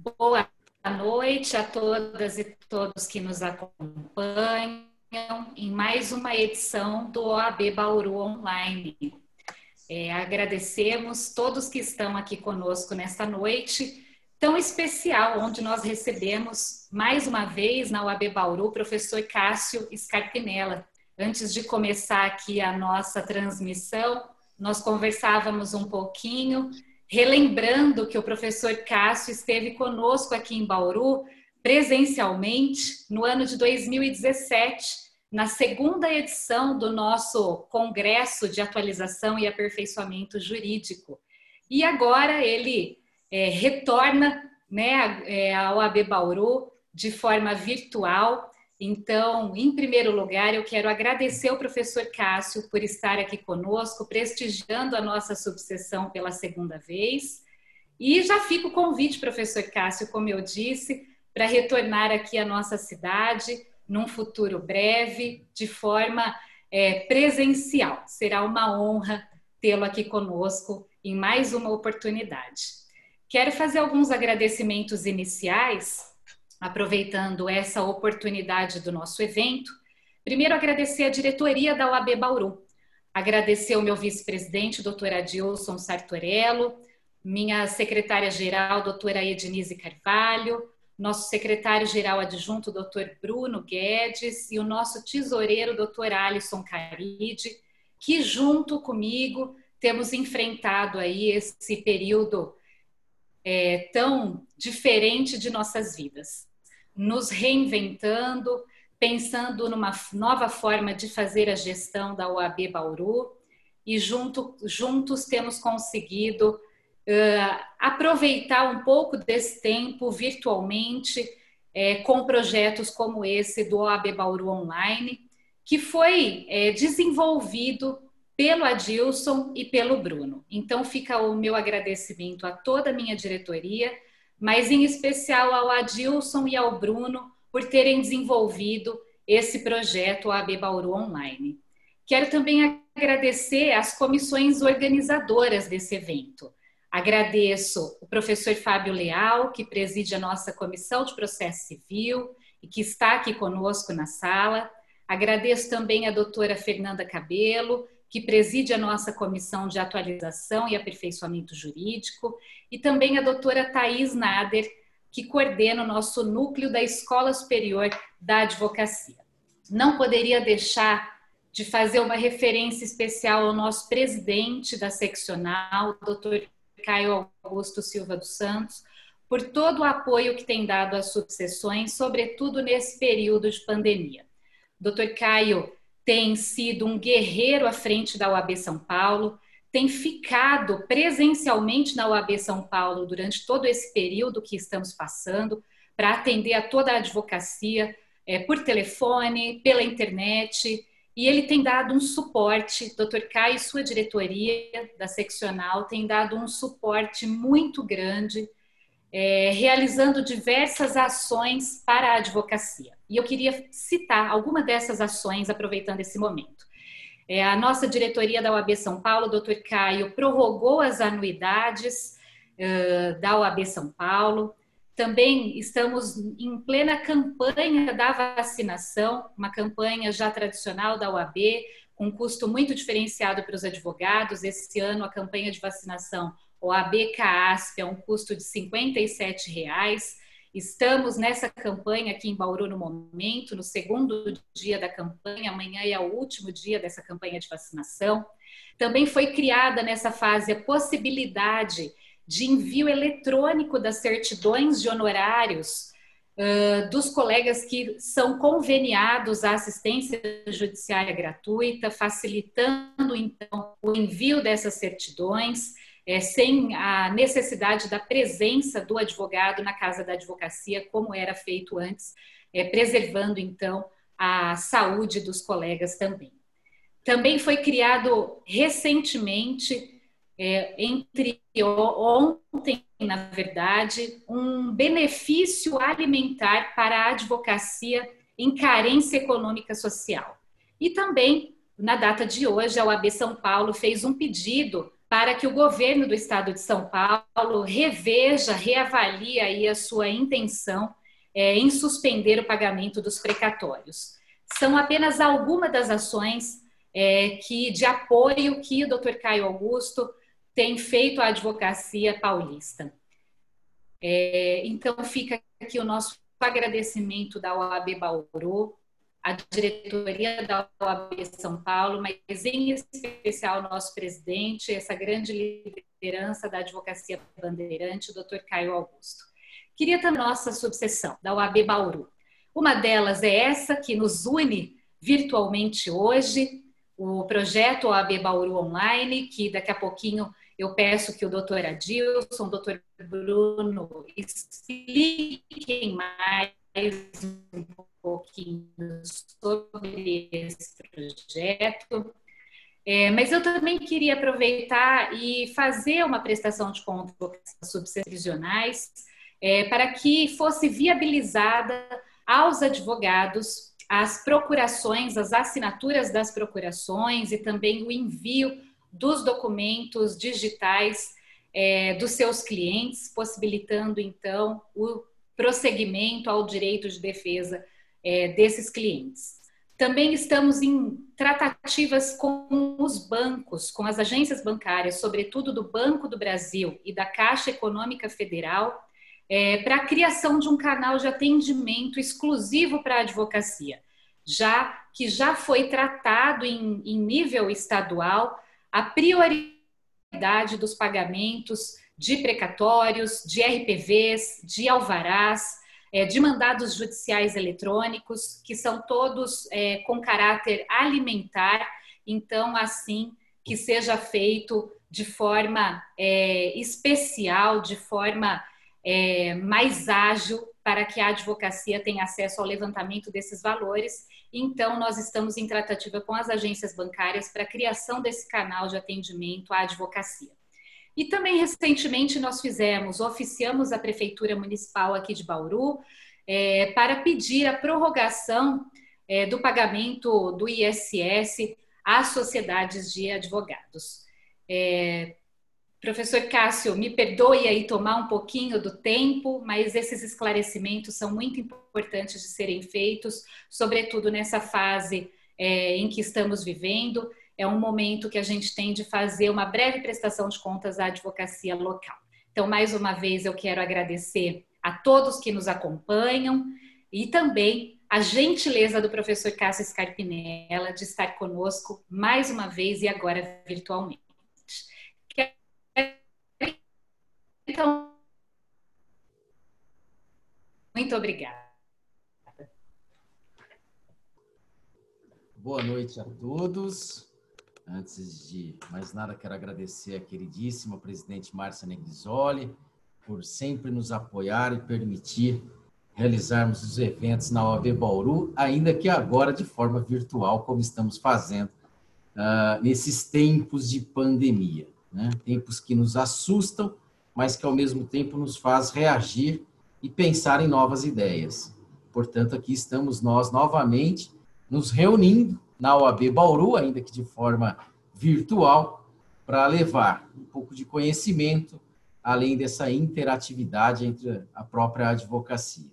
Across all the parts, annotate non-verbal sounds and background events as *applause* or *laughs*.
Boa noite a todas e todos que nos acompanham em mais uma edição do OAB Bauru Online. É, agradecemos todos que estão aqui conosco nesta noite tão especial, onde nós recebemos mais uma vez na OAB Bauru o professor Cássio Scarpinella. Antes de começar aqui a nossa transmissão, nós conversávamos um pouquinho relembrando que o professor Cássio esteve conosco aqui em Bauru presencialmente no ano de 2017, na segunda edição do nosso Congresso de Atualização e Aperfeiçoamento Jurídico. E agora ele é, retorna né, ao AB Bauru de forma virtual então, em primeiro lugar, eu quero agradecer ao professor Cássio por estar aqui conosco, prestigiando a nossa subseção pela segunda vez. E já fica o convite, professor Cássio, como eu disse, para retornar aqui à nossa cidade num futuro breve, de forma é, presencial. Será uma honra tê-lo aqui conosco em mais uma oportunidade. Quero fazer alguns agradecimentos iniciais aproveitando essa oportunidade do nosso evento, primeiro agradecer a diretoria da UAB Bauru, agradecer o meu vice-presidente, doutora Adilson Sartorello, minha secretária-geral, doutora Ednise Carvalho, nosso secretário-geral adjunto, doutor Bruno Guedes, e o nosso tesoureiro, doutor Alisson Caride, que junto comigo temos enfrentado aí esse período é, tão diferente de nossas vidas nos reinventando, pensando numa nova forma de fazer a gestão da OAB Bauru e junto, juntos temos conseguido uh, aproveitar um pouco desse tempo virtualmente é, com projetos como esse do OAB Bauru Online, que foi é, desenvolvido pelo Adilson e pelo Bruno. Então fica o meu agradecimento a toda a minha diretoria mas em especial ao Adilson e ao Bruno por terem desenvolvido esse projeto AB Bauru Online. Quero também agradecer às comissões organizadoras desse evento. Agradeço o professor Fábio Leal, que preside a nossa comissão de processo civil e que está aqui conosco na sala. Agradeço também a doutora Fernanda Cabelo, que preside a nossa comissão de atualização e aperfeiçoamento jurídico, e também a doutora Thais Nader, que coordena o nosso núcleo da Escola Superior da Advocacia. Não poderia deixar de fazer uma referência especial ao nosso presidente da seccional, doutor Caio Augusto Silva dos Santos, por todo o apoio que tem dado às subseções, sobretudo nesse período de pandemia. Doutor Caio tem sido um guerreiro à frente da UAB São Paulo, tem ficado presencialmente na UAB São Paulo durante todo esse período que estamos passando, para atender a toda a advocacia é, por telefone, pela internet, e ele tem dado um suporte, Dr. Caio e sua diretoria da seccional tem dado um suporte muito grande, é, realizando diversas ações para a advocacia. E eu queria citar alguma dessas ações, aproveitando esse momento. É, a nossa diretoria da OAB São Paulo, doutor Caio, prorrogou as anuidades uh, da OAB São Paulo. Também estamos em plena campanha da vacinação, uma campanha já tradicional da OAB, com custo muito diferenciado para os advogados. Esse ano, a campanha de vacinação OAB CASP é um custo de 57 reais. Estamos nessa campanha aqui em Bauru no momento, no segundo dia da campanha, amanhã é o último dia dessa campanha de vacinação. Também foi criada nessa fase a possibilidade de envio eletrônico das certidões de honorários uh, dos colegas que são conveniados à assistência judiciária gratuita, facilitando então o envio dessas certidões é, sem a necessidade da presença do advogado na casa da advocacia, como era feito antes, é, preservando então a saúde dos colegas também. Também foi criado recentemente, é, entre ontem, na verdade, um benefício alimentar para a advocacia em carência econômica social. E também, na data de hoje, a OAB São Paulo fez um pedido para que o governo do estado de São Paulo reveja, reavalie aí a sua intenção é, em suspender o pagamento dos precatórios. São apenas algumas das ações é, que de apoio que o Dr. Caio Augusto tem feito à advocacia paulista. É, então fica aqui o nosso agradecimento da OAB Bauru, a diretoria da OAB São Paulo, mas em especial nosso presidente, essa grande liderança da advocacia bandeirante, o Dr. Caio Augusto. Queria também nossa subseção da OAB Bauru. Uma delas é essa que nos une virtualmente hoje, o projeto OAB Bauru Online, que daqui a pouquinho eu peço que o doutor Adilson, o doutor Bruno expliquem mais um pouquinho sobre esse projeto. É, mas eu também queria aproveitar e fazer uma prestação de contas subsecionais é, para que fosse viabilizada aos advogados as procurações, as assinaturas das procurações e também o envio dos documentos digitais é, dos seus clientes, possibilitando então o prosseguimento ao direito de defesa é, desses clientes. Também estamos em tratativas com os bancos, com as agências bancárias, sobretudo do Banco do Brasil e da Caixa Econômica Federal, é, para a criação de um canal de atendimento exclusivo para a advocacia, já que já foi tratado em, em nível estadual a prioridade dos pagamentos de precatórios, de RPVs, de alvarás, é, de mandados judiciais eletrônicos, que são todos é, com caráter alimentar, então, assim, que seja feito de forma é, especial, de forma é, mais ágil, para que a advocacia tenha acesso ao levantamento desses valores. Então, nós estamos em tratativa com as agências bancárias para a criação desse canal de atendimento à advocacia. E também recentemente nós fizemos, oficiamos a Prefeitura Municipal aqui de Bauru é, para pedir a prorrogação é, do pagamento do ISS às sociedades de advogados. É, professor Cássio, me perdoe aí tomar um pouquinho do tempo, mas esses esclarecimentos são muito importantes de serem feitos, sobretudo nessa fase é, em que estamos vivendo é um momento que a gente tem de fazer uma breve prestação de contas à advocacia local. Então, mais uma vez, eu quero agradecer a todos que nos acompanham e também a gentileza do professor Cássio Scarpinella de estar conosco mais uma vez e agora virtualmente. Então, muito obrigada. Boa noite a todos. Antes de mais nada, quero agradecer a queridíssima presidente Márcia Negrisoli por sempre nos apoiar e permitir realizarmos os eventos na OAB Bauru, ainda que agora de forma virtual, como estamos fazendo uh, nesses tempos de pandemia. Né? Tempos que nos assustam, mas que ao mesmo tempo nos faz reagir e pensar em novas ideias. Portanto, aqui estamos nós novamente nos reunindo na OAB Bauru, ainda que de forma virtual, para levar um pouco de conhecimento, além dessa interatividade entre a própria advocacia.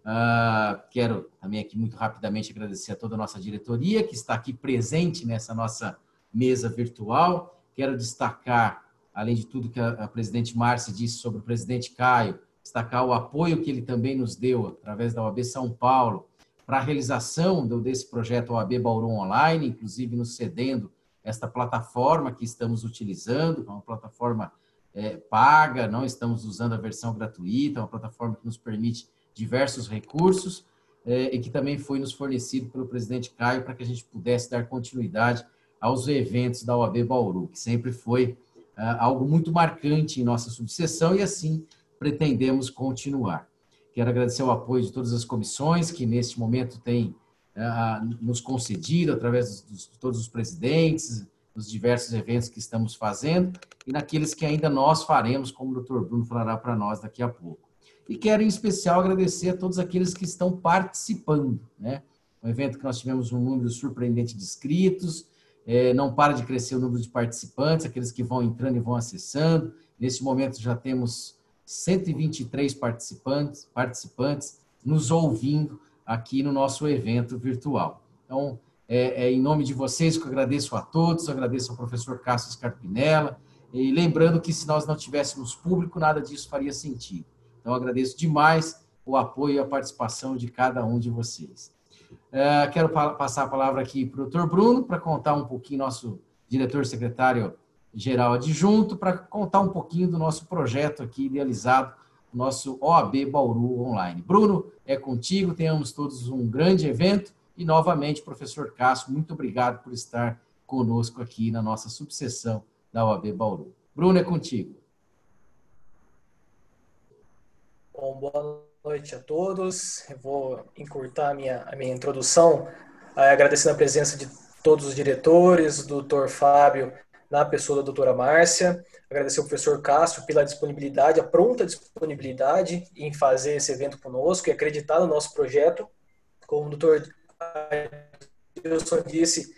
Uh, quero também aqui muito rapidamente agradecer a toda a nossa diretoria que está aqui presente nessa nossa mesa virtual. Quero destacar, além de tudo que a, a presidente Márcia disse sobre o presidente Caio, destacar o apoio que ele também nos deu através da OAB São Paulo, para a realização desse projeto OAB Bauru Online, inclusive nos cedendo esta plataforma que estamos utilizando, é uma plataforma é, paga, não estamos usando a versão gratuita, é uma plataforma que nos permite diversos recursos é, e que também foi nos fornecido pelo presidente Caio para que a gente pudesse dar continuidade aos eventos da OAB Bauru, que sempre foi é, algo muito marcante em nossa subseção e assim pretendemos continuar. Quero agradecer o apoio de todas as comissões que, neste momento, têm uh, nos concedido, através de todos os presidentes, nos diversos eventos que estamos fazendo, e naqueles que ainda nós faremos, como o doutor Bruno falará para nós daqui a pouco. E quero, em especial, agradecer a todos aqueles que estão participando. Né? Um evento que nós tivemos um número surpreendente de inscritos, É, não para de crescer o número de participantes, aqueles que vão entrando e vão acessando. Nesse momento já temos 123 participantes, participantes nos ouvindo aqui no nosso evento virtual. Então, é, é, em nome de vocês que eu agradeço a todos, agradeço ao professor Cássio Scarpinella, e lembrando que se nós não tivéssemos público, nada disso faria sentido. Então, agradeço demais o apoio e a participação de cada um de vocês. É, quero passar a palavra aqui para o doutor Bruno, para contar um pouquinho, nosso diretor secretário geral adjunto, para contar um pouquinho do nosso projeto aqui idealizado, nosso OAB Bauru Online. Bruno, é contigo, tenhamos todos um grande evento e, novamente, professor Cássio, muito obrigado por estar conosco aqui na nossa subseção da OAB Bauru. Bruno, é contigo. Bom, boa noite a todos. Eu vou encurtar a minha, a minha introdução, agradecendo a presença de todos os diretores, do doutor Fábio, na pessoa da doutora Márcia, agradecer ao professor Cássio pela disponibilidade, a pronta disponibilidade em fazer esse evento conosco e acreditar no nosso projeto. Como o doutor Wilson disse,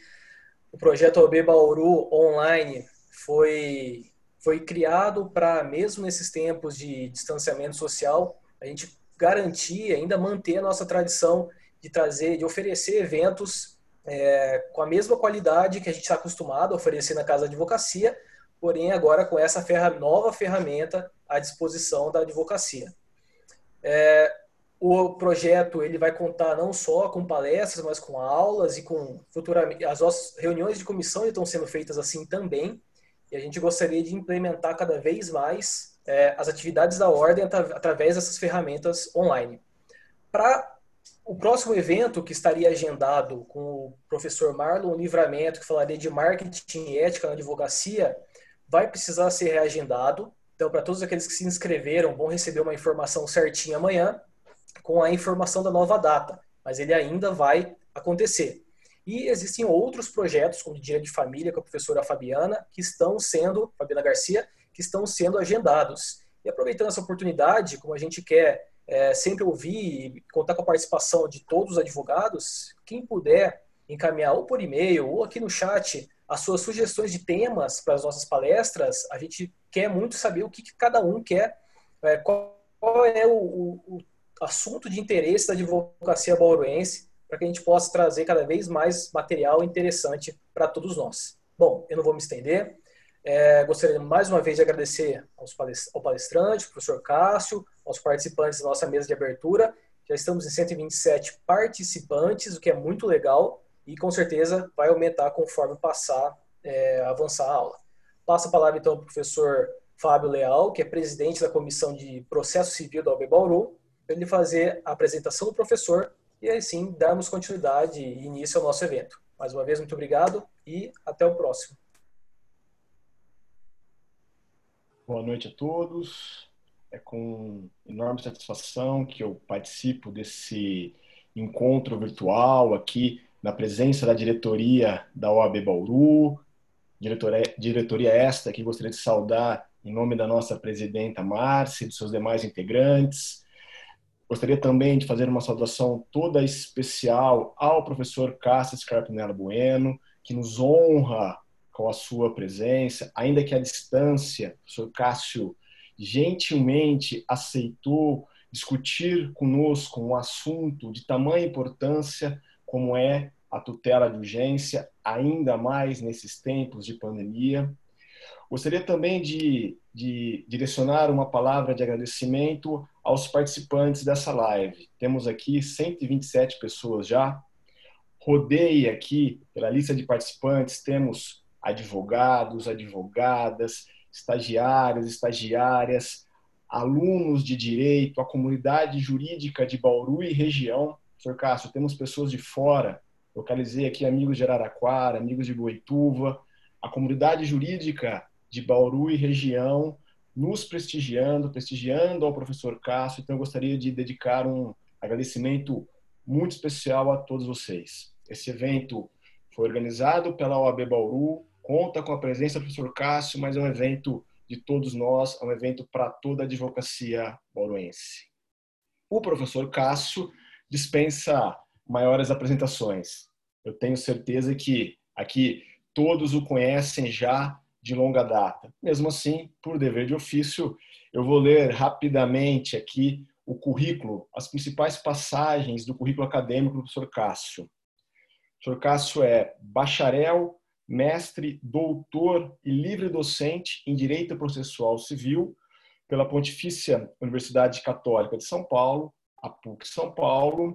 o projeto OB Bauru Online foi, foi criado para, mesmo nesses tempos de distanciamento social, a gente garantir, ainda manter a nossa tradição de trazer, de oferecer eventos é, com a mesma qualidade que a gente está acostumado a oferecer na Casa de Advocacia, porém agora com essa ferra, nova ferramenta à disposição da advocacia. É, o projeto ele vai contar não só com palestras, mas com aulas e com futuramente as nossas reuniões de comissão estão sendo feitas assim também. E a gente gostaria de implementar cada vez mais é, as atividades da ordem através dessas ferramentas online. Para o próximo evento que estaria agendado com o professor Marlon Livramento, que falaria de marketing e ética na advocacia, vai precisar ser reagendado. Então, para todos aqueles que se inscreveram, vão receber uma informação certinha amanhã com a informação da nova data, mas ele ainda vai acontecer. E existem outros projetos, como o Dia de Família com a professora Fabiana, que estão sendo, Fabiana Garcia, que estão sendo agendados. E aproveitando essa oportunidade, como a gente quer é, sempre ouvir e contar com a participação de todos os advogados, quem puder encaminhar ou por e-mail ou aqui no chat as suas sugestões de temas para as nossas palestras, a gente quer muito saber o que, que cada um quer, é, qual, é o, o, o, assunto de interesse da advocacia bauruense, para que a gente possa trazer cada vez mais material interessante para todos nós. Bom, eu não vou me estender, é, gostaria mais uma vez de agradecer ao palestrante, professor Cássio, aos participantes da nossa mesa de abertura. Já estamos em 127 participantes, o que é muito legal e com certeza vai aumentar conforme passar, é, avançar a aula. Passo a palavra então para o professor Fábio Leal, que é presidente da Comissão de Processo Civil da OAB Bauru, para ele fazer a apresentação do professor e assim darmos continuidade e início ao nosso evento. Mais uma vez, muito obrigado e até o próximo. Boa noite a todos. É com enorme satisfação que eu participo desse encontro virtual aqui na presença da diretoria da OAB Bauru, diretoria, diretoria esta que gostaria de saudar em nome da nossa presidenta Márcia e dos seus demais integrantes. Gostaria também de fazer uma saudação toda especial ao professor Cássio Scarpinella Bueno, que nos honra com a sua presença, ainda que à distância, o professor Cássio gentilmente aceitou discutir conosco um assunto de tamanha importância como é a tutela de urgência, ainda mais nesses tempos de pandemia. Gostaria também de, de direcionar uma palavra de agradecimento aos participantes dessa live. Temos aqui 127 pessoas já. Rodei aqui pela lista de participantes, temos advogados, advogadas, estagiários, estagiárias, alunos de direito, a comunidade jurídica de Bauru e região. Sr. Cássio, temos pessoas de fora, localizei aqui amigos de Araraquara, amigos de Boituva, a comunidade jurídica de Bauru e região nos prestigiando, prestigiando ao professor Cássio. Então, eu gostaria de dedicar um agradecimento muito especial a todos vocês. Esse evento foi organizado pela OAB Bauru, conta com a presença do professor Cássio, mas é um evento de todos nós, é um evento para toda a advocacia bauruense. O professor Cássio dispensa maiores apresentações. Eu tenho certeza que aqui todos o conhecem já de longa data. Mesmo assim, por dever de ofício, eu vou ler rapidamente aqui o currículo, as principais passagens do currículo acadêmico do professor Cássio. O professor Cássio é bacharel, mestre, doutor e livre docente em Direito Processual Civil pela Pontifícia Universidade Católica de São Paulo, a PUC São Paulo.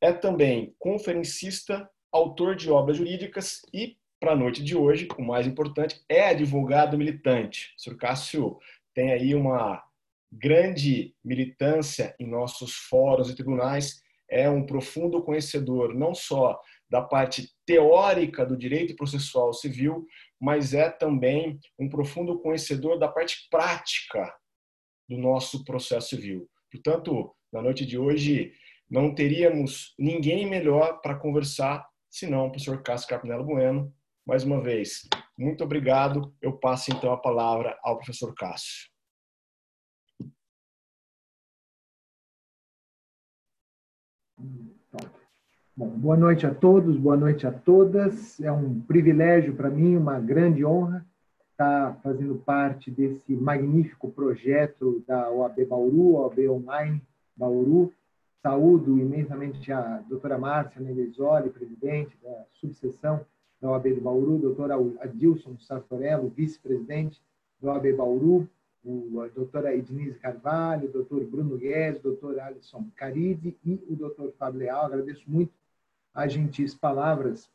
É também conferencista, autor de obras jurídicas e, para a noite de hoje, o mais importante, é advogado militante. O Sr. Cássio tem aí uma grande militância em nossos fóruns e tribunais, é um profundo conhecedor não só da parte teórica do direito processual civil, mas é também um profundo conhecedor da parte prática do nosso processo civil. Portanto, na noite de hoje, não teríamos ninguém melhor para conversar senão o professor Cássio Carpinello Bueno. Mais uma vez, muito obrigado. Eu passo então a palavra ao professor Cássio. Bom, boa noite a todos, boa noite a todas. É um privilégio para mim, uma grande honra estar fazendo parte desse magnífico projeto da OAB Bauru, OAB Online Bauru. Saúdo imensamente a doutora Márcia Negresoli, presidente da subseção da OAB de Bauru, doutora Adilson Sartorello, vice-presidente da OAB Bauru, o, a doutora Ednise Carvalho, o doutor Bruno Guedes, o doutor Alisson Caride e o doutor Fábio Leal. Agradeço muito as gentis palavras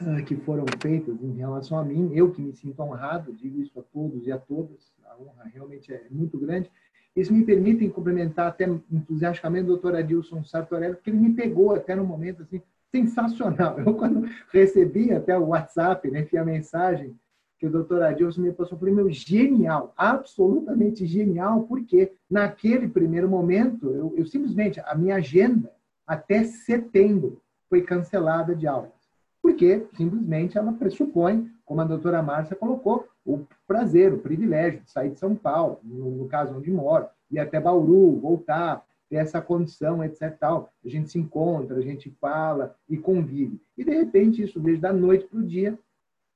uh, que foram feitas em relação a mim. Eu que me sinto honrado, digo isso a todos e a todas, a honra realmente é muito grande. Isso me permitem complementar até entusiasticamente o doutor Adilson Sartorelli, porque ele me pegou até no momento assim, sensacional. Eu, quando recebi até o WhatsApp, né, a mensagem, que o doutor Adilson me passou, eu falei, meu, genial, absolutamente genial, porque naquele primeiro momento, eu, eu simplesmente, a minha agenda até setembro foi cancelada de aulas, porque simplesmente ela pressupõe, como a doutora Márcia colocou, o prazer, o privilégio de sair de São Paulo, no, caso onde moro, ir até Bauru, voltar, ter essa condição, etc. Tal. A gente se encontra, a gente fala e convive. E, de repente, isso, desde a noite para o dia,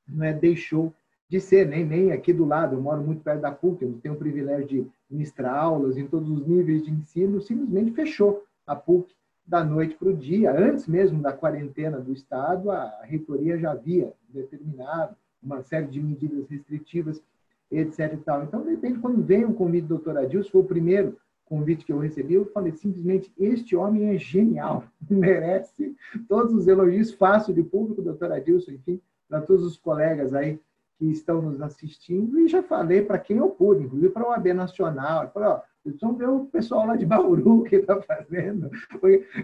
né, deixou de ser, nem, nem aqui do lado, eu moro muito perto da PUC, eu tenho o privilégio de ministrar aulas em todos os níveis de ensino, simplesmente fechou a PUC da noite para o dia. Antes mesmo da quarentena do Estado, a reitoria já havia determinado uma série de medidas restritivas, etc. E tal. Então, de repente, quando vem o convite do doutor Adilson, foi o primeiro convite que eu recebi, eu falei simplesmente, este homem é genial, *laughs* merece todos os elogios, faço de público, doutor Adilson, enfim, para todos os colegas aí que estão nos assistindo e já falei para quem eu pude, inclusive para o AB Nacional. Falei, ó, vamos ver o pessoal lá de Bauru *laughs* que está fazendo.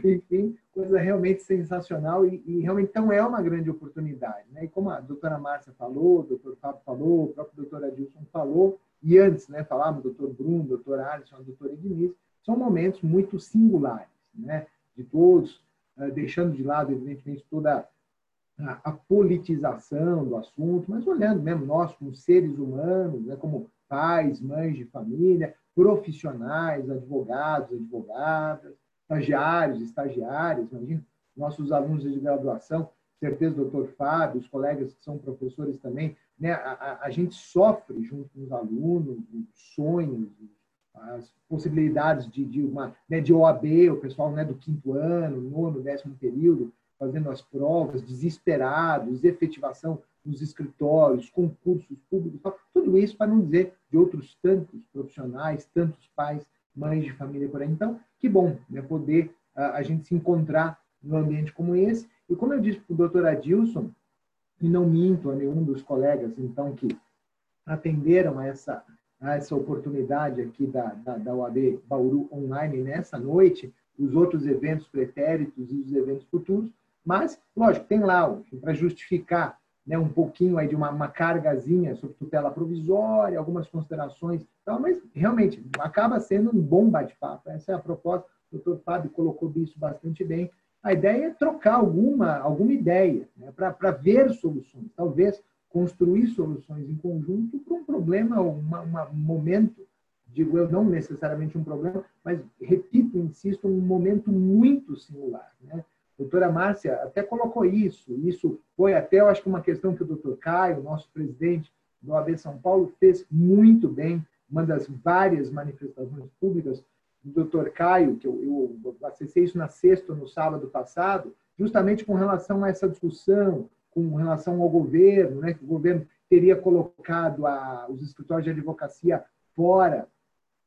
Enfim, coisa realmente sensacional e, e, realmente então é uma grande oportunidade. Né? E como a doutora Márcia falou, o doutor Fábio falou, o próprio doutor Adilson falou, e antes né, o doutor Bruno, doutor Alisson, a doutora Ednice, são momentos muito singulares, né? de todos, uh, deixando de lado, evidentemente, toda a, a, politização do assunto, mas olhando mesmo nós como seres humanos, né, como pais, mães de família, profissionais, advogados, advogadas, estagiários, estagiárias, imagina, nossos alunos de graduação, certeza, doutor Fábio, os colegas que são professores também, né, a, a, a gente sofre junto com os alunos, os sonhos, as possibilidades de, de uma né, de OAB, o pessoal né, do quinto ano, nono, décimo período, fazendo as provas, desesperados, efetivação nos escritórios, concursos públicos, tudo isso para não dizer de outros tantos profissionais, tantos pais, mães de família por aí. Então, que bom né, poder a, a gente se encontrar num ambiente como esse. E como eu disse para o doutor Adilson, e não minto a nenhum dos colegas, então, que atenderam a essa, a essa oportunidade aqui da, da, da OAB Bauru Online nessa noite, os outros eventos pretéritos e os eventos futuros, mas, lógico, tem lá para justificar né, um pouquinho aí de uma, uma cargazinha sobre tutela provisória, algumas considerações, tal, mas realmente acaba sendo um bom bate-papo. Essa é a proposta. O doutor Fábio colocou isso bastante bem. A ideia é trocar alguma, alguma ideia né, para ver soluções, talvez construir soluções em conjunto para um problema, um momento, digo eu, não necessariamente um problema, mas, repito, insisto, um momento muito singular. Né? Doutora Márcia até colocou isso. Isso foi até, eu acho que uma questão que o doutor Caio, nosso presidente do AB São Paulo, fez muito bem. Uma das várias manifestações públicas do doutor Caio, que eu, eu acessei isso na sexta, no sábado passado, justamente com relação a essa discussão, com relação ao governo, né, que o governo teria colocado a, os escritórios de advocacia fora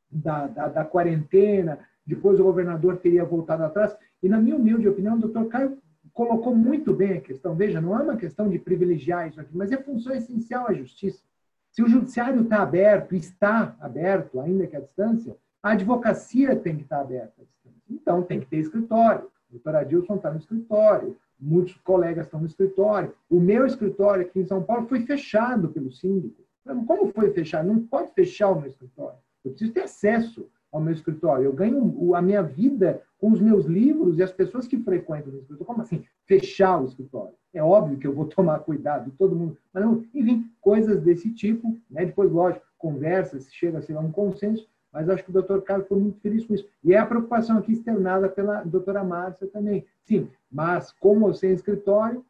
da, da, da quarentena, depois o governador teria voltado atrás. E, na minha humilde opinião, o doutor Caio colocou muito bem a questão. Veja, não é uma questão de privilegiar isso aqui, mas é função essencial à justiça. Se o judiciário está aberto, está aberto, ainda que à distância, a advocacia tem que estar aberta à distância. Então, tem que ter escritório. O doutor Adilson está no escritório, muitos colegas estão no escritório. O meu escritório aqui em São Paulo foi fechado pelo síndico. Como foi fechado? Não pode fechar o meu escritório. Eu preciso ter acesso ao meu escritório. Eu ganho a minha vida com os meus livros e as pessoas que frequentam o escritório. Como assim? Fechar o escritório. É óbvio que eu vou *laughs* tomar cuidado, todo mundo. Mas, não, enfim, coisas desse tipo. Né? Depois, lógico, conversas, chega a ser um consenso, mas acho que o doutor Carlos foi muito feliz com isso. E é a preocupação aqui externada pela doutora Márcia também. Sim, mas como eu escritório,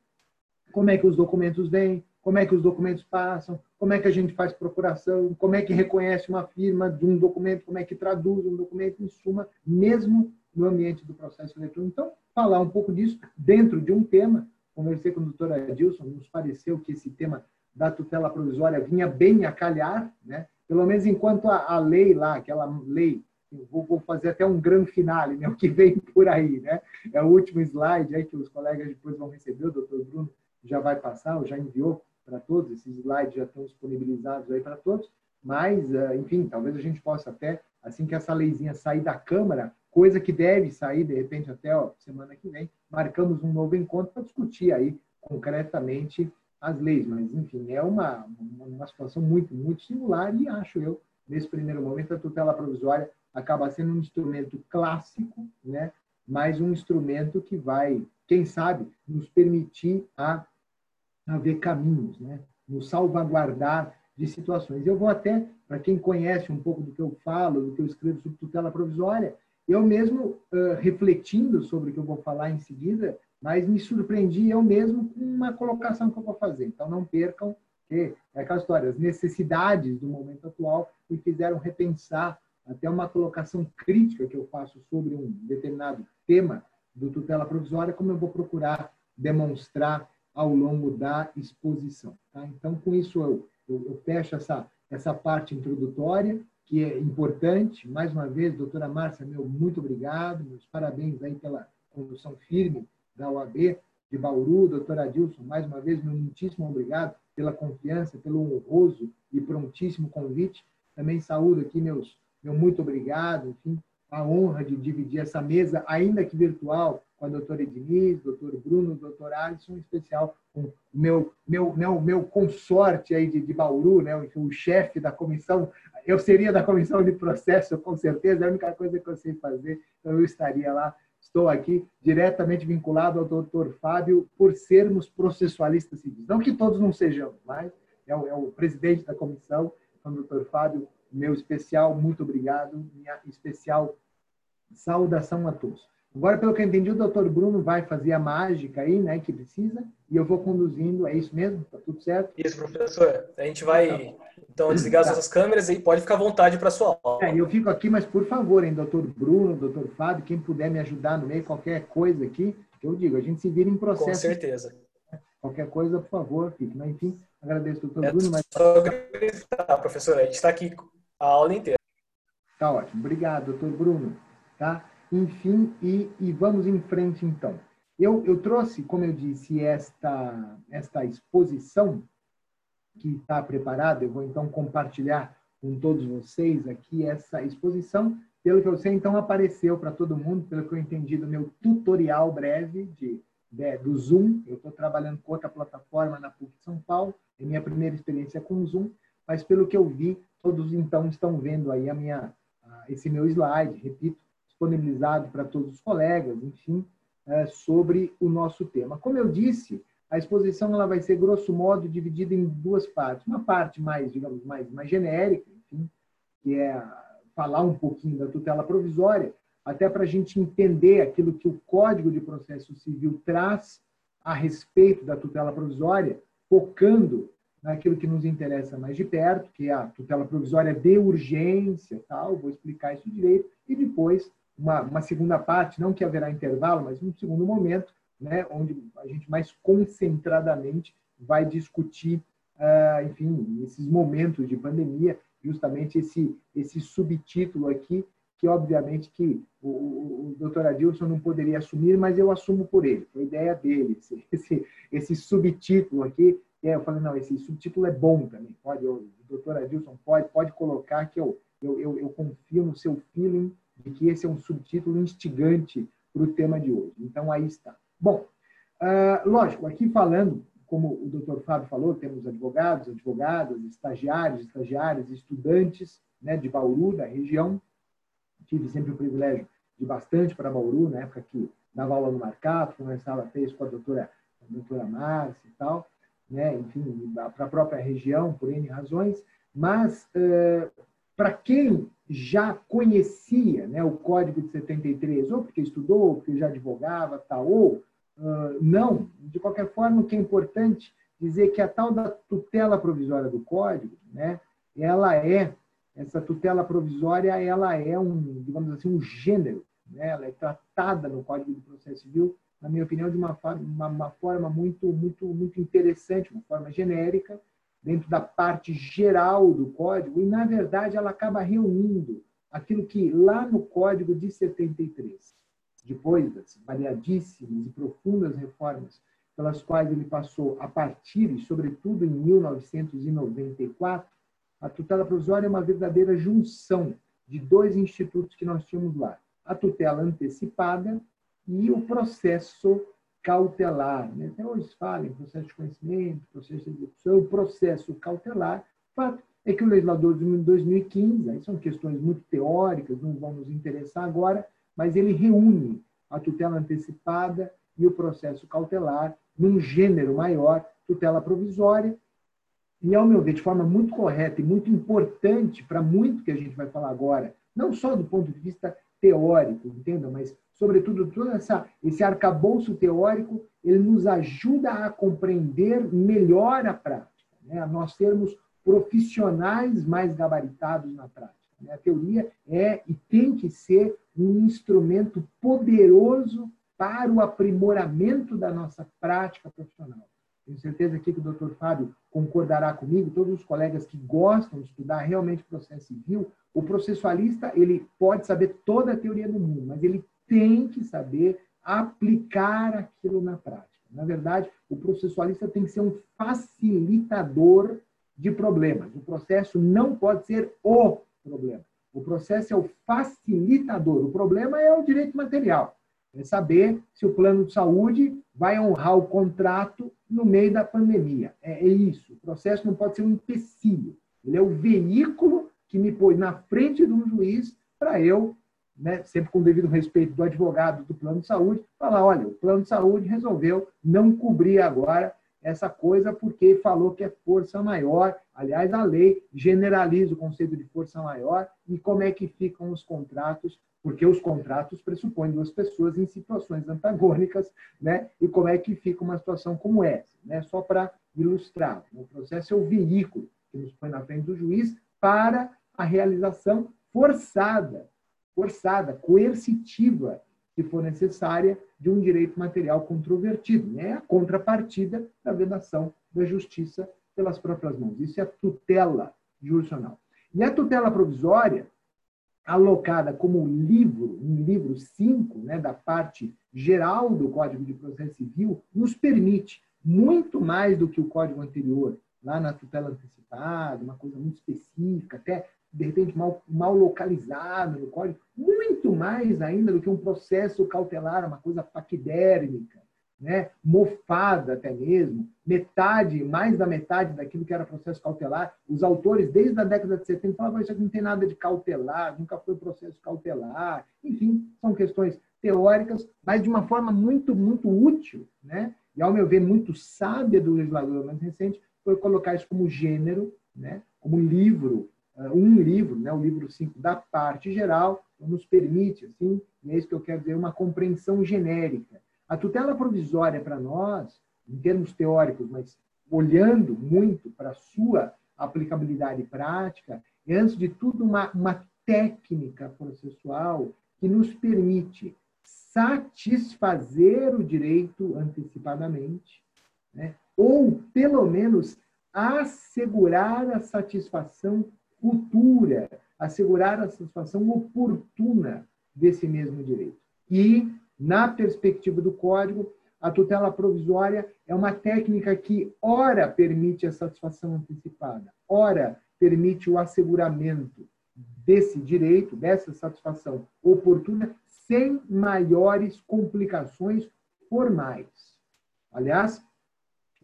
como é que os documentos vêm, como é que os documentos passam, como é que a gente faz procuração, como é que reconhece uma firma de um documento, como é que traduz um documento, em suma, mesmo no ambiente do processo eletrônico. Então, falar um pouco disso dentro de um tema. Conversei com o doutor Adilson, nos pareceu que esse tema da tutela provisória vinha bem a calhar, né? pelo menos enquanto a, a lei lá, aquela lei, vou, fazer até um grande finale, né? *laughs* o que vem por aí, né? é o último slide aí que os colegas depois vão receber, o doutor Bruno já vai passar, ou já enviou para todos, esses slides já estão disponibilizados aí para todos, mas, eh, enfim, talvez a gente possa até, assim que essa leizinha sair da Câmara, coisa que deve sair, de repente, até ó, semana que vem, marcamos um novo encontro para discutir aí concretamente as leis, mas, enfim, é uma, uma situação muito, muito singular e acho eu, nesse primeiro momento, a tutela provisória acaba sendo um instrumento clássico, né? mas um instrumento que vai, quem sabe, nos permitir a haver caminhos, né? nos salvaguardar de situações. Eu vou até, para quem conhece um pouco do que eu falo, do que eu escrevo sobre tutela provisória, eu mesmo, uh, refletindo sobre o que eu vou falar em seguida, mas me surpreendi eu mesmo com uma colocação que eu vou fazer. Então, não percam que é aquela história, as necessidades do momento atual me fizeram repensar até uma colocação crítica que eu faço sobre um determinado tema do tutela provisória, como eu vou procurar demonstrar ao longo da exposição. Tá? Então, com isso, eu, eu, eu, fecho essa, essa parte introdutória, que é importante. Mais uma vez, doutora Márcia, meu muito obrigado, meus parabéns aí pela condução firme da OAB de Bauru. Doutora Adilson, mais uma vez, meu muitíssimo obrigado pela confiança, pelo honroso e prontíssimo convite. Também saúdo aqui meus meu muito obrigado, enfim, a honra de dividir essa mesa, ainda que virtual, com a doutora Edniz, doutor Bruno, doutor Alisson, em especial com o meu, meu, meu, meu consorte aí de, de Bauru, né, o, o chefe da comissão, eu seria da comissão de processo, com certeza, é a única coisa que eu sei fazer, então eu estaria lá. Estou aqui diretamente vinculado ao doutor Fábio por sermos processualistas civis. Não que todos não sejamos, mas é o, é o presidente da comissão, então, doutor Fábio, meu especial muito obrigado, minha especial saudação a todos. Agora, pelo que eu entendi, o doutor Bruno vai fazer a mágica aí, né, que precisa, e eu vou conduzindo, é isso mesmo? Tá tudo certo? Isso, professor. A gente vai, então, desligar tá. as câmeras e pode ficar à vontade para a sua aula. É, eu fico aqui, mas por favor, hein, doutor Bruno, doutor Fábio, quem puder me ajudar no meio, qualquer coisa aqui, eu digo, a gente se vira em processo. Com certeza. Qualquer coisa, por favor, fique. Mas, enfim, agradeço, doutor é Bruno. Mas... Só gritar, professor, a gente está aqui a aula inteira. Tá ótimo. Obrigado, doutor Bruno. Tá? Enfim, e, e vamos em frente então. Eu, eu trouxe, como eu disse, esta, esta exposição que está preparada. Eu vou então compartilhar com todos vocês aqui essa exposição. Pelo que eu sei, então apareceu para todo mundo, pelo que eu entendi do meu tutorial breve de, de do Zoom. Eu estou trabalhando com outra plataforma na PUC de São Paulo. É minha primeira experiência com o Zoom, mas pelo que eu vi, todos então estão vendo aí a minha, esse meu slide, repito, disponibilizado para todos os colegas, enfim, é, sobre o nosso tema. Como eu disse, a exposição ela vai ser grosso modo dividida em duas partes. Uma parte mais, digamos, mais, mais genérica, enfim, que é falar um pouquinho da tutela provisória, até para a gente entender aquilo que o Código de Processo Civil traz a respeito da tutela provisória, focando naquilo que nos interessa mais de perto, que é a tutela provisória de urgência, tal, vou explicar isso direito, e depois uma, uma segunda parte, não que haverá intervalo, mas um segundo momento, né, onde a gente mais concentradamente vai discutir, uh, enfim, esses momentos de pandemia, justamente esse, esse subtítulo aqui, que obviamente que o, o, o doutor Adilson não poderia assumir, mas eu assumo por ele, foi ideia dele, esse, esse, subtítulo aqui, é, eu falei, não, esse subtítulo é bom também, pode, o doutor Adilson pode, pode colocar que eu, eu, eu, eu confio no seu feeling de que esse é um subtítulo instigante para o tema de hoje. Então, aí está. Bom, uh, lógico, aqui falando, como o doutor Fábio falou, temos advogados, advogadas, estagiários, estagiárias, estudantes né, de Bauru, da região. Tive sempre o privilégio de bastante para Bauru, na época que dava aula no Marcato, conversava com a doutora, a doutora Márcia e tal, né, enfim, para a própria região, por N razões. Mas, uh, para quem já conhecia né, o Código de 73, ou porque estudou, ou porque já advogava, tal, ou não. De qualquer forma, o que é importante dizer que a tal da tutela provisória do Código, né, ela é essa tutela provisória, ela é um, digamos assim, um gênero, né? Ela é tratada no Código de Processo Civil, na minha opinião, de uma, uma, uma forma muito, muito, muito interessante, uma forma genérica, dentro da parte geral do código, e, na verdade, ela acaba reunindo aquilo que lá no Código de 73, depois das variadíssimas e profundas reformas pelas quais ele passou a partir, e sobretudo em 1994, a tutela provisória é uma verdadeira junção de dois institutos que nós tínhamos lá: a tutela antecipada e o processo cautelar. Né? Até hoje falam em processo de conhecimento, processo de execução, processo cautelar. O fato é que o legislador de 2015, aí são questões muito teóricas, não vão nos interessar agora, mas ele reúne a tutela antecipada e o processo cautelar num gênero maior, tutela provisória, e, ao meu ver, de forma muito correta e muito importante para muito que a gente vai falar agora, não só do ponto de vista teórico, entenda, mas sobretudo todo essa, esse arcabouço teórico, ele nos ajuda a compreender melhor a prática, né? a nós sermos profissionais mais gabaritados na prática. Né? A teoria é e tem que ser um instrumento poderoso para o aprimoramento da nossa prática profissional. Tenho certeza aqui que o doutor Fábio concordará comigo, todos os colegas que gostam de estudar realmente processo civil, o processualista ele pode saber toda a teoria do mundo, mas ele tem que saber aplicar aquilo na prática. Na verdade, o processualista tem que ser um facilitador de problemas. O processo não pode ser o problema. O processo é o facilitador. O problema é o direito material. É saber se o plano de saúde vai honrar o contrato no meio da pandemia. É, é isso. O processo não pode ser um empecilho. Ele é o veículo que me põe na frente de um juiz para eu né, sempre com o devido respeito do advogado do plano de saúde, falar: olha, o plano de saúde resolveu não cobrir agora essa coisa porque falou que é força maior. Aliás, a lei generaliza o conceito de força maior e como é que ficam os contratos, porque os contratos pressupõem duas pessoas em situações antagônicas, né? E como é que fica uma situação como essa, né? Só para ilustrar, o processo é o veículo que nos põe na frente do juiz para a realização forçada forçada, coercitiva, se for necessária, de um direito material controvertido. É a contrapartida da vedação da justiça pelas próprias mãos. Isso é a tutela jurisdicional. E a tutela provisória, alocada como livro, um livro 5, né, da parte geral do Código de Processo Civil, nos permite, muito mais do que o código anterior, lá na tutela antecipada, uma coisa muito específica, até de repente mal, mal localizado no código, muito mais ainda do que um processo cautelar, uma coisa paquidérmica, né? mofada até mesmo, metade, mais da metade daquilo que era processo cautelar. Os autores, desde a década de 70, falavam isso aqui não tem nada de cautelar, nunca foi processo cautelar. Enfim, são questões teóricas, mas de uma forma muito, muito útil, né? e, ao meu ver, muito sábia do legislador mais recente, foi colocar isso como gênero, né? como livro um livro, né, o livro 5 da parte geral, nos permite, assim, é isso que eu quero dizer, uma compreensão genérica. A tutela provisória para nós, em termos teóricos, mas olhando muito para a sua aplicabilidade prática, é, antes de tudo, uma, uma técnica processual que nos permite satisfazer o direito antecipadamente, né? ou, pelo menos, assegurar a satisfação futura, assegurar a satisfação oportuna desse mesmo direito. E, na perspectiva do Código, a tutela provisória é uma técnica que, ora, permite a satisfação antecipada, ora, permite o asseguramento desse direito, dessa satisfação oportuna, sem maiores complicações formais. Aliás,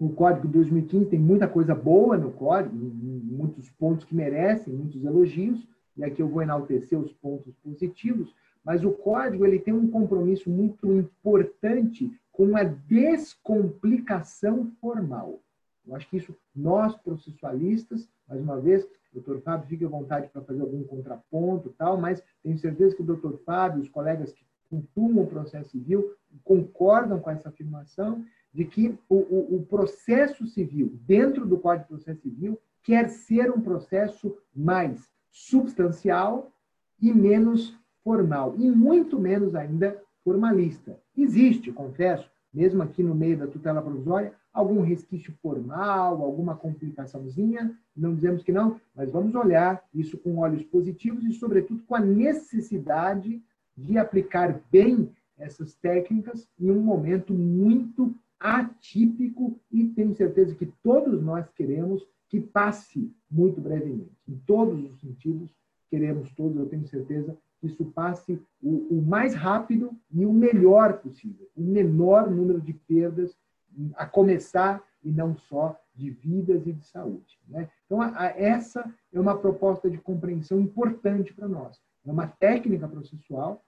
o Código de 2015 tem muita coisa boa no Código, muitos pontos que merecem muitos elogios, e aqui eu vou enaltecer os pontos positivos, mas o Código ele tem um compromisso muito importante com a descomplicação formal. Eu acho que isso, nós processualistas, mais uma vez, doutor Fábio, fique à vontade para fazer algum contraponto tal, mas tenho certeza que o doutor Fábio, os colegas que cultuam o processo civil, concordam com essa afirmação de que o, o, o processo civil, dentro do Código de Processo Civil, quer ser um processo mais substancial e menos formal, e muito menos ainda formalista. Existe, confesso, mesmo aqui no meio da tutela provisória, algum resquício formal, alguma complicaçãozinha, não dizemos que não, mas vamos olhar isso com olhos positivos e, sobretudo, com a necessidade de aplicar bem essas técnicas em um momento muito atípico e tenho certeza que todos nós queremos que passe muito brevemente. Em todos os sentidos, queremos todos, eu tenho certeza, que isso passe o, o mais rápido e o melhor possível, o menor número de perdas a começar e não só de vidas e de saúde. Né? Então, a, a, essa é uma proposta de compreensão importante para nós. É uma técnica processual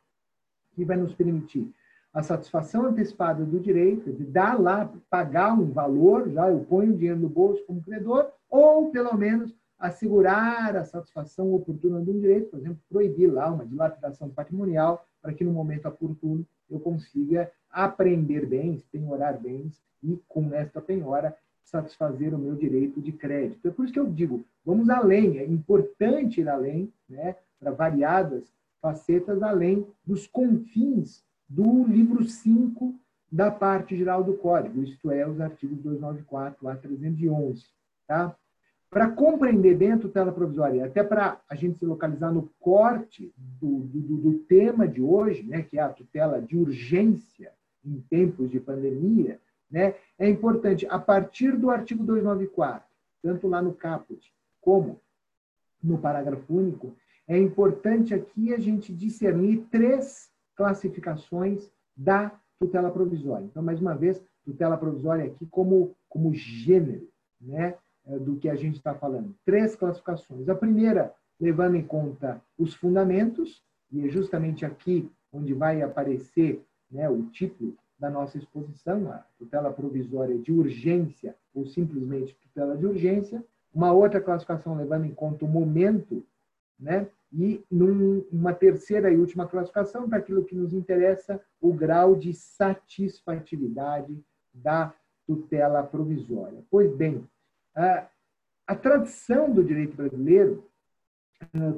que vai nos permitir a satisfação antecipada do direito, de dar lá, pagar um valor, já eu ponho o dinheiro no bolso como credor, ou pelo menos assegurar a satisfação oportuna de um direito, por exemplo, proibir lá uma dilapidação patrimonial, para que no momento oportuno eu consiga apreender bens, penhorar bens e, com esta penhora, satisfazer o meu direito de crédito. É por isso que eu digo, vamos além, é importante ir além, né, para variadas facetas, além dos confins do livro 5 da parte geral do Código, isto é, os artigos 294 a 311. Tá? Para compreender bem a tutela provisória, até para a gente se localizar no corte do, do, do tema de hoje, né, que é a tutela de urgência em tempos de pandemia, né, é importante, a partir do artigo 294, tanto lá no caput como no parágrafo único, é importante aqui a gente discernir três classificações da tutela provisória. Então, mais uma vez, tutela provisória aqui como, como gênero né, é, do que a gente está falando. Três classificações. A primeira, levando em conta os fundamentos, e é justamente aqui onde vai aparecer né, o título da nossa exposição, a tutela provisória de urgência ou simplesmente tutela de urgência. Uma outra classificação levando em conta o momento, né? E num, uma terceira e última classificação, para aquilo que nos interessa, o grau de satisfatividade da tutela provisória. Pois bem, a, a tradição do direito brasileiro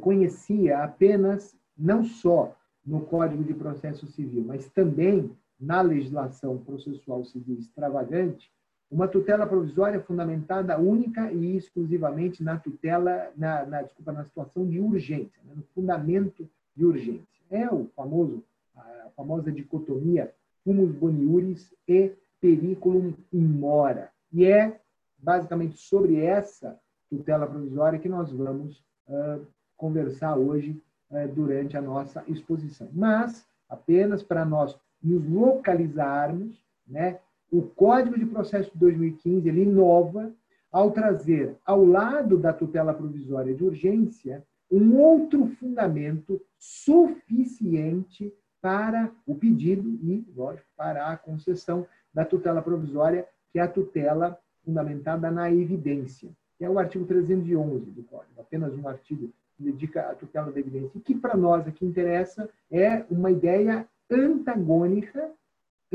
conhecia apenas, não só no Código de Processo Civil, mas também na legislação processual civil extravagante, uma tutela provisória fundamentada única e exclusivamente na tutela, na, na desculpa, na situação de urgência, né? no fundamento de urgência. É o famoso, a famosa dicotomia fumus boniuris e periculum in mora. E é basicamente sobre essa tutela provisória que nós vamos uh, conversar hoje uh, durante a nossa exposição. Mas, apenas para nós nos localizarmos, né? O Código de Processo de 2015 ele inova ao trazer ao lado da tutela provisória de urgência um outro fundamento suficiente para o pedido e, lógico, para a concessão da tutela provisória, que é a tutela fundamentada na evidência, que é o artigo 311 do Código. apenas um artigo que dedica à tutela da evidência, e que para nós aqui interessa é uma ideia antagônica,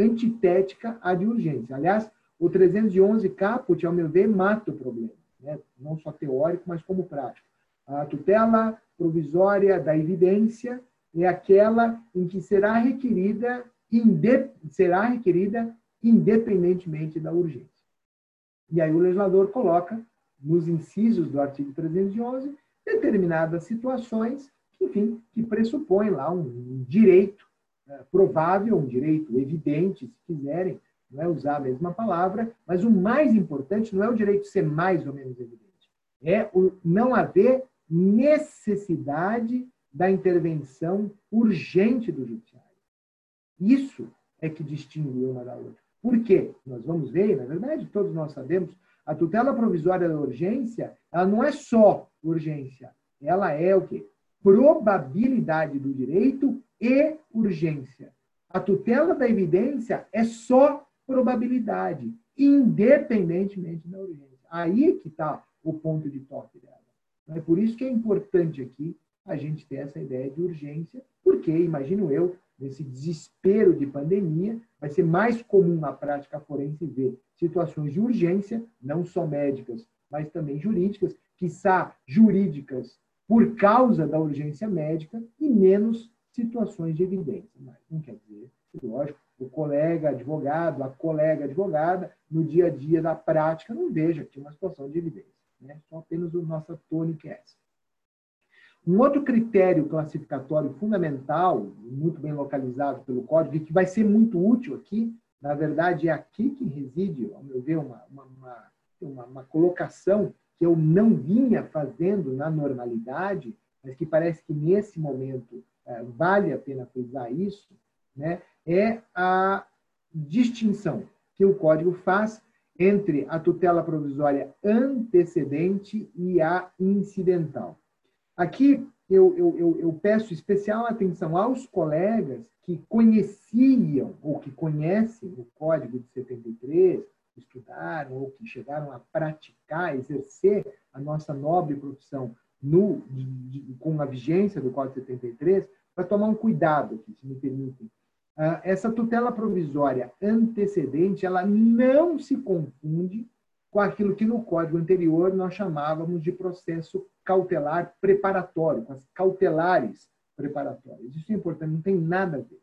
antitética à de urgência. Aliás, o 311 caput, ao meu ver, mata o problema, né? não só teórico, mas como prático. A tutela provisória da evidência é aquela em que será requerida, será requerida independentemente da urgência. E aí o legislador coloca nos incisos do artigo 311 determinadas situações, enfim, que pressupõem lá um direito provável, um direito evidente, se quiserem, não é usar a mesma palavra, mas o mais importante não é o direito ser mais ou menos evidente, é o não haver necessidade da intervenção urgente do judiciário. Isso é que distingue uma da outra. Por quê? Nós vamos ver, na verdade, todos nós sabemos, a tutela provisória da urgência, ela não é só urgência, ela é o quê? Probabilidade do direito e urgência. A tutela da evidência é só probabilidade, independentemente da urgência. Aí que está o ponto de toque dela. É por isso que é importante aqui a gente ter essa ideia de urgência, porque, imagino eu, nesse desespero de pandemia, vai ser mais comum na prática forense ver situações de urgência, não só médicas, mas também jurídicas, quiçá jurídicas por causa da urgência médica e menos situações de evidência. Mas não quer dizer, lógico, o colega advogado, a colega advogada, no dia a dia da prática, não veja que uma situação de evidência. Né? Só apenas a nossa tônica é essa. Um outro critério classificatório fundamental, muito bem localizado pelo código, e que vai ser muito útil aqui, na verdade, é aqui que reside, ao meu ver, uma, uma, uma, uma colocação que eu não vinha fazendo na normalidade, mas que parece que nesse momento vale a pena frisar isso, né? é a distinção que o código faz entre a tutela provisória antecedente e a incidental. Aqui eu, eu, eu, eu, peço especial atenção aos colegas que conheciam ou que conhecem o Código de 73, estudaram ou que chegaram a praticar, exercer a nossa nobre profissão no, de, de, com a vigência do Código de 73, para tomar um cuidado aqui, se me permitem. Ah, essa tutela provisória antecedente, ela não se confunde com aquilo que no código anterior nós chamávamos de processo cautelar preparatório, com as cautelares preparatórias. Isso é importante, não tem nada a ver.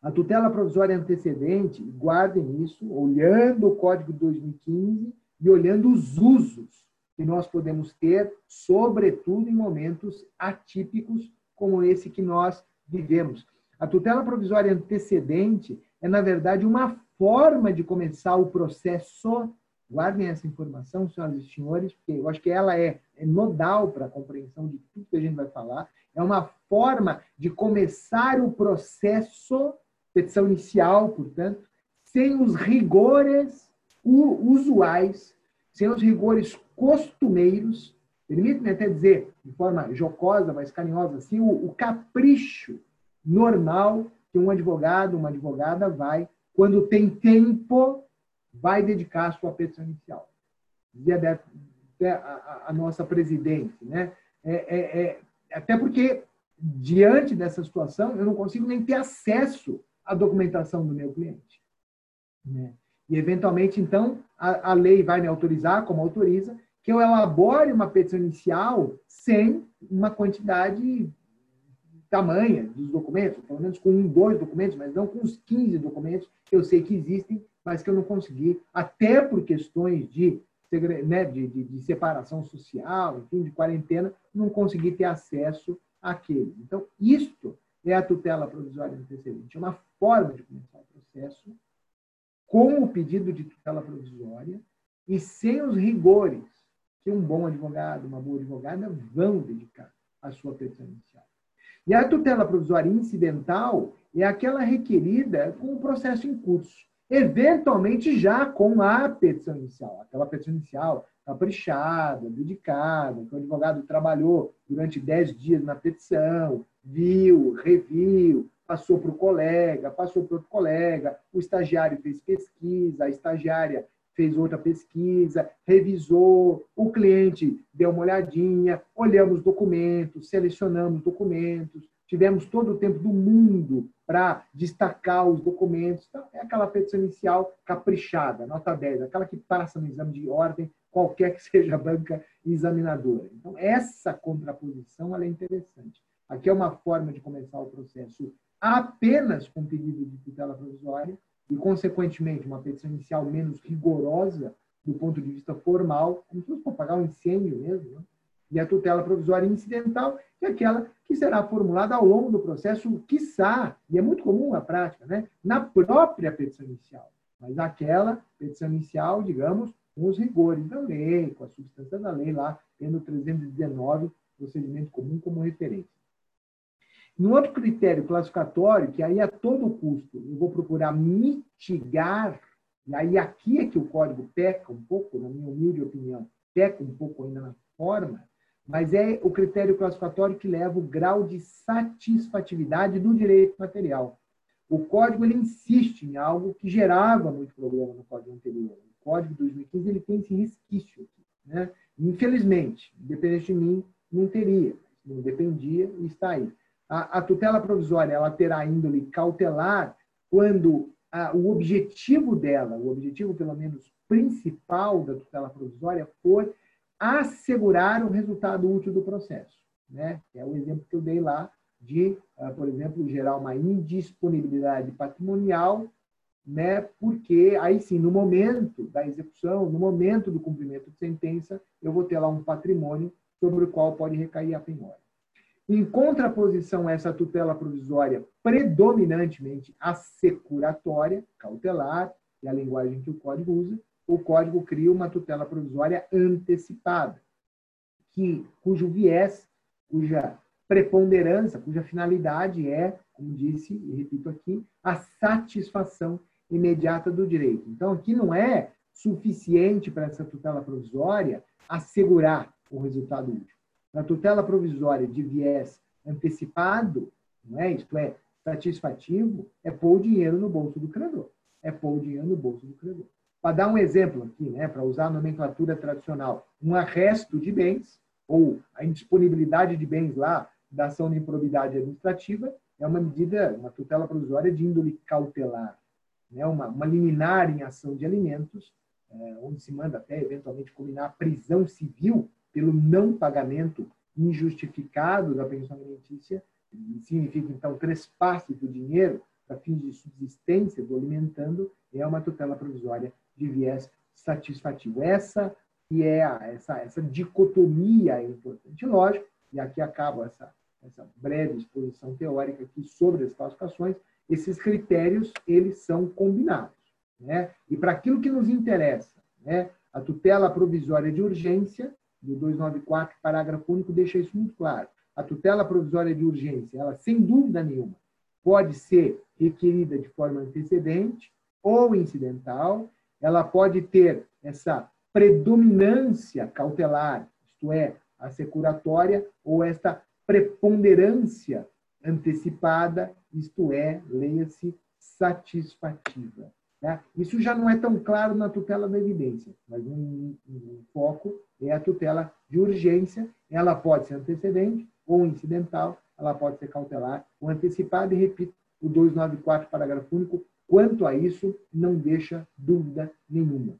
A tutela provisória antecedente, guardem isso, olhando o Código de 2015 e olhando os usos que nós podemos ter, sobretudo em momentos atípicos como esse que nós vivemos. A tutela provisória antecedente é, na verdade, uma forma de começar o processo. Guardem essa informação, senhoras e senhores, porque eu acho que ela é, é nodal para a compreensão de tudo que a gente vai falar. É uma forma de começar o processo, petição inicial, portanto, sem os rigores usuais, sem os rigores costumeiros, permite-me até dizer, de forma jocosa, mas carinhosa, assim, o, o capricho normal que um advogado, uma advogada vai, quando tem tempo, vai dedicar a sua petição inicial. Dizia a, a, nossa presidente, né? É, é, é, até porque, diante dessa situação, eu não consigo nem ter acesso à documentação do meu cliente. Né? E, eventualmente, então, a, a lei vai me autorizar, como autoriza, que eu elabore uma petição inicial sem uma quantidade tamanha dos documentos, pelo menos com um, dois documentos, mas não com os 15 documentos que eu sei que existem, mas que eu não consegui, até por questões de, né, de, de, de separação social, enfim, de quarentena, não consegui ter acesso àquele. Então, isto é a tutela provisória antecedente. É uma forma de começar o processo com o pedido de tutela provisória e sem os rigores que um bom advogado, uma boa advogada vão dedicar à sua petição inicial. E a tutela provisória incidental é aquela requerida com o processo em curso, eventualmente já com a petição inicial, aquela petição inicial caprichada, dedicada, que o advogado trabalhou durante 10 dias na petição, viu, reviu, passou para o colega, passou para outro colega, o estagiário fez pesquisa, a estagiária fez outra pesquisa, revisou, o cliente deu uma olhadinha, olhamos documentos, selecionamos documentos, tivemos todo o tempo do mundo para destacar os documentos. Então, é aquela petição inicial caprichada, nota 10, aquela que passa no exame de ordem, qualquer que *laughs* seja a banca examinadora. Então, essa contraposição é interessante. Aqui é uma forma de começar o processo apenas com pedido de tutela provisória e, consequentemente, uma petição inicial menos rigorosa do ponto de vista formal, como se fosse para pagar um incêndio mesmo, né? e a tutela provisória incidental, que é aquela que será formulada ao longo do processo, quiçá, e é muito comum a prática, né? na própria petição inicial, mas aquela petição inicial, digamos, com os rigores da lei, com a substância da lei lá, tendo 319, procedimento comum como referência. No outro critério classificatório, que aí a todo custo eu vou procurar mitigar, e aí aqui é que o código peca um pouco, na minha humilde opinião, peca um pouco ainda na forma, mas é o critério classificatório que leva o grau de satisfatividade do direito material. O código ele insiste em algo que gerava muito problema no código anterior. O código de 2015 ele tem esse resquício. Né? Infelizmente, independente de mim, não teria. Não dependia e está aí. A, a tutela provisória ela terá índole cautelar quando a, o objetivo dela, o objetivo pelo menos principal da tutela provisória for assegurar o resultado útil do processo. Né? É o exemplo que eu dei lá de, ah, por exemplo, gerar uma indisponibilidade patrimonial, né? porque aí sim, no momento da execução, no momento do cumprimento de sentença, eu vou ter lá um patrimônio sobre o qual pode recair a penhora. Em contraposição a essa tutela provisória predominantemente assecuratória, cautelar, é a linguagem que o código usa, o código cria uma tutela provisória antecipada, que, cujo viés, cuja preponderância, cuja finalidade é, como disse e repito aqui, a satisfação imediata do direito. Então, aqui não é suficiente para essa tutela provisória assegurar o resultado útil. Na tutela provisória de viés antecipado, não é? isto é, satisfativo, é pôr o dinheiro no bolso do credor. É pôr o dinheiro no bolso do credor. Para dar um exemplo aqui, né, para usar a nomenclatura tradicional, um arresto de bens ou a indisponibilidade de bens lá da ação de improbidade administrativa é uma medida, uma tutela provisória de índole cautelar, né, uma, uma liminar em ação de alimentos, é, onde se manda até eventualmente combinar prisão civil pelo não pagamento injustificado da pensão alimentícia, significa então trespasse do dinheiro para fins de subsistência do alimentando, é uma tutela provisória de viés satisfativo. Essa que é a, essa, essa dicotomia é importante. Lógico, e aqui acaba essa, essa breve exposição teórica aqui sobre as classificações, esses critérios, eles são combinados. Né? E para aquilo que nos interessa, né? a tutela provisória de urgência, do 294, parágrafo único, deixa isso muito claro. A tutela provisória de urgência, ela, sem dúvida nenhuma, pode ser requerida de forma antecedente ou incidental, ela pode ter essa predominância cautelar, isto é, a securatória, ou esta preponderância antecipada, isto é, leia-se, satisfativa. Né? Isso já não é tão claro na tutela da evidência, mas um, um foco é a tutela de urgência. Ela pode ser antecedente ou incidental, ela pode ser cautelar ou antecipada, e repito, o 294, parágrafo único, Quanto a isso, não deixa dúvida nenhuma.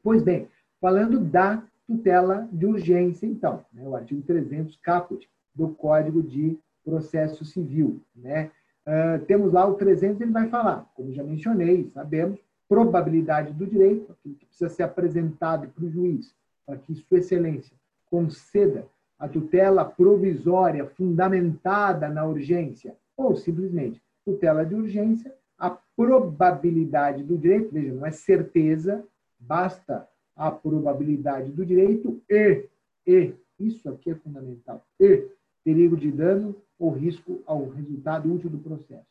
Pois bem, falando da tutela de urgência, então, né, o artigo 300, caput, do Código de Processo Civil. Né? Uh, temos lá o 300, ele vai falar, como já mencionei, sabemos, probabilidade do direito, aquilo que precisa ser apresentado para o juiz, para que Sua Excelência conceda a tutela provisória fundamentada na urgência, ou simplesmente tutela de urgência, a probabilidade do direito, veja, não é certeza, basta a probabilidade do direito e, e, isso aqui é fundamental, e perigo de dano ou risco ao resultado útil do processo.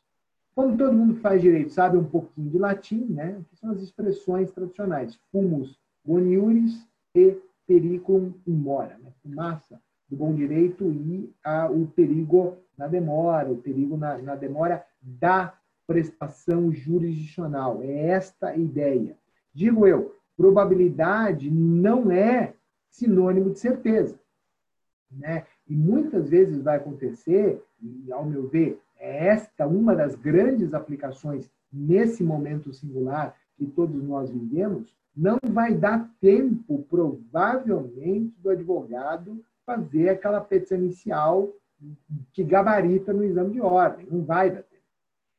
Como todo mundo que faz direito sabe um pouquinho de latim, né? que são as expressões tradicionais, fumus boniuris e periculum in mora, né? fumaça do bom direito e a, o perigo na demora, o perigo na, na demora da prestação jurisdicional. É esta a ideia. Digo eu, probabilidade não é sinônimo de certeza. Né? E muitas vezes vai acontecer, e ao meu ver, é esta uma das grandes aplicações nesse momento singular que todos nós vivemos, não vai dar tempo, provavelmente, do advogado fazer aquela petição inicial que gabarita no exame de ordem. Não vai dar tempo.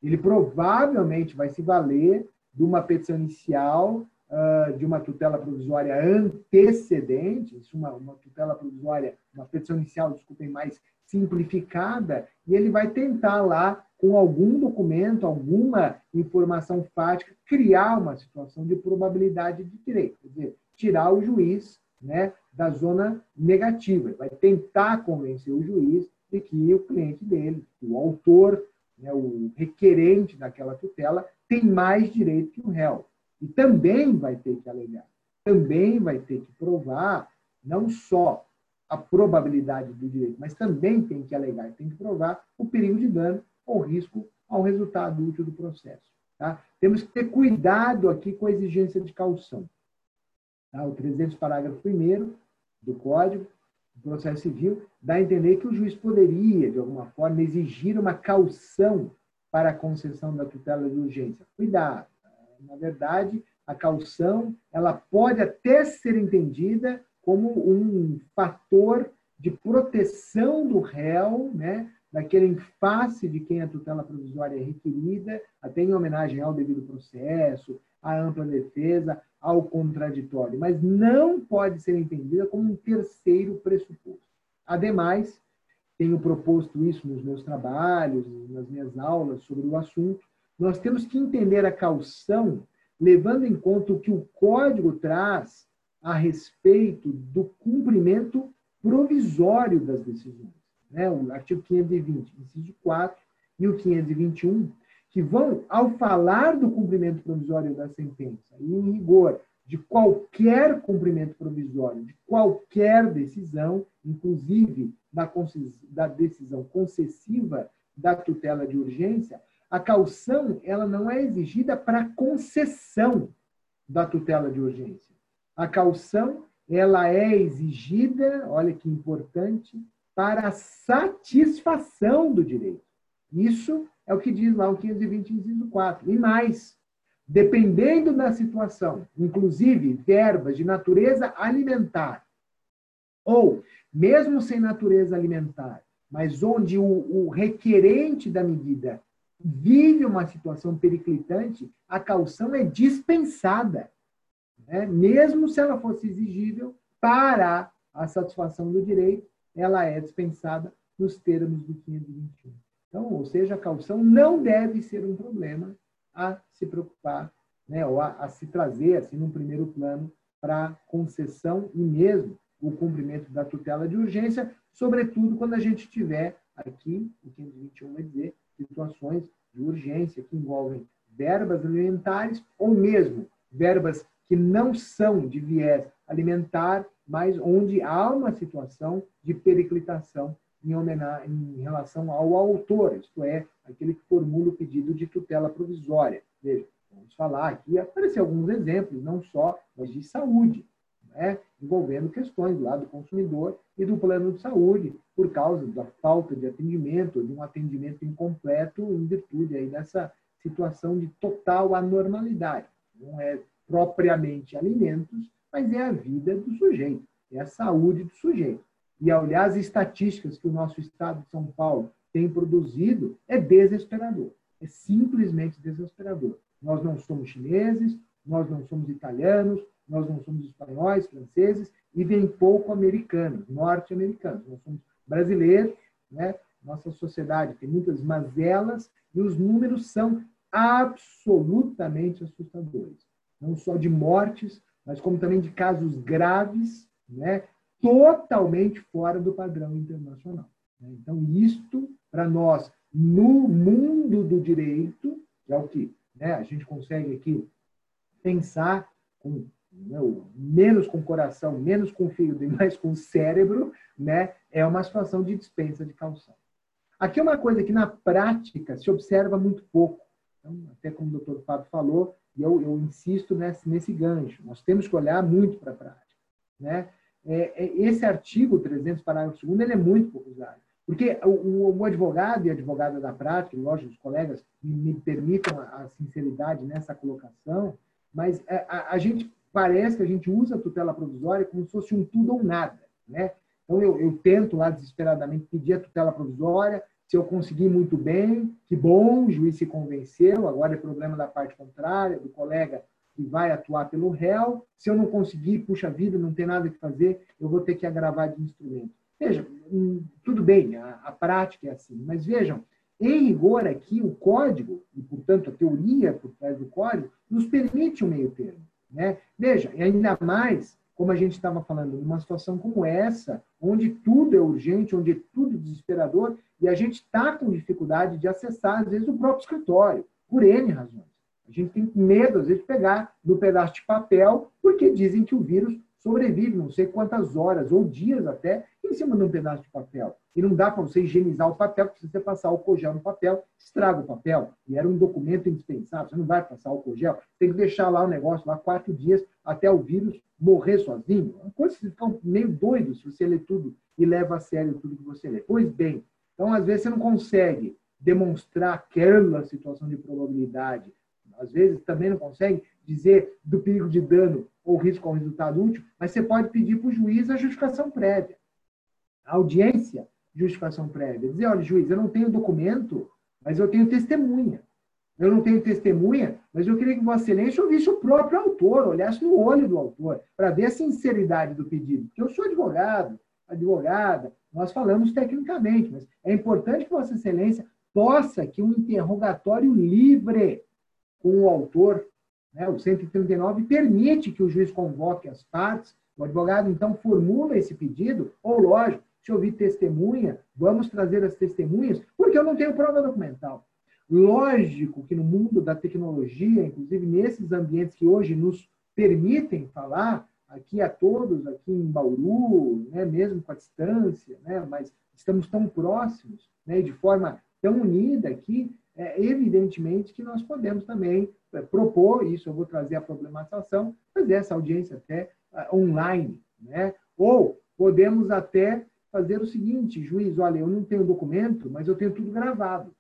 Ele provavelmente vai se valer de uma petição inicial uh, de uma tutela provisória antecedente, uma, uma tutela provisória, uma petição inicial, desculpem, mais simplificada, e ele vai tentar lá, com algum documento, alguma informação fática, criar uma situação de probabilidade de direito, quer dizer, tirar o juiz né, da zona negativa. Ele vai tentar convencer o juiz de que o cliente dele, o autor, né, o requerente daquela tutela, tem mais direito que o réu. E também vai ter que alegar, também vai ter que provar não só a probabilidade do direito, mas também tem que alegar, tem que provar o perigo de dano ou risco ao resultado útil do processo. Tá? Temos que ter cuidado aqui com a exigência de caução. Tá? O 300, parágrafo 1 do Código do Processo Civil dá a entender que o juiz poderia, de alguma forma, exigir uma caução para a concessão da tutela de urgência. Cuidado! Na verdade, a caução ela pode até ser entendida como um fator de proteção do réu, né, daquele em face de quem a tutela provisória é requerida, até em homenagem ao devido processo, à ampla defesa, ao contraditório, mas não pode ser entendida como um terceiro pressuposto. Ademais, tenho proposto isso nos meus trabalhos, nas minhas aulas sobre o assunto, nós temos que entender a caução levando em conta o que o código traz a respeito do cumprimento provisório das decisões. Né? O artigo 520, inciso 4, e o 521, que vão, ao falar do cumprimento provisório da sentença, e em rigor de qualquer cumprimento provisório, de qualquer decisão, inclusive da, da decisão concessiva da tutela de urgência, a caução ela não é exigida para concessão da tutela de urgência. A caução ela é exigida, olha que importante, para a satisfação do direito. Isso é o que diz lá o 520, inciso 4. E mais, dependendo da situação, inclusive verbas de natureza alimentar, ou mesmo sem natureza alimentar, mas onde o, o requerente da medida vive uma situação periclitante, a caução é dispensada né? mesmo se ela fosse exigível para a satisfação do direito, ela é dispensada nos termos do 521. Então, ou seja, a caução não deve ser um problema a se preocupar, né, ou a, a se trazer, assim, num primeiro plano, para concessão e mesmo o cumprimento da tutela de urgência, sobretudo quando a gente tiver aqui, o 521 vai dizer, situações de urgência que envolvem verbas alimentares ou mesmo verbas que não são de viés alimentar, mas onde há uma situação de periclitação em, homenagem, em relação ao autor, isto é, aquele que formula o pedido de tutela provisória. Veja, vamos falar aqui, aparecer alguns exemplos, não só, mas de saúde, né? envolvendo questões lá do consumidor e do plano de saúde, por causa da falta de atendimento, de um atendimento incompleto em virtude aí dessa situação de total anormalidade. Não é propriamente alimentos, mas é a vida do sujeito, é a saúde do sujeito. E olhar as estatísticas que o nosso estado de São Paulo tem produzido, é desesperador. É simplesmente desesperador. Nós não somos chineses, nós não somos italianos, nós não somos espanhóis, franceses e bem pouco americanos, norte-americanos. Nós somos brasileiros, né? Nossa sociedade tem muitas mazelas e os números são absolutamente assustadores não só de mortes, mas como também de casos graves, né, totalmente fora do padrão internacional. Né. Então, isto, para nós, no mundo do direito, que é o que né, a gente consegue aqui pensar com né, menos com coração, menos com fígado e mais com cérebro, né, é uma situação de dispensa de calção. Aqui é uma coisa que na prática se observa muito pouco. Então, até como o doutor Fábio falou, e eu, eu insisto nesse, nesse gancho, nós temos que olhar muito para a prática. Né? É, é, esse artigo 300, parágrafo 2 ele é muito pouco usado. Porque o, o, advogado e a advogada da prática, lógico, os colegas me, me permitam a, a, sinceridade nessa colocação, mas a, a, a, gente parece que a gente usa a tutela provisória como se fosse um tudo ou nada. Né? Então, eu, eu tento lá desesperadamente pedir a tutela provisória, se eu conseguir muito bem, que bom, o juiz se convenceu, agora é problema da parte contrária, do colega que vai atuar pelo réu. Se eu não conseguir, puxa vida, não tem nada que fazer, eu vou ter que agravar de instrumento. Veja, hum, tudo bem, a, a prática é assim, mas vejam, em rigor aqui, o código, e portanto a teoria por trás do código, nos permite um meio termo. Né? Veja, e ainda mais, como a gente estava falando, numa situação como essa, onde tudo é urgente, onde é tudo desesperador, e a gente está com dificuldade de acessar, às vezes, o próprio escritório, por N razões. A gente tem medo, às vezes, de pegar no pedaço de papel, porque dizem que o vírus sobrevive não sei quantas horas ou dias até em cima de um pedaço de papel. E não dá para você higienizar o papel, porque se você passar álcool gel no papel, estraga o papel. E era um documento indispensável, você não vai passar álcool gel. Tem que deixar lá o negócio lá quatro dias até o vírus morrer sozinho. Uma coisa que fica meio doido se você lê tudo e leva a sério tudo que você lê. Pois bem, então às vezes você não consegue demonstrar aquela situação de probabilidade. Às vezes também não consegue dizer do perigo de dano ou risco ao resultado útil, mas você pode pedir para o juiz a justificação prévia. Audiência, justificação prévia. Dizer, olha, juiz, eu não tenho documento, mas eu tenho testemunha. Eu não tenho testemunha, mas eu queria que Vossa Excelência ouvisse o próprio autor, olhasse no olho do autor, para ver a sinceridade do pedido. Porque eu sou advogado, advogada, nós falamos tecnicamente, mas é importante que Vossa Excelência possa que um interrogatório livre com o autor né? O 139 permite que o juiz convoque as partes, o advogado então formula esse pedido, ou lógico, se ouvir testemunha, vamos trazer as testemunhas, porque eu não tenho prova documental. Lógico que no mundo da tecnologia, inclusive nesses ambientes que hoje nos permitem falar, aqui a todos, aqui em Bauru, né, mesmo com a distância, né, mas estamos tão próximos, né, de forma tão unida aqui, é, evidentemente que nós podemos também é, propor, isso eu vou trazer a problematização, fazer essa audiência até uh, online. Né? Ou podemos até fazer o seguinte, juiz, olha, eu não tenho documento, mas eu tenho tudo gravado.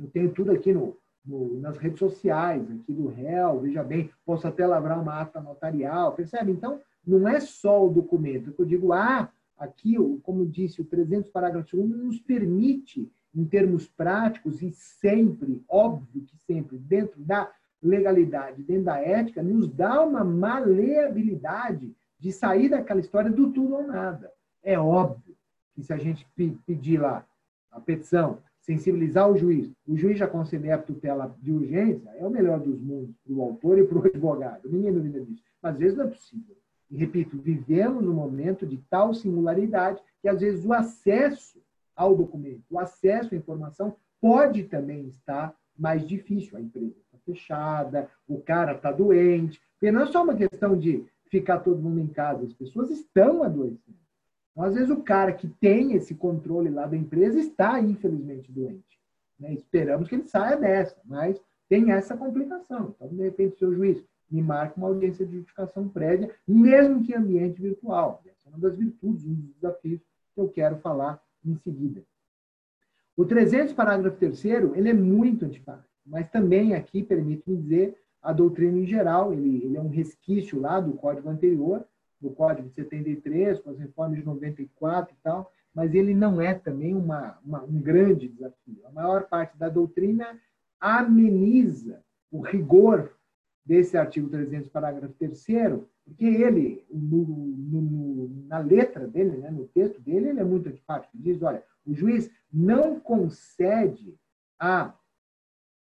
Eu tenho tudo aqui no, no, nas redes sociais, aqui do réu, veja bem, posso até lavrar uma ata notarial, percebe? Então, não é só o documento. Eu digo, ah, aqui, como disse, o 300 parágrafo 1 nos permite em termos práticos e sempre, óbvio que sempre, dentro da legalidade, dentro da ética, nos dá uma maleabilidade de sair daquela história do tudo ou nada. É óbvio que se a gente pedir lá a petição, sensibilizar o juiz, o juiz já conceder a tutela de urgência, é o melhor dos mundos para o autor e para o *laughs* advogado. Ninguém duvida disso. Mas às vezes não é possível. E repito, vivemos um momento de tal singularidade que às vezes o acesso ao documento, o acesso à informação pode também estar mais difícil. A empresa está fechada, o cara está doente, porque não é só uma questão de ficar todo mundo em casa, as pessoas estão adoecendo. Então, às vezes, o cara que tem esse controle lá da empresa está, infelizmente, doente. Né? Esperamos que ele saia dessa, mas tem essa complicação. Então, de repente, o seu juiz me marca uma audiência de justificação prévia, mesmo que em ambiente virtual. Essa é uma das virtudes, um dos desafios que eu quero falar em seguida. O 300, parágrafo 3 ele é muito antipático, mas também aqui permite-me dizer a doutrina em geral, ele, ele é um resquício lá do código anterior, do código de 73, com as reformas de 94 e tal, mas ele não é também uma, uma, um grande desafio. A maior parte da doutrina ameniza o rigor desse artigo 300, parágrafo 3 porque ele, no, no, na letra dele, né, no texto dele, ele é muito antipático. Ele diz, olha, o juiz não concede a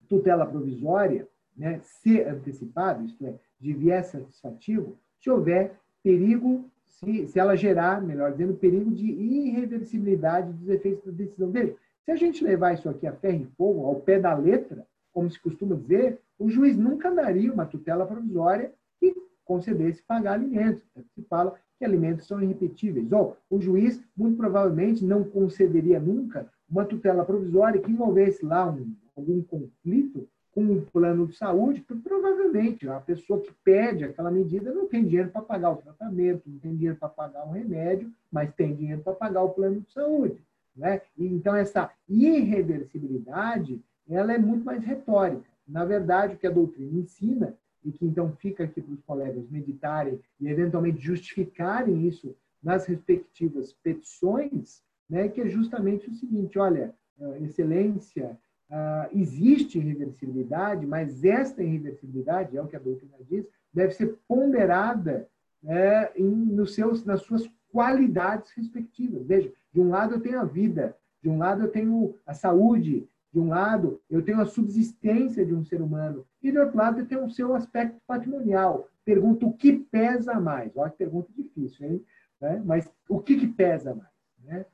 tutela provisória, né, se antecipada, isto é, de viés satisfativo, se houver perigo, se, se ela gerar, melhor dizendo, perigo de irreversibilidade dos efeitos da decisão. Veja, se a gente levar isso aqui a ferro e fogo, ao pé da letra, como se costuma dizer, o juiz nunca daria uma tutela provisória que concedesse pagar alimentos. Se fala que alimentos são irrepetíveis. Ou o juiz, muito provavelmente, não concederia nunca uma tutela provisória que envolvesse lá um, algum conflito com o plano de saúde, provavelmente a pessoa que pede aquela medida não tem dinheiro para pagar o tratamento, não tem dinheiro para pagar o remédio, mas tem dinheiro para pagar o plano de saúde. Né? Então, essa irreversibilidade ela é muito mais retórica. Na verdade, o que a doutrina ensina, e que então fica aqui para os colegas meditarem e eventualmente justificarem isso nas respectivas petições, né, que é justamente o seguinte: olha, excelência, Uh, existe irreversibilidade, mas esta irreversibilidade, é o que a doutrina diz, deve ser ponderada né, em, nos seus, nas suas qualidades respectivas. Veja, de um lado eu tenho a vida, de um lado eu tenho a saúde, de um lado eu tenho a subsistência de um ser humano, e do outro lado eu tenho o seu aspecto patrimonial. Pergunto o que pesa mais? Olha que pergunta difícil, hein? Né? Mas o que, que pesa mais? Né?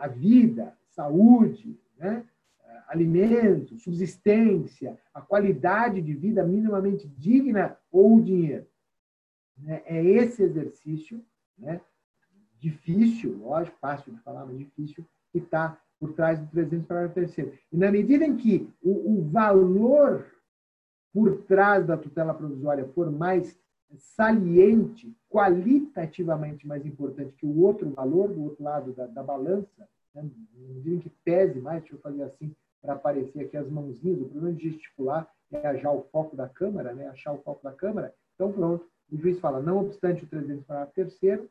A vida, saúde, né? Alimento, subsistência, a qualidade de vida minimamente digna ou o dinheiro. Né? É esse exercício, né? difícil, lógico, fácil de falar, mas difícil, que está por trás do 300 para o terceiro. E na medida em que o, o valor por trás da tutela provisória for mais saliente, qualitativamente mais importante que o outro valor do outro lado da, da balança, né? na medida em que pese mais, deixa eu fazer assim, para aparecer aqui as mãozinhas, o problema de gesticular é achar o foco da câmera, né? achar o foco da câmera. Então, pronto, o juiz fala, não obstante o 300 parágrafo terceiro,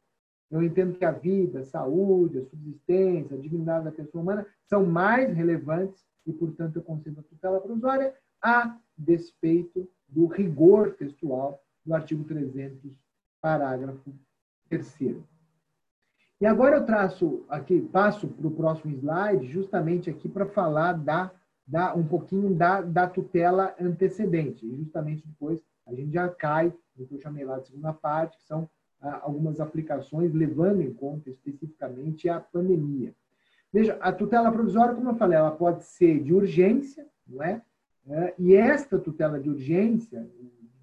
eu entendo que a vida, a saúde, a subsistência, a dignidade da pessoa humana são mais relevantes e, portanto, eu concedo a tutela provisória a despeito do rigor textual do artigo 300, parágrafo terceiro. E agora eu traço aqui, passo para o próximo slide, justamente aqui para falar da, da, um pouquinho da, da tutela antecedente. E justamente depois a gente já cai no que eu chamei lá de segunda parte, que são ah, algumas aplicações levando em conta especificamente a pandemia. Veja, a tutela provisória, como eu falei, ela pode ser de urgência, não é? é e esta tutela de urgência,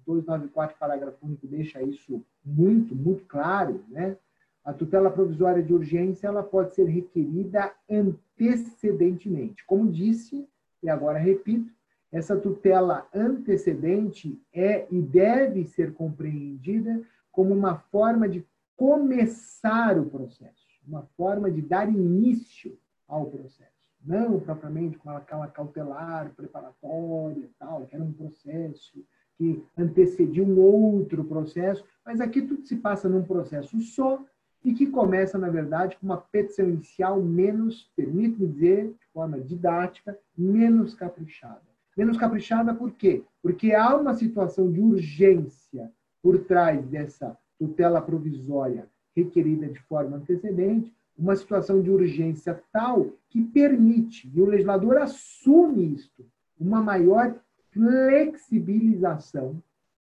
294, parágrafo único, deixa isso muito, muito claro, né? A tutela provisória de urgência ela pode ser requerida antecedentemente. Como disse, e agora repito, essa tutela antecedente é e deve ser compreendida como uma forma de começar o processo, uma forma de dar início ao processo. Não propriamente com aquela cautelar, preparatória tal, que era um processo que antecedia um outro processo, mas aqui tudo se passa num processo só, e que começa, na verdade, com uma petição inicial menos, permite-me dizer, de forma didática, menos caprichada. Menos caprichada por quê? Porque há uma situação de urgência por trás dessa tutela provisória requerida de forma antecedente, uma situação de urgência tal que permite, e o legislador assume isto, uma maior flexibilização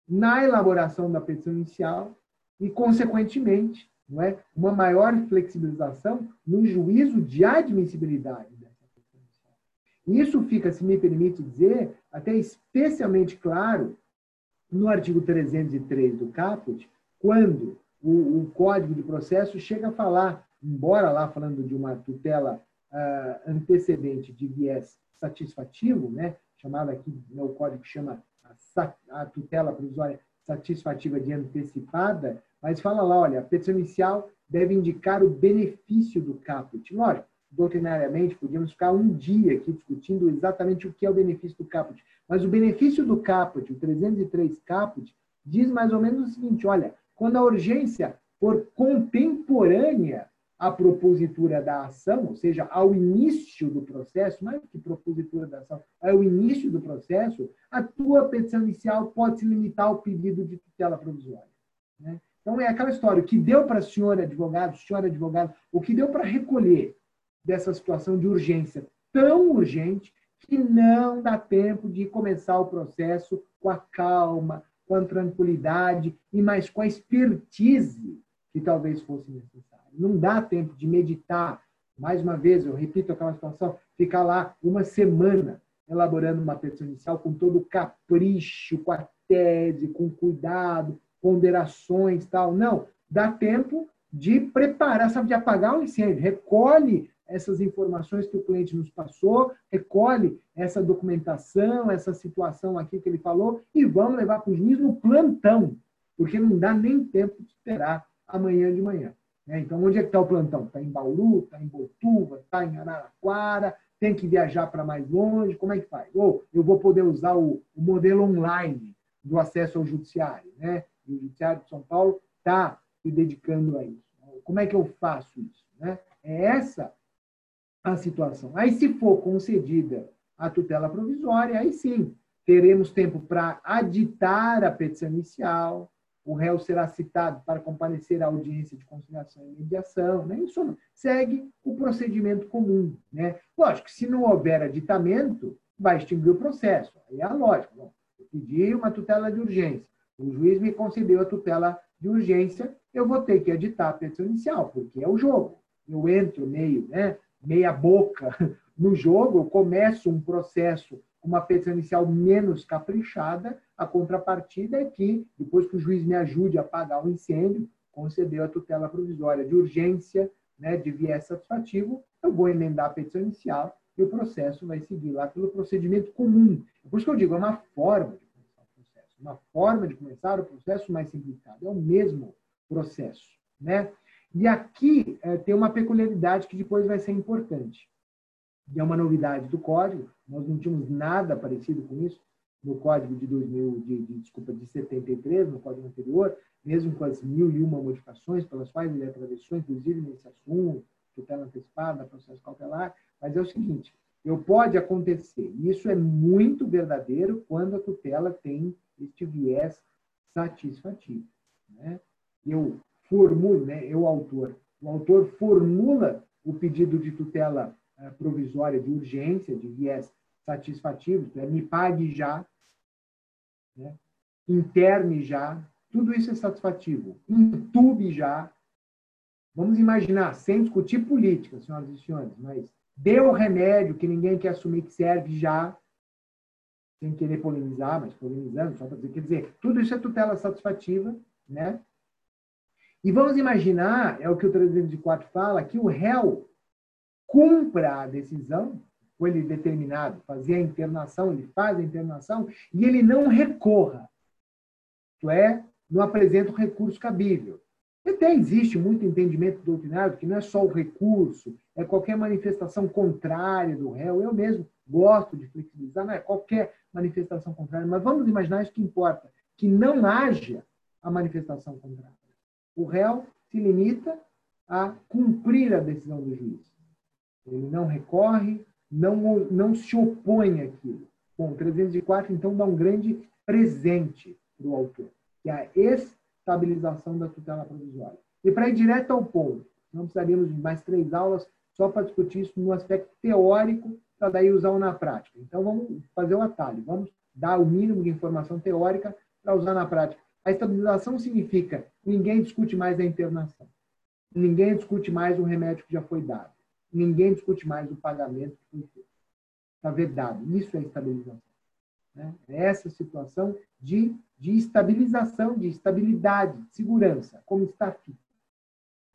na elaboração da petição inicial e, consequentemente, não é? uma maior flexibilização no juízo de admissibilidade dessa Isso fica, se me permite dizer, até especialmente claro no artigo 303 do caput, quando o, o, Código de Processo chega a falar, embora lá falando de uma tutela uh, antecedente de viés satisfativo, né, chamada aqui, né, o Código chama a, a tutela provisória satisfativa de antecipada, mas fala lá, olha, a petição inicial deve indicar o benefício do caput. Lógico, doutrinariamente, podíamos ficar um dia aqui discutindo exatamente o que é o benefício do caput. Mas o benefício do caput, o 303 caput, diz mais ou menos o seguinte, olha, quando a urgência for contemporânea à propositura da ação, ou seja, ao início do processo, mais que propositura da ação, ao início do processo, a tua petição inicial pode se limitar ao pedido de tutela provisória. Né? Então, é aquela história, o que deu para a senhora advogado, senhora advogado, o que deu para recolher dessa situação de urgência tão urgente que não dá tempo de começar o processo com a calma, com a tranquilidade e mais com a expertise que talvez fosse necessária. Não dá tempo de meditar. Mais uma vez, eu repito aquela situação, ficar lá uma semana elaborando uma petição inicial com todo o capricho, com a tese, com cuidado, ponderações tal. Não, dá tempo de preparar, sabe, de apagar o incêndio. Recolhe essas informações que o cliente nos passou, recolhe essa documentação, essa situação aqui que ele falou e vamos levar para o juiz no plantão, porque não dá nem tempo de esperar amanhã de manhã. Né? Então, onde é que está o plantão? Está em Bauru, está em Botuva, está em Araraquara, tem que viajar para mais longe, como é que faz? Ou eu vou poder usar o, o modelo online do acesso ao judiciário, né? O Judiciário de São Paulo está se dedicando a isso. Como é que eu faço isso? Né? É essa a situação. Aí, se for concedida a tutela provisória, aí sim, teremos tempo para aditar a petição inicial, o réu será citado para comparecer à audiência de conciliação e mediação, né? isso segue o procedimento comum. Né? Lógico, se não houver aditamento, vai extinguir o processo. Aí é a lógica. Bom, eu pedi uma tutela de urgência, o juiz me concedeu a tutela de urgência, eu vou ter que editar a petição inicial, porque é o jogo. Eu entro meio, né, meia boca *laughs* no jogo, eu começo um processo uma petição inicial menos caprichada, a contrapartida é que, depois que o juiz me ajude a apagar o incêndio, concedeu a tutela provisória de urgência, né, de viés satisfativo, eu vou emendar a petição inicial e o processo vai seguir lá pelo procedimento comum. Por isso que eu digo, é uma forma de uma forma de começar o processo mais simplificado, é o mesmo processo, né? E aqui é, tem uma peculiaridade que depois vai ser importante. E é uma novidade do código. Nós não tínhamos nada parecido com isso no código de 2000, de, de, desculpa, de 73, no código anterior, mesmo com as mil e uma modificações pelas quais ele atravessou, inclusive nesse assunto, tutela antecipada, processo cautelar. Mas é o seguinte: eu pode acontecer. Isso é muito verdadeiro quando a tutela tem este viés satisfativo. Né? Eu formulo, né, eu, autor, o autor formula o pedido de tutela uh, provisória de urgência, de viés satisfativo, é, me pague já, né, interne já, tudo isso é satisfativo, intube já. Vamos imaginar, sem discutir política, senhoras e senhores, mas dê o remédio que ninguém quer assumir que serve já, sem querer polemizar, mas polemizando, só para dizer, quer dizer, tudo isso é tutela satisfativa, né? E vamos imaginar, é o que o 304 fala, que o réu cumpra a decisão, foi ele determinado fazer a internação, ele faz a internação, e ele não recorra. Isto é, não apresenta o recurso cabível. Até existe muito entendimento doutrinário que não é só o recurso, é qualquer manifestação contrária do réu. Eu mesmo gosto de flexibilizar, não é qualquer manifestação contrária, mas vamos imaginar isso que importa, que não haja a manifestação contrária o réu se limita a cumprir a decisão do juiz. Ele não recorre, não, não se opõe àquilo. Bom, 304, então, dá um grande presente para o autor, que é a estabilização da tutela provisória. E para ir direto ao ponto, não precisaríamos de mais três aulas só para discutir isso no aspecto teórico, para daí usar na prática. Então, vamos fazer o atalho, vamos dar o mínimo de informação teórica para usar na prática. A estabilização significa ninguém discute mais a internação. Ninguém discute mais o remédio que já foi dado. Ninguém discute mais o pagamento que foi feito. Está vedado. Isso é estabilização. Né? É essa situação de, de estabilização, de estabilidade, de segurança, como está fica.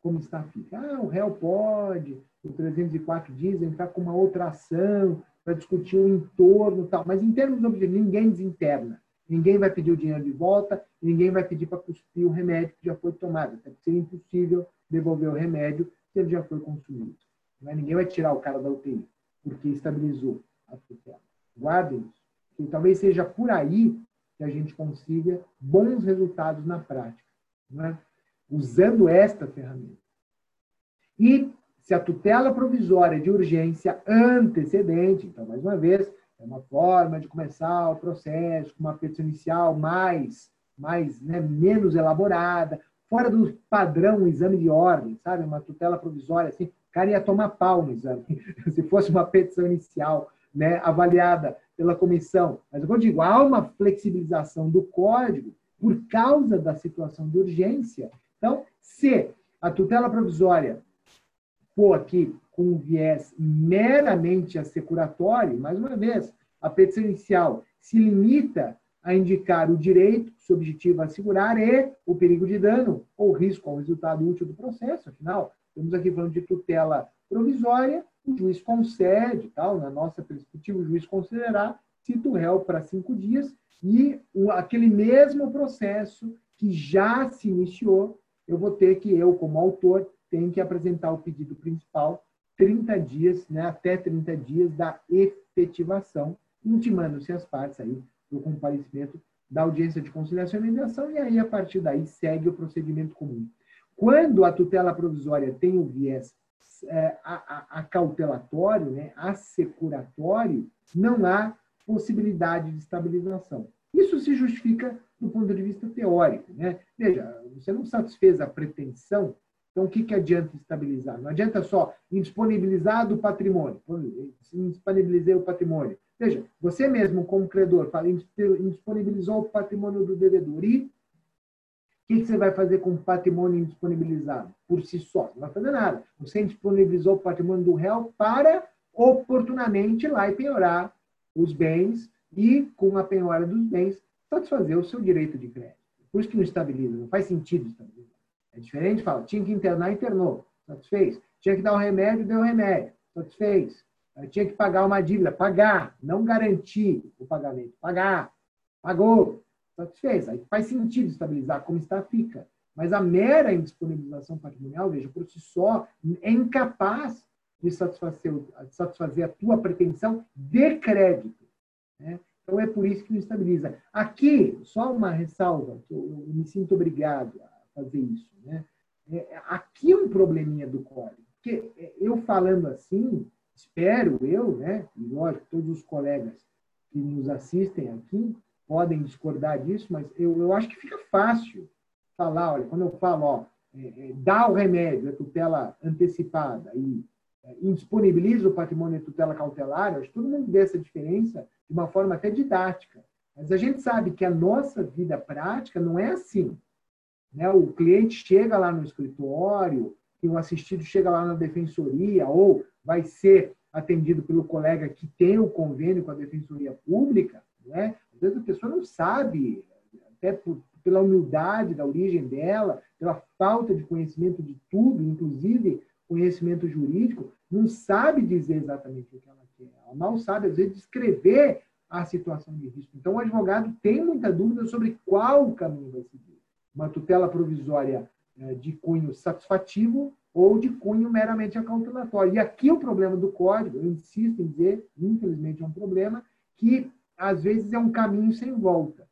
Como está fica. Ah, o réu pode, o 304 diz, entrar com uma outra ação para discutir o entorno tal. Mas em termos objetivos, ninguém desinterna. Ninguém vai pedir o dinheiro de volta, ninguém vai pedir para cuspir o remédio que já foi tomado. Até seria impossível devolver o remédio se ele já foi consumido. É? Ninguém vai tirar o cara da UTI, porque estabilizou a tutela. Guardem isso. Que talvez seja por aí que a gente consiga bons resultados na prática, é? usando esta ferramenta. E se a tutela provisória de urgência antecedente, então, mais uma vez, é uma forma de começar o processo com uma petição inicial mais, mais né, menos elaborada, fora do padrão exame de ordem, sabe? Uma tutela provisória, assim, o cara ia tomar pau no exame, *laughs* se fosse uma petição inicial né, avaliada pela comissão. Mas eu digo, há uma flexibilização do código por causa da situação de urgência. Então, se a tutela provisória for aqui com um viés meramente assecuratório, mais uma vez, a petição inicial se limita a indicar o direito subjetivo a assegurar e o perigo de dano ou risco ao resultado útil do processo. Afinal, estamos aqui falando de tutela provisória, o juiz concede, tal, na nossa perspectiva, o juiz concederá, cita o réu para cinco dias e o, aquele mesmo processo que já se iniciou, eu vou ter que, eu como autor, tenho que apresentar o pedido principal 30 dias, né, até 30 dias da efetivação, intimando-se as partes aí do comparecimento da audiência de conciliação e mediação, e aí, a partir daí, segue o procedimento comum. Quando a tutela provisória tem o viés é, acautelatório, né, assecuratório, não há possibilidade de estabilização. Isso se justifica do ponto de vista teórico. Né? Veja, você não satisfez a pretensão, então o que, que adianta estabilizar? Não adianta só indisponibilizar do patrimônio. Indisponibilizei o patrimônio. Veja, você mesmo, como credor, fala, indisponibilizou o patrimônio do devedor. E o que, que você vai fazer com o patrimônio indisponibilizado? Por si só, não vai fazer nada. Você indisponibilizou o patrimônio do réu para oportunamente lá e penhorar os bens e, com a penhora dos bens, satisfazer o seu direito de crédito. Por isso que não estabiliza, não faz sentido estabilizar. É diferente, fala, tinha que internar, internou, satisfez. Tinha que dar o um remédio, deu o um remédio, satisfez. Tinha que pagar uma dívida, pagar, não garantir o pagamento, pagar, pagou, satisfez. Aí faz sentido estabilizar, como está, fica. Mas a mera indisponibilização patrimonial, veja, por si só, é incapaz de satisfazer, de satisfazer a tua pretensão de crédito. Né? Então, é por isso que não estabiliza. Aqui, só uma ressalva, que eu, eu me sinto obrigado fazer isso. Né? É, aqui é um probleminha do código. Porque eu falando assim, espero eu, né, e lógico, todos os colegas que nos assistem aqui podem discordar disso, mas eu, eu acho que fica fácil falar, olha, quando eu falo, ó, é, é, dá o remédio, é tutela antecipada, e é, indisponibiliza o patrimônio de tutela cautelar, acho que todo mundo vê essa diferença de uma forma até didática. Mas a gente sabe que a nossa vida prática não é assim. Né? O cliente chega lá no escritório, e o assistido chega lá na defensoria, ou vai ser atendido pelo colega que tem o convênio com a defensoria pública. Né? Às vezes a pessoa não sabe, até por, pela humildade da origem dela, pela falta de conhecimento de tudo, inclusive conhecimento jurídico, não sabe dizer exatamente o que ela quer. Ela mal sabe, às vezes, descrever a situação de risco. Então, o advogado tem muita dúvida sobre qual caminho vai seguir. Uma tutela provisória eh, de cunho satisfativo ou de cunho meramente acautelatório. E aqui o problema do código, eu insisto em dizer, infelizmente é um problema, que às vezes é um caminho sem volta,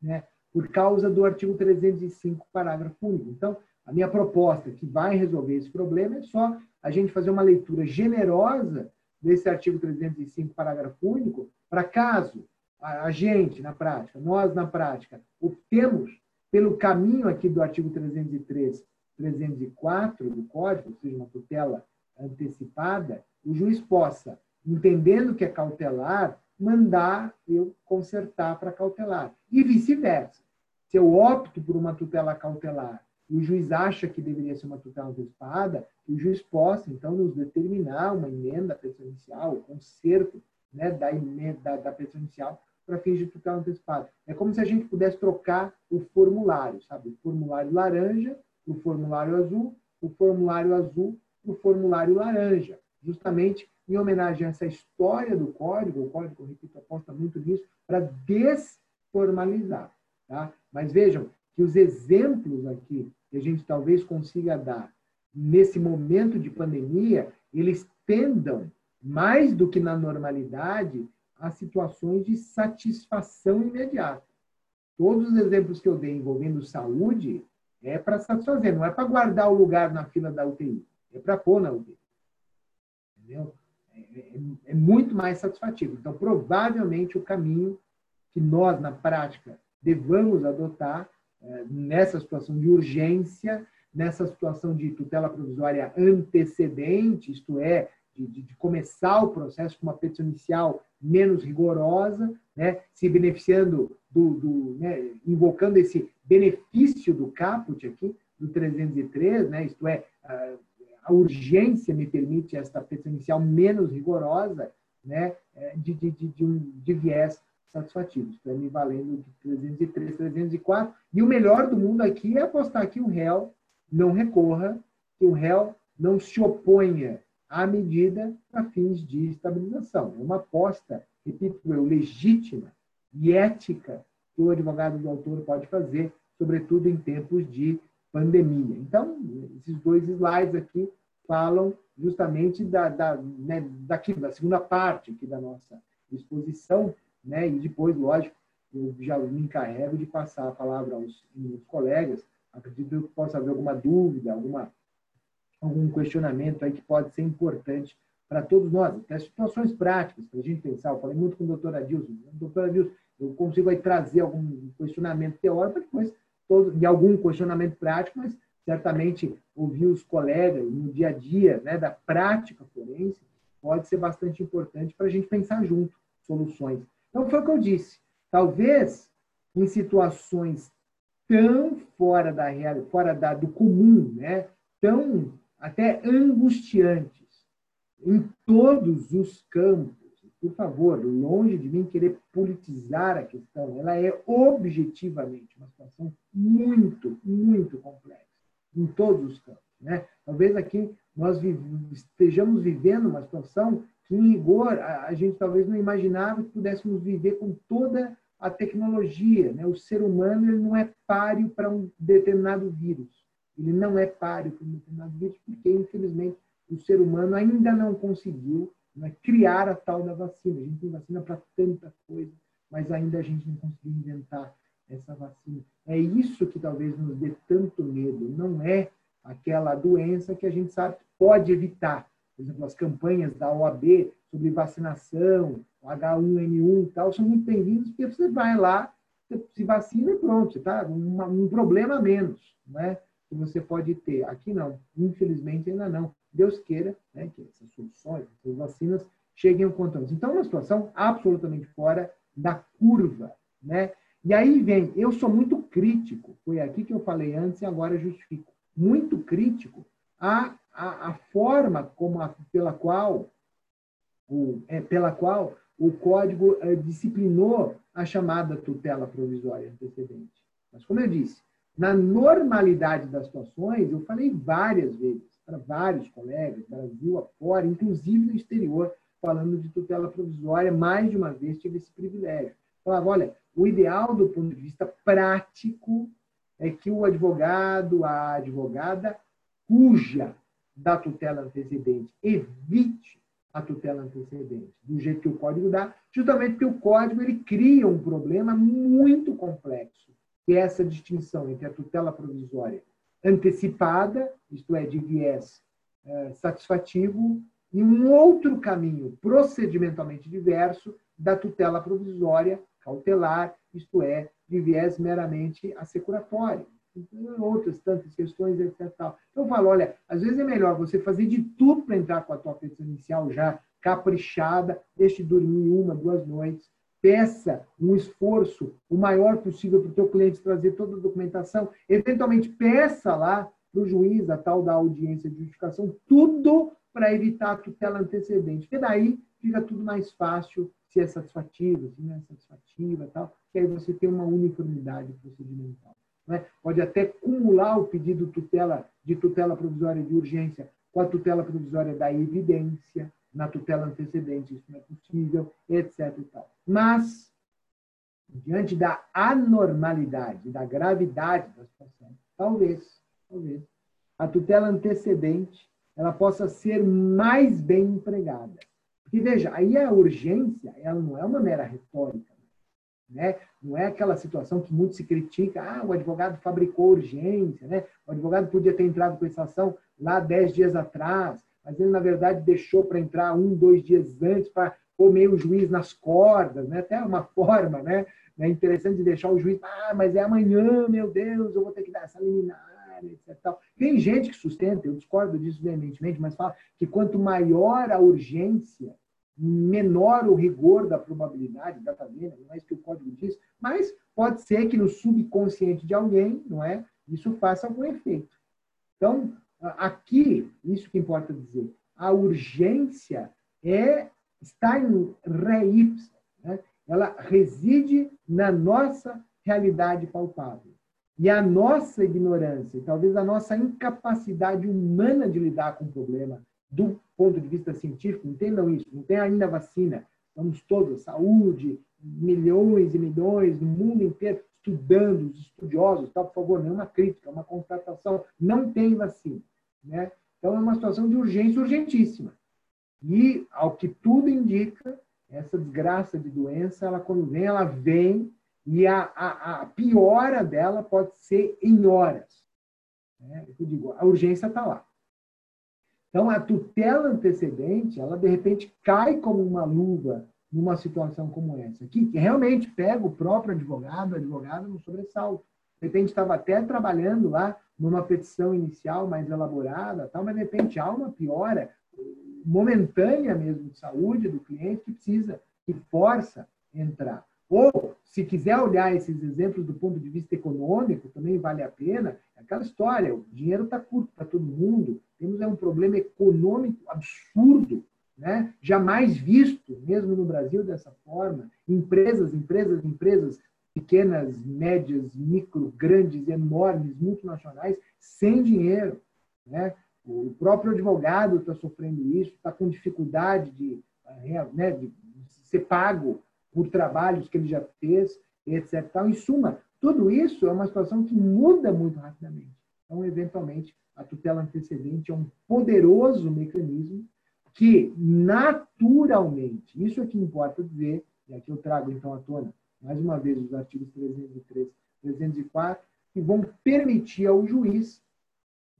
né? por causa do artigo 305, parágrafo único. Então, a minha proposta que vai resolver esse problema é só a gente fazer uma leitura generosa desse artigo 305, parágrafo único, para caso a gente, na prática, nós, na prática, optemos pelo caminho aqui do artigo 303, 304 do Código, ou seja, uma tutela antecipada, o juiz possa, entendendo que é cautelar, mandar eu consertar para cautelar. E vice-versa. Se eu opto por uma tutela cautelar e o juiz acha que deveria ser uma tutela antecipada, o juiz possa, então, nos determinar uma emenda presidencial, o conserto né, da, emenda, da, da presidencial para fins de tutela antecipada. É como se a gente pudesse trocar o formulário, sabe? O formulário laranja, o formulário azul, o formulário azul, o formulário laranja. Justamente em homenagem a essa história do código, o código, repito, aposta muito nisso, para desformalizar. Tá? Mas vejam que os exemplos aqui que a gente talvez consiga dar nesse momento de pandemia, eles tendam, mais do que na normalidade, a situações de satisfação imediata. Todos os exemplos que eu dei envolvendo saúde é para satisfazer, não é para guardar o lugar na fila da UTI, é para pôr na UTI. Entendeu? É, é, é, muito mais satisfativo. Então, provavelmente, o caminho que nós, na prática, devamos adotar é, nessa situação de urgência, nessa situação de tutela provisória antecedente, isto é, de, de, de começar o processo com uma petição inicial menos rigorosa, né, se beneficiando do, do né, invocando esse benefício do caput aqui, do 303, né, isto é, a, urgência me permite esta petição inicial menos rigorosa, né, é, de, de, de, de, um, de viés satisfativo. Isto é, me valendo de 303, 304. E o melhor do mundo aqui é apostar que o réu não recorra, que o réu não se oponha a medida para fins de estabilização. É uma aposta, repito eu, legítima e ética que o advogado do autor pode fazer, sobretudo em tempos de pandemia. Então, esses dois slides aqui falam justamente da, da, né, da segunda parte aqui da nossa exposição, né, e depois, lógico, eu já me encarrego de passar a palavra aos meus colegas. Acredito que possa haver alguma dúvida, alguma, algum questionamento aí que pode ser importante para todos nós, até situações práticas, para a gente pensar. Eu falei muito com o doutor Adilson. Doutor Adilson, eu consigo aí trazer algum questionamento teórico, depois todo, de algum questionamento prático, mas certamente ouvir os colegas no dia a dia né, da prática forense pode ser bastante importante para a gente pensar junto soluções. Então, foi o que eu disse. Talvez em situações tão fora da realidade, fora da, do comum, né? tão até angustiantes, em todos os campos, por favor, longe de mim querer politizar a questão, ela é objetivamente uma situação muito, muito complexa, em todos os campos. Né? Talvez aqui nós estejamos vivendo uma situação que, em rigor, a, gente talvez não imaginava que pudéssemos viver com toda a tecnologia. Né? O ser humano ele não é páreo para um determinado vírus. Ele não é páreo para um determinado vírus, porque, infelizmente, o ser humano ainda não conseguiu né, criar a tal da vacina. A gente tem vacina para tanta coisa, mas ainda a gente não conseguiu inventar essa vacina. É isso que talvez nos dê tanto medo. Não é aquela doença que a gente sabe que pode evitar. Por exemplo, as campanhas da OAB sobre vacinação, H1N1 e tal, são muito bem-vindas, porque você vai lá, se vacina e pronto, você está um, um problema a menos, não é? Você pode ter. Aqui não, infelizmente ainda não. Deus queira né, que essas soluções, essas vacinas cheguem ao quanto antes. Então, é uma situação absolutamente fora da curva, né? E aí vem, eu sou muito crítico, foi aqui que eu falei antes e agora justifico, muito crítico a, a, a forma como a, pela qual o, é, pela qual o código é, disciplinou a chamada tutela provisória antecedente. Mas, como eu disse, na normalidade das situações, eu falei várias vezes para vários colegas, Brasil afora, inclusive no exterior, falando de tutela provisória, mais de uma vez tive esse privilégio. Falava, olha, o ideal do ponto de vista prático é que o advogado, a advogada, cuja da tutela antecedente evite a tutela antecedente, do jeito que o código dá, justamente porque o código ele cria um problema muito complexo, que é essa distinção entre a tutela provisória antecipada, isto é, de viés é, satisfativo, e um outro caminho procedimentalmente diverso da tutela provisória cautelar, isto é, de viés meramente assecuratório outras tantas questões, etc. Tal. Então, eu falo, olha, às vezes é melhor você fazer de tudo para entrar com a tua petição inicial já caprichada, deixe dormir uma, duas noites, peça um esforço o maior possível para o teu cliente trazer toda a documentação, eventualmente peça lá para o juiz a tal da audiência de justificação, tudo para evitar a tutela antecedente, porque daí fica tudo mais fácil se é satisfativo, se não é satisfativa, tal, que aí você tem uma uniformidade procedimental né? pode até cumular o pedido tutela, de tutela provisória de urgência com a tutela provisória da evidência, na tutela antecedente isso não é possível, etc. Mas, diante da anormalidade, da gravidade da situação, talvez, talvez, a tutela antecedente ela possa ser mais bem empregada. Porque, veja, aí a urgência ela não é uma mera retórica. Né? Não é aquela situação que muito se critica, ah, o advogado fabricou urgência, né? o advogado podia ter entrado com essa ação lá dez dias atrás, mas ele, na verdade, deixou para entrar um, dois dias antes para comer o juiz nas cordas, né? até uma *laughs* forma né? É interessante de deixar o juiz, ah, mas é amanhã, meu Deus, eu vou ter que dar essa liminar, etc. Tem gente que sustenta, eu discordo disso veementemente, mas fala que quanto maior a urgência, menor o rigor da probabilidade, da tabela, não é isso que o código diz, mas pode ser que no subconsciente de alguém, não é, isso faça algum efeito. Então, aqui, isso que importa dizer, a urgência é está em ipsa, né? ela reside na nossa realidade palpável. E a nossa ignorância, talvez a nossa incapacidade humana de lidar com o problema do ponto de vista científico, entendam isso, não tem ainda vacina, estamos todos, saúde, milhões e milhões no mundo inteiro estudando, os estudiosos, tá, por favor, não é uma crítica, uma constatação, não tem vacina. Né? Então, é uma situação de urgência urgentíssima. E, ao que tudo indica, essa desgraça de doença, ela quando vem, ela vem e a, a, a piora dela pode ser em horas. Né? Eu digo, a urgência está lá. Então, a tutela antecedente, ela de repente cai como uma luva numa situação como essa, que, que realmente pega o próprio advogado, o advogado no sobressalto. De repente estava até trabalhando lá numa petição inicial mais elaborada, tal, mas de repente há uma piora momentânea mesmo de saúde do cliente que precisa, que força entrar. Ou, se quiser olhar esses exemplos do ponto de vista econômico, também vale a pena, é aquela história, o dinheiro está curto para todo mundo, temos é um problema econômico absurdo, né? jamais visto, mesmo no Brasil, dessa forma. Empresas, empresas, empresas, pequenas, médias, micro, grandes, enormes, multinacionais, sem dinheiro. Né? O próprio advogado está sofrendo isso, está com dificuldade de, né, de ser pago por trabalhos que ele já fez, etc. Em suma, tudo isso é uma situação que muda muito rapidamente. Então, eventualmente, a tutela antecedente é um poderoso mecanismo que, naturalmente, isso é que importa dizer, e aqui eu trago então à tona, mais uma vez, os artigos 303, 304, que vão permitir ao juiz,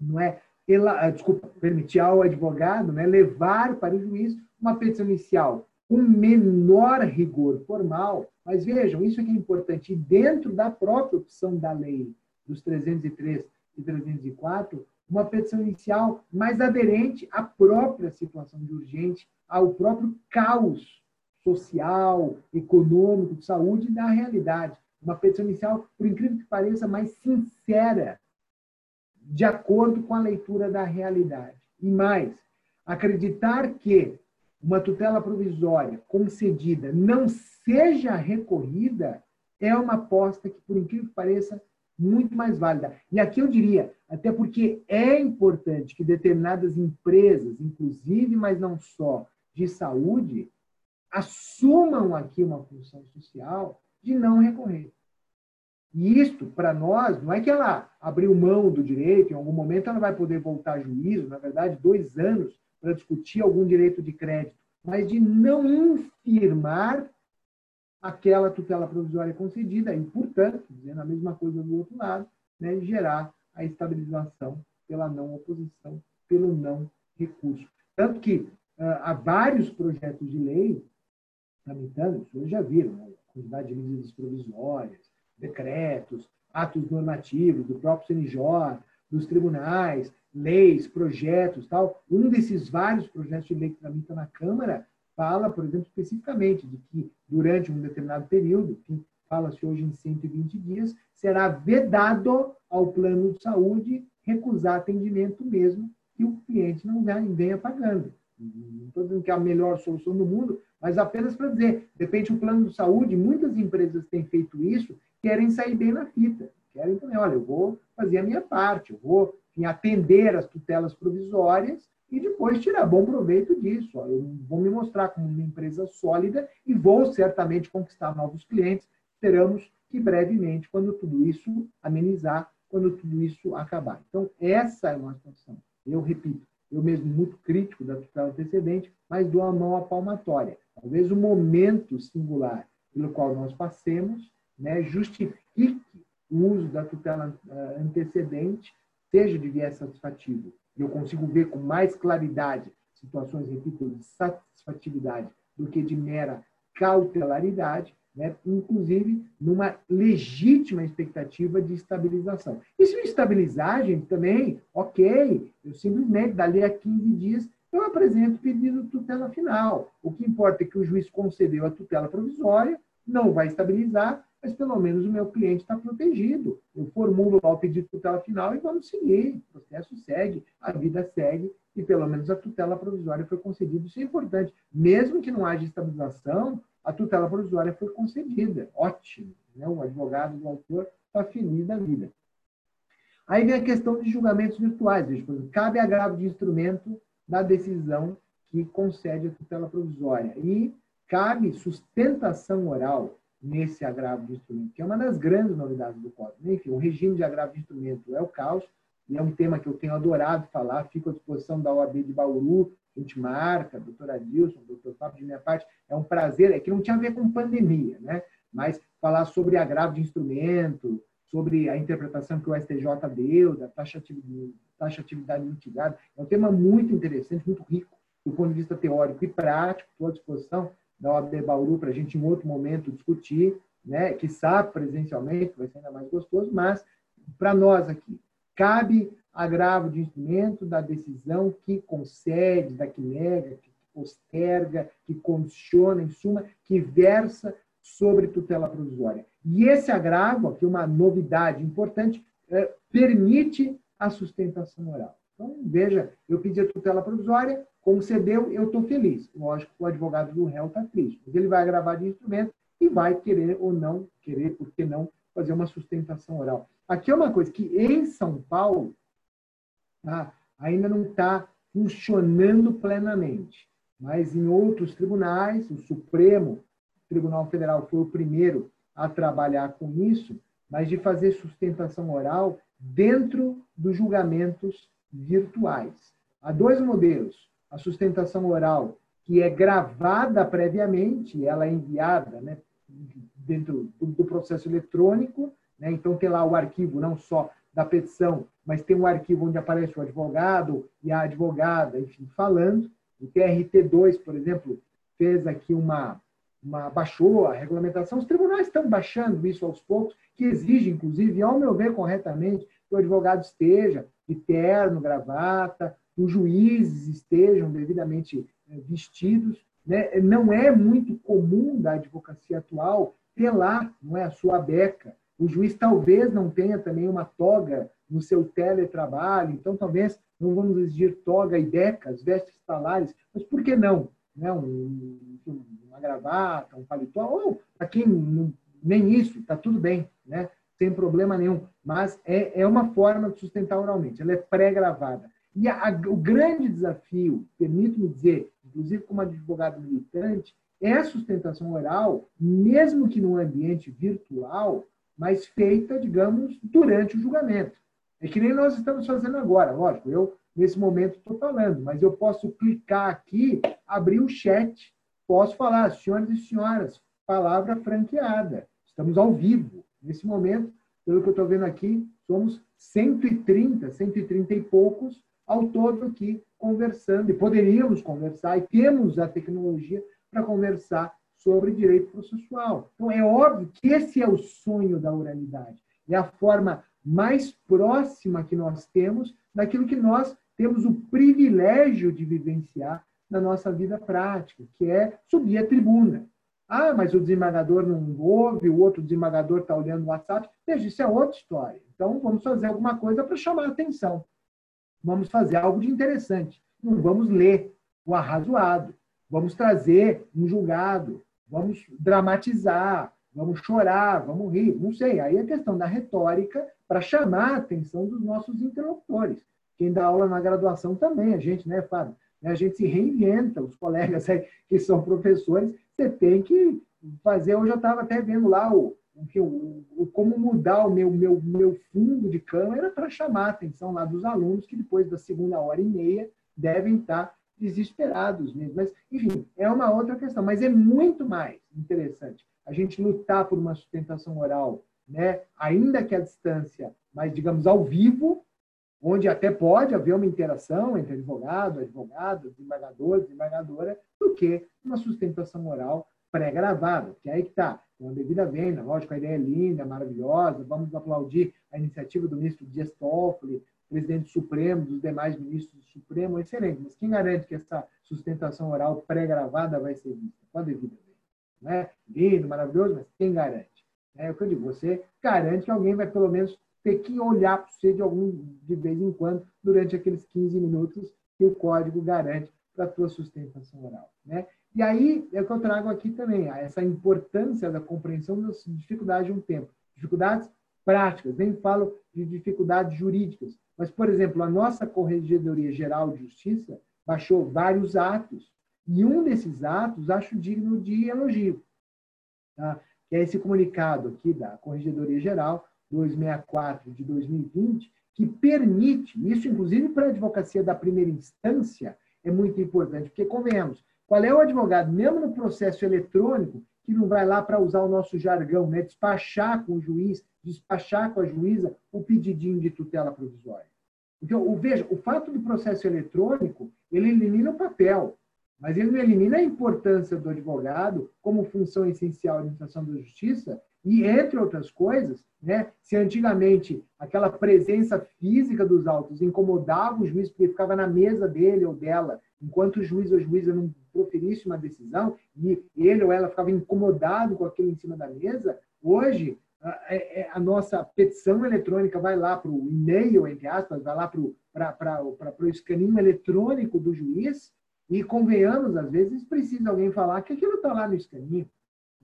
não é, ela, ah, desculpa, permitir ao advogado né, levar para o juiz uma petição inicial com menor rigor formal, mas vejam, isso que é importante, e dentro da própria opção da lei, dos 303 e 304, uma petição inicial mais aderente à própria situação de urgente, ao próprio caos social, econômico, de saúde da realidade. Uma petição inicial, por incrível que pareça, mais sincera, de acordo com a leitura da realidade. E mais, acreditar que uma tutela provisória concedida não seja recorrida é uma aposta que, por incrível que pareça, muito mais válida. E aqui eu diria, até porque é importante que determinadas empresas, inclusive, mas não só, de saúde, assumam aqui uma função social de não recorrer. E isto, para nós, não é que ela abriu mão do direito, em algum momento ela vai poder voltar a juízo, na verdade, dois anos para discutir algum direito de crédito, mas de não infirmar aquela tutela provisória concedida e, portanto, dizendo a mesma coisa do outro lado, né, gerar a estabilização pela não oposição, pelo não recurso. Tanto que uh, há vários projetos de lei tramitando, senhores já viram, né, a quantidade de medidas provisórias, decretos, atos normativos do próprio CNJ, dos tribunais, leis, projetos, tal. Um desses vários projetos de lei que tramitam na Câmara fala, por exemplo, especificamente de que durante um determinado período, que fala-se hoje em 120 dias, será vedado ao plano de saúde recusar atendimento mesmo que o cliente não venha pagando. Não estou dizendo que é a melhor solução do mundo, mas apenas para dizer, depende do plano de saúde, muitas empresas têm feito isso, querem sair bem na fita. Querem também, olha, eu vou fazer a minha parte, eu vou enfim, atender as tutelas provisórias e depois tirar bom proveito disso. Eu vou me mostrar como uma empresa sólida e vou certamente conquistar novos clientes. Esperamos que brevemente, quando tudo isso amenizar, quando tudo isso acabar. Então, essa é uma situação. Eu repito, eu mesmo muito crítico da tutela antecedente, mas dou a mão à palmatória. Talvez o momento singular pelo qual nós passemos né, justifique o uso da tutela eh, antecedente, seja de viés satisfativo eu consigo ver com mais claridade situações, repito, de satisfatividade do que de mera cautelaridade, né? inclusive numa legítima expectativa de estabilização. E se estabilizar, gente, também, ok, eu simplesmente, dali a 15 dias, eu apresento pedido de tutela final. O que importa é que o juiz concedeu a tutela provisória, não vai estabilizar, mas pelo menos o meu cliente está protegido. Eu formulo lá o pedido de tutela final e vamos seguir. O processo segue, a vida segue e pelo menos a tutela provisória foi concedida. Isso é importante. Mesmo que não haja estabilização, a tutela provisória foi concedida. Ótimo. Né? O advogado do autor está feliz da vida. Aí vem a questão de julgamentos virtuais. Veja, cabe agravo de instrumento da decisão que concede a tutela provisória. E cabe sustentação oral nesse agravo de instrumento, que é uma das grandes novidades do Código. Enfim, o regime de agravo de instrumento é o caos, e é um tema que eu tenho adorado falar, fico à disposição da OAB de Bauru, gente marca, doutor Adilson, doutor Fábio, de minha parte, é um prazer, é que não tinha a ver com pandemia, né? mas falar sobre agravo de instrumento, sobre a interpretação que o STJ deu da taxatividade, taxatividade mitigada, é um tema muito interessante, muito rico, do ponto de vista teórico e prático, estou à disposição da OAB Bauru para a gente, em outro momento, discutir, né? que sabe presencialmente, vai ser ainda mais gostoso, mas para nós aqui, cabe agravo de instrumento da decisão que concede, da que nega, que posterga, que condiciona, em suma, que versa sobre tutela provisória. E esse agravo, aqui uma novidade importante, é, permite a sustentação oral. Então, veja, eu pedi a tutela provisória, concedeu, eu estou feliz. Lógico que o advogado do réu está triste, mas ele vai agravar de instrumento e vai querer ou não querer, por que não, fazer uma sustentação oral. Aqui é uma coisa que em São Paulo tá, ainda não está funcionando plenamente, mas em outros tribunais, o Supremo Tribunal Federal foi o primeiro a trabalhar com isso, mas de fazer sustentação oral dentro dos julgamentos virtuais. Há dois modelos: a sustentação oral, que é gravada previamente, ela é enviada né, dentro do processo eletrônico, né, então tem lá o arquivo não só da petição, mas tem um arquivo onde aparece o advogado e a advogada, enfim, falando. O TRT2, por exemplo, fez aqui uma, uma baixou a regulamentação. Os tribunais estão baixando isso aos poucos, que exige, inclusive, ao meu ver corretamente, que o advogado esteja de terno, gravata, os juízes estejam devidamente eh, vestidos. Né? Não é muito comum da advocacia atual ter lá não é, a sua beca, o juiz talvez não tenha também uma toga no seu teletrabalho, então talvez não vamos exigir toga e becas, vestes talares, mas por que não? Né? Um, uma gravata, um paletó, ou não, nem isso, está tudo bem, né? sem problema nenhum. Mas é, é uma forma de sustentar oralmente, ela é pré-gravada. E a, a, o grande desafio, permito-me dizer, inclusive como advogado militante, é a sustentação oral, mesmo que num ambiente virtual, mas feita, digamos, durante o julgamento. É que nem nós estamos fazendo agora, lógico, eu nesse momento estou falando, mas eu posso clicar aqui, abrir o chat, posso falar, senhoras e senhoras, palavra franqueada, estamos ao vivo. Nesse momento, pelo que eu estou vendo aqui, somos 130, 130 e poucos ao todo aqui conversando, e poderíamos conversar, e temos a tecnologia para conversar sobre direito processual. Então, é óbvio que esse é o sonho da oralidade. É a forma mais próxima que nós temos daquilo que nós temos o privilégio de vivenciar na nossa vida prática, que é subir a tribuna. Ah, mas o desembargador não ouve, o outro desembargador está olhando o WhatsApp. Veja, isso é outra história. Então, vamos fazer alguma coisa para chamar a atenção. Vamos fazer algo de interessante. Não vamos ler o arrazoado. Vamos trazer um julgado vamos dramatizar, vamos chorar, vamos rir, não sei. Aí é questão da retórica para chamar a atenção dos nossos interlocutores. Quem dá aula na graduação também, a gente, né, Fábio? A gente se reinventa, os colegas aí que são professores, você tem que fazer. Eu já estava até vendo lá o, o, como mudar o meu, meu, meu fundo de câmera para chamar a atenção lá dos alunos que depois da segunda hora e meia devem estar desesperados mesmo. Mas, enfim, é uma outra questão. Mas é muito mais interessante a gente lutar por uma sustentação oral, né? ainda que à distância, mas, digamos, ao vivo, onde até pode haver uma interação entre advogado, advogado, desembargador, desembargadora, do que uma sustentação oral pré-gravada, que é aí que está, uma devida venda, lógico, a ideia é linda, maravilhosa, vamos aplaudir a iniciativa do ministro Dias Toffoli, presidente Supremo, dos demais ministros do Supremo, excelente. Mas quem garante que essa sustentação oral pré-gravada vai ser vista? A devida Não é lindo, maravilhoso, mas quem garante? É o que eu digo, você garante que alguém vai pelo menos ter que olhar para você de algum de vez em quando durante aqueles 15 minutos que o código garante para a tua sustentação oral, né? E aí é o que eu trago aqui também, essa importância da compreensão das dificuldades de um tempo. Dificuldades práticas, nem falo de dificuldades jurídicas, mas, por exemplo, a nossa Corregedoria Geral de Justiça baixou vários atos, e um desses atos acho digno de elogio, tá? que é esse comunicado aqui da Corregedoria Geral 264 de 2020, que permite, isso inclusive para a advocacia da primeira instância, é muito importante, porque, convenhamos, qual é o advogado, mesmo no processo eletrônico, que não vai lá para usar o nosso jargão, né? despachar com o juiz, despachar com a juíza o pedidinho de tutela provisória. Então, o, veja, o fato do processo eletrônico, ele elimina o papel, mas ele não elimina a importância do advogado como função essencial da administração da justiça e, entre outras coisas, né, se antigamente aquela presença física dos autos incomodava o juiz porque ficava na mesa dele ou dela, enquanto o juiz ou juíza não proferisse uma decisão e ele ou ela ficava incomodado com aquilo em cima da mesa, hoje a, é, é, a nossa petição eletrônica vai lá para o e-mail, entre aspas, vai lá para o escaninho eletrônico do juiz e, convenhamos, às vezes precisa alguém falar que aquilo está lá no escaninho.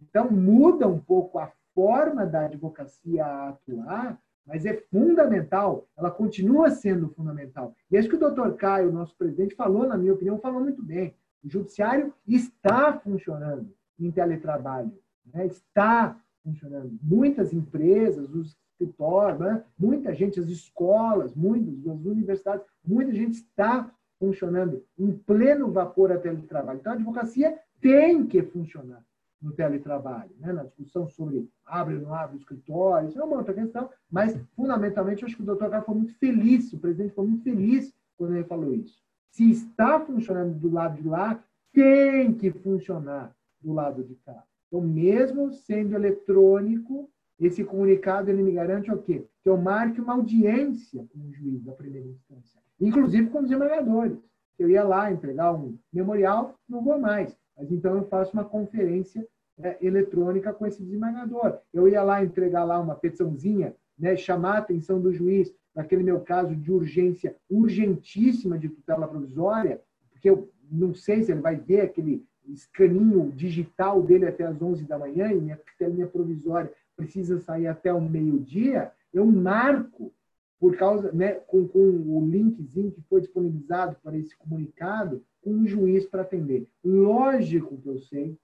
Então, muda um pouco a forma da advocacia atuar, mas é fundamental, ela continua sendo fundamental. E isso que o doutor Caio, nosso presidente, falou, na minha opinião, falou muito bem. O judiciário está funcionando em teletrabalho, né? está funcionando. Muitas empresas, os escritórios, né? muita gente, as escolas, muitas, as universidades, muita gente está funcionando em pleno vapor a teletrabalho. Então, a advocacia tem que funcionar no teletrabalho, né? na discussão sobre abre ou não abre o escritório, isso é uma outra questão, mas, fundamentalmente, eu acho que o doutor Carlos foi muito feliz, o presidente foi muito feliz quando ele falou isso. Se está funcionando do lado de lá, tem que funcionar do lado de cá. Então, mesmo sendo eletrônico, esse comunicado ele me garante o quê? Que eu marque uma audiência com o juiz da primeira instância, inclusive com os desembargadores. Eu ia lá entregar um memorial, não vou mais. Mas então eu faço uma conferência é, eletrônica com esse desembargador. Eu ia lá entregar lá uma petiçãozinha, né, chamar a atenção do juiz naquele meu caso de urgência urgentíssima de tutela provisória, porque eu não sei se ele vai ver aquele escaninho digital dele até as 11 da manhã e minha provisória precisa sair até o meio-dia, eu marco por causa, né, com, com o linkzinho que foi disponibilizado para esse comunicado, um juiz para atender. Lógico que eu sei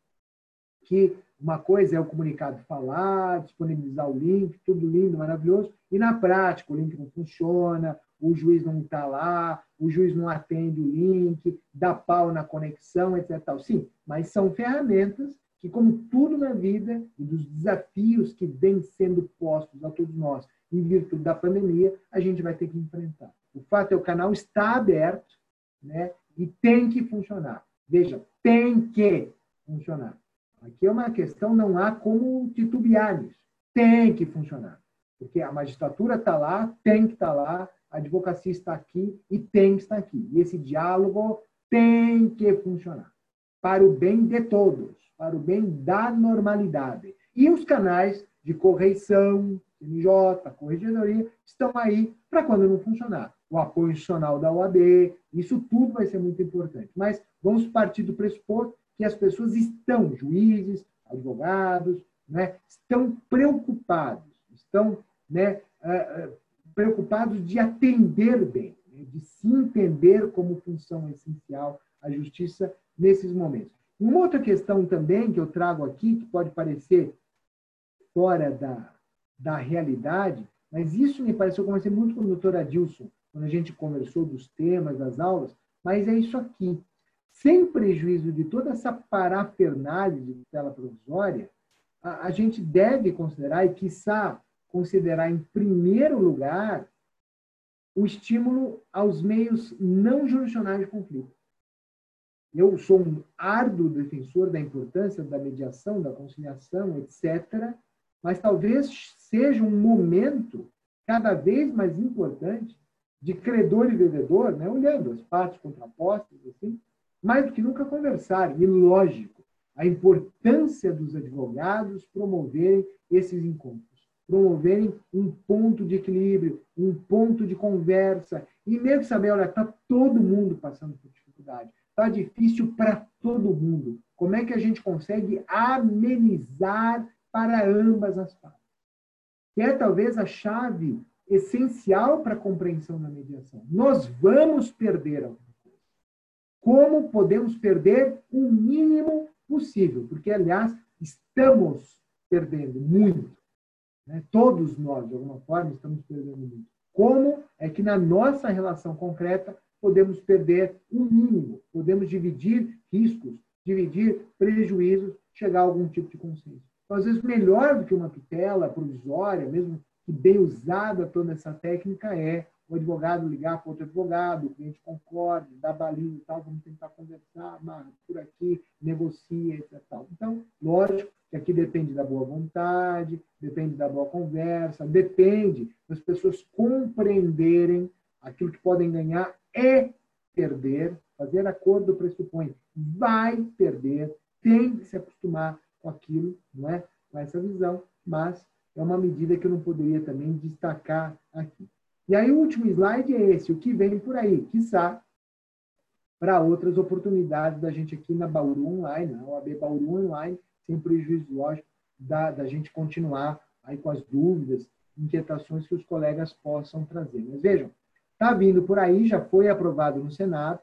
que uma coisa é o comunicado falar, disponibilizar o link, tudo lindo, maravilhoso, e na prática o link não funciona, o juiz não está lá, o juiz não atende o link, dá pau na conexão, etc. Sim, mas são ferramentas que, como tudo na vida e dos desafios que vêm sendo postos a todos nós em virtude da pandemia, a gente vai ter que enfrentar. O fato é o canal está aberto, né? E tem que funcionar. Veja, tem que funcionar. Aqui é uma questão, não há como titubear nisso. Tem que funcionar. Porque a magistratura está lá, tem que estar tá lá, a advocacia está aqui e tem que estar aqui. E esse diálogo tem que funcionar para o bem de todos, para o bem da normalidade. E os canais de correição, CNJ, Corregedoria, estão aí para quando não funcionar o apoio institucional da OAB, isso tudo vai ser muito importante. Mas vamos partir do pressuposto que as pessoas estão, juízes, advogados, né, estão preocupados, estão né, uh, preocupados de atender bem, né, de se entender como função essencial a justiça nesses momentos. Uma outra questão também que eu trago aqui, que pode parecer fora da, da realidade, mas isso me pareceu, eu conversei muito com o doutor Adilson, quando a gente conversou dos temas das aulas, mas é isso aqui. Sem prejuízo de toda essa parafernália de tela provisória, a, a gente deve considerar, e quiçá considerar em primeiro lugar, o estímulo aos meios não jurisdicionais de conflito. Eu sou um árduo defensor da importância da mediação, da conciliação, etc., mas talvez seja um momento cada vez mais importante de credor e devedor, né, olhando as partes contrapostas, assim, mais do que nunca conversar. E, lógico, a importância dos advogados promoverem esses encontros, promoverem um ponto de equilíbrio, um ponto de conversa, e mesmo saber, olha, está todo mundo passando por dificuldade, está difícil para todo mundo. Como é que a gente consegue amenizar para ambas as partes? Que é talvez a chave essencial para a compreensão da mediação. Nós vamos perder alguma coisa. como podemos perder o mínimo possível, porque, aliás, estamos perdendo muito. Né? Todos nós, de alguma forma, estamos perdendo muito. Como é que na nossa relação concreta podemos perder o mínimo, podemos dividir riscos, dividir prejuízos, chegar a algum tipo de consenso. Então, às vezes, melhor do que uma tutela provisória, mesmo que bem usada toda essa técnica, é o advogado ligar para outro advogado, o cliente concorde, dá baliza e tal, vamos tentar conversar, marca por aqui, negocia, etc. Então, lógico que aqui depende da boa vontade, depende da boa conversa, depende das pessoas compreenderem aquilo que podem ganhar é perder, fazer acordo pressupõe, vai perder, tem que se acostumar com aquilo, não é? com essa visão, mas é uma medida que eu não poderia também destacar aqui. E aí o último slide é esse, o que vem por aí, quiçá para outras oportunidades da gente aqui na Bauru Online, na OAB Bauru Online, sem prejuízo, lógico, da, da gente continuar aí com as dúvidas, inquietações que os colegas possam trazer. Mas vejam, está vindo por aí, já foi aprovado no Senado,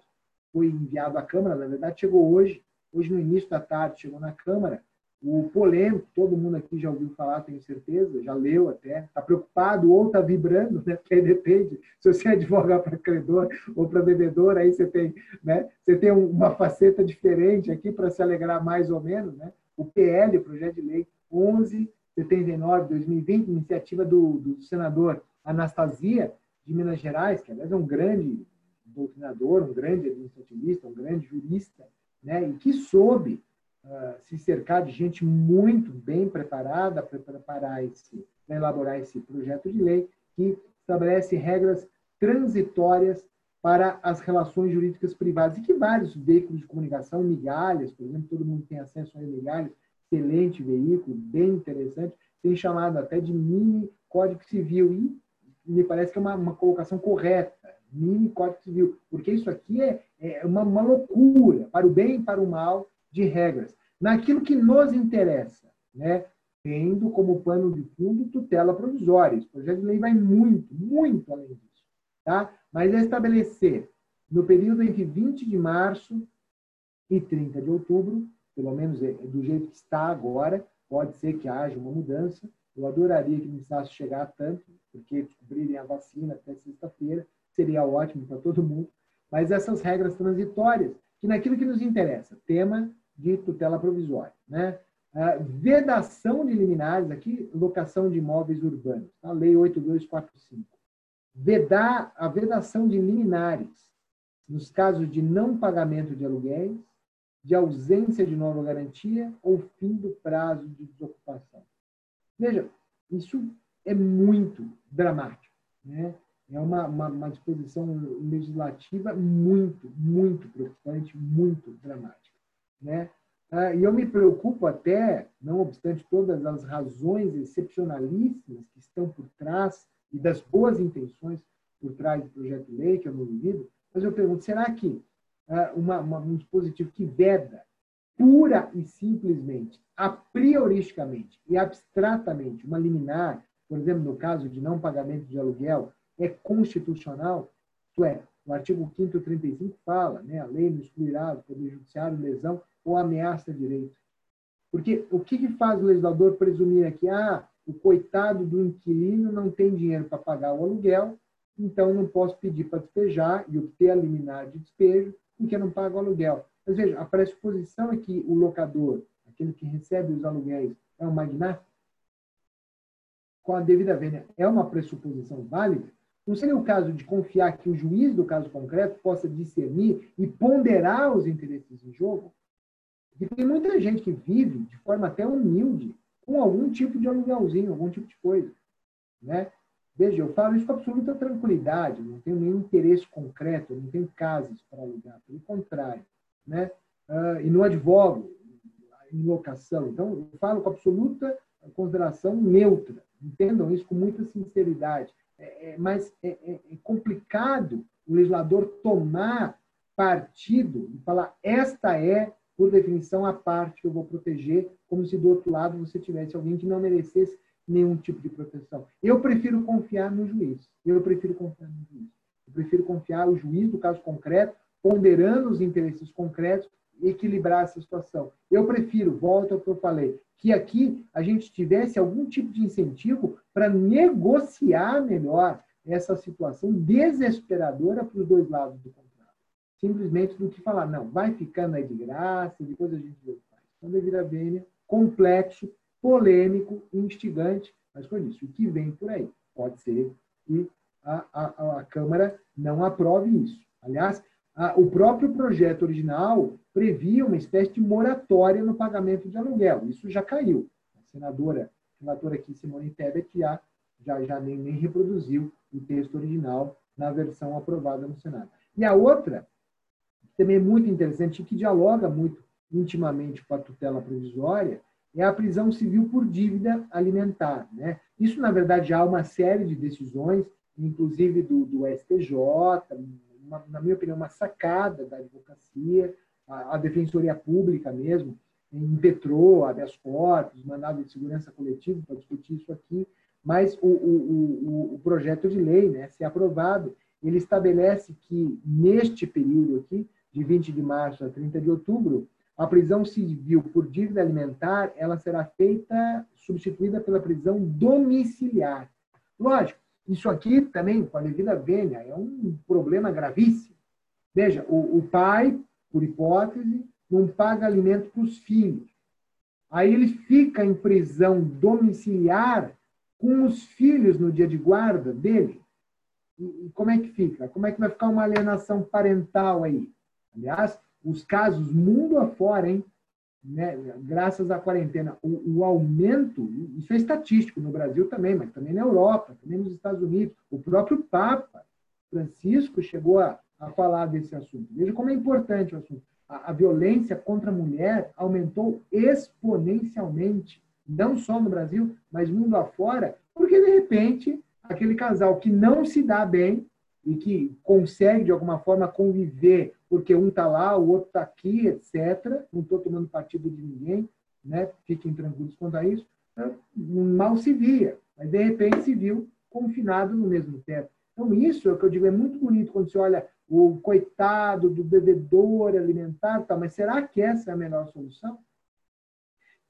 foi enviado à Câmara, na verdade chegou hoje, hoje no início da tarde chegou na Câmara, o polêmico, todo mundo aqui já ouviu falar, tenho certeza, já leu até, está preocupado ou está vibrando, né? porque aí depende, se você advogar para credor ou para devedor, aí você tem, né? você tem uma faceta diferente aqui para se alegrar mais ou menos. Né? O PL, Projeto de Lei 1179 2020, iniciativa do, do senador Anastasia, de Minas Gerais, que aliás é um grande doutrinador, um grande administrativista, um grande jurista, né? e que soube uh, se cercar de gente muito bem preparada para preparar esse, para elaborar esse projeto de lei que estabelece regras transitórias para as relações jurídicas privadas e que vários veículos de comunicação, migalhas, por exemplo, todo mundo tem acesso a migalhas, excelente veículo, bem interessante, tem chamado até de mini Código Civil e me parece que é uma, uma colocação correta, mini Código Civil, porque isso aqui é, é uma, uma loucura, para o bem e para o mal, de regras, naquilo que nos interessa, né? tendo como pano de fundo tutela provisória. Esse projeto de lei vai muito, muito além disso. Tá? Mas é estabelecer, no período entre 20 de março e 30 de outubro, pelo menos é do jeito que está agora, pode ser que haja uma mudança. Eu adoraria que não precisasse chegar a tanto, porque descobrirem a vacina até sexta-feira seria ótimo para todo mundo. Mas essas regras transitórias, que naquilo que nos interessa, tema de tutela provisória. Né? A vedação de liminares, aqui, locação de imóveis urbanos, a tá? Lei 8245. Vedar a vedação de liminares nos casos de não pagamento de aluguéis, de ausência de nova garantia ou fim do prazo de desocupação. Veja, isso é muito dramático. Né? É uma, uma, uma disposição legislativa muito, muito preocupante, muito dramática. Né? Ah, e eu me preocupo até, não obstante todas as razões excepcionalíssimas que estão por trás e das boas intenções por trás do projeto de lei, que eu não duvido, mas eu pergunto, será que ah, uma, uma, um dispositivo que veda pura e simplesmente, a prioristicamente e abstratamente, uma liminar, por exemplo, no caso de não pagamento de aluguel, é constitucional? Isto é, o artigo 5 35 fala, né, a lei não excluirá do Poder Judiciário lesão ou ameaça direito. Porque o que, que faz o legislador presumir aqui? Ah, o coitado do inquilino não tem dinheiro para pagar o aluguel, então não posso pedir para despejar e obter a liminar de despejo, porque não paga o aluguel. Mas veja, a pressuposição é que o locador, aquele que recebe os aluguéis, é um magnata? Com a devida vênia, é uma pressuposição válida? Não seria o caso de confiar que o juiz do caso concreto possa discernir e ponderar os interesses em jogo? Porque tem muita gente que vive de forma até humilde com algum tipo de aluguelzinho, algum tipo de coisa. Né? Veja, eu falo isso com absoluta tranquilidade, não tenho nenhum interesse concreto, não tenho casas para alugar, pelo contrário. Né? Uh, e não advogo em locação. Então, eu falo com absoluta consideração neutra. Entendam isso com muita sinceridade. É, é, mas é, é, é complicado o legislador tomar partido e falar esta é, por definição, a parte que eu vou proteger, como se do outro lado você tivesse alguém que não merecesse nenhum tipo de proteção. Eu prefiro confiar no juiz. Eu prefiro confiar no juiz. Eu prefiro confiar o juiz do caso concreto ponderando os interesses concretos, equilibrar essa situação. Eu prefiro, volto ao que eu falei, que aqui a gente tivesse algum tipo de incentivo para negociar melhor essa situação desesperadora para os dois lados do contrato. Simplesmente do que falar, não, vai ficando aí de graça, depois a gente vê o que faz. Então, devido a vênia, complexo, polêmico, instigante, mas com isso, o que vem por aí? Pode ser que a, a, a Câmara não aprove isso. Aliás, a, o próprio projeto original previa uma espécie de moratória no pagamento de aluguel. Isso já caiu. A senadora, a relatora aqui, Simone Tebet, já, já, já nem, nem reproduziu o texto original na versão aprovada no Senado. E a outra, também é muito interessante e que dialoga muito intimamente com a tutela provisória, é a prisão civil por dívida alimentar. Né? Isso, na verdade, já há uma série de decisões, inclusive do, do STJ, uma, na minha opinião, uma sacada da advocacia, a, Defensoria Pública mesmo, impetrou habeas corpus, mandado de segurança coletiva para discutir isso aqui, mas o, o, o, o projeto de lei, né, se aprovado, ele estabelece que neste período aqui, de 20 de março a 30 de outubro, a prisão civil por dívida alimentar ela será feita, substituída pela prisão domiciliar. Lógico, isso aqui também, com a devida vênia, é um problema gravíssimo. Veja, o, o pai, por hipótese, não paga alimento para os filhos. Aí ele fica em prisão domiciliar com os filhos no dia de guarda dele. E como é que fica? Como é que vai ficar uma alienação parental aí? Aliás, os casos mundo afora, hein? Né? graças à quarentena, o, o, aumento, isso é estatístico no Brasil também, mas também na Europa, também nos Estados Unidos. O próprio Papa Francisco chegou a, a falar desse assunto. Veja como é importante o assunto. A, a violência contra a mulher aumentou exponencialmente, não só no Brasil, mas mundo afora, porque de repente aquele casal que não se dá bem e que consegue de alguma forma conviver porque um está lá, o outro está aqui, etc. Não estou tomando partido de ninguém, né? fiquem tranquilos quanto a isso. Então, mal se via, mas de repente se viu confinado no mesmo teto. Então, isso é o que eu digo, é muito bonito quando você olha o coitado do bebedor alimentar, tá, mas será que essa é a melhor solução?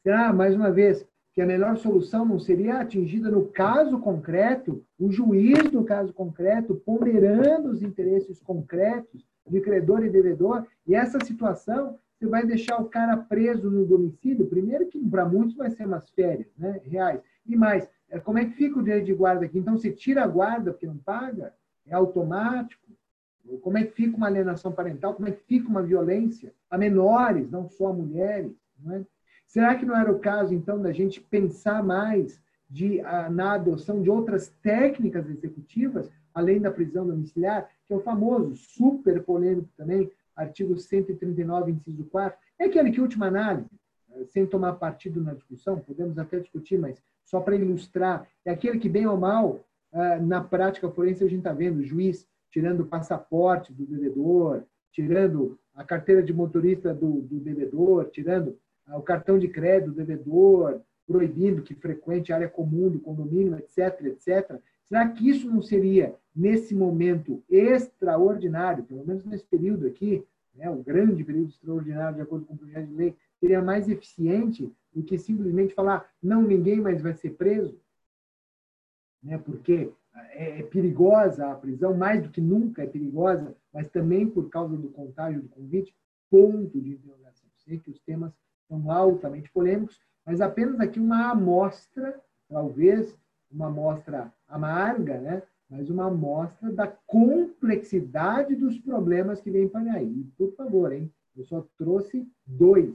Será, mais uma vez, que a melhor solução não seria atingida no caso concreto, o juiz do caso concreto, ponderando os interesses concretos, de credor e devedor, e essa situação você vai deixar o cara preso no domicílio, primeiro que para muitos vai ser umas férias né, reais. E mais, é, como é que fica o direito de guarda aqui? Então, você tira a guarda porque não paga? É automático? Como é que fica uma alienação parental? Como é que fica uma violência a menores, não só a mulheres? É? Será que não era o caso, então, da gente pensar mais de, na adoção de outras técnicas executivas, além da prisão domiciliar, que é o famoso, super polêmico também, artigo 139, inciso 4, é aquele que, última análise, eh, sem tomar partido na discussão, podemos até discutir, mas só para ilustrar, é aquele que, bem ou mal, eh, na prática forense, a gente está vendo o juiz tirando o passaporte do devedor, tirando a carteira de motorista do, do devedor, tirando o cartão de crédito do devedor, proibindo que frequente a área comum do condomínio, etc., etc. Será que isso não seria, nesse momento extraordinário, pelo menos nesse período aqui, né, o grande período extraordinário, de acordo com o projeto de lei, seria mais eficiente do que simplesmente falar não, ninguém mais vai ser preso? Né, porque é, é perigosa a prisão, mais do que nunca é perigosa, mas também por causa do contágio do convite, ponto de interrogação. Sei que os temas são altamente polêmicos, mas apenas aqui uma amostra, talvez uma amostra amarga, né? mas uma amostra da complexidade dos problemas que vem para aí. Por favor, hein? eu só trouxe dois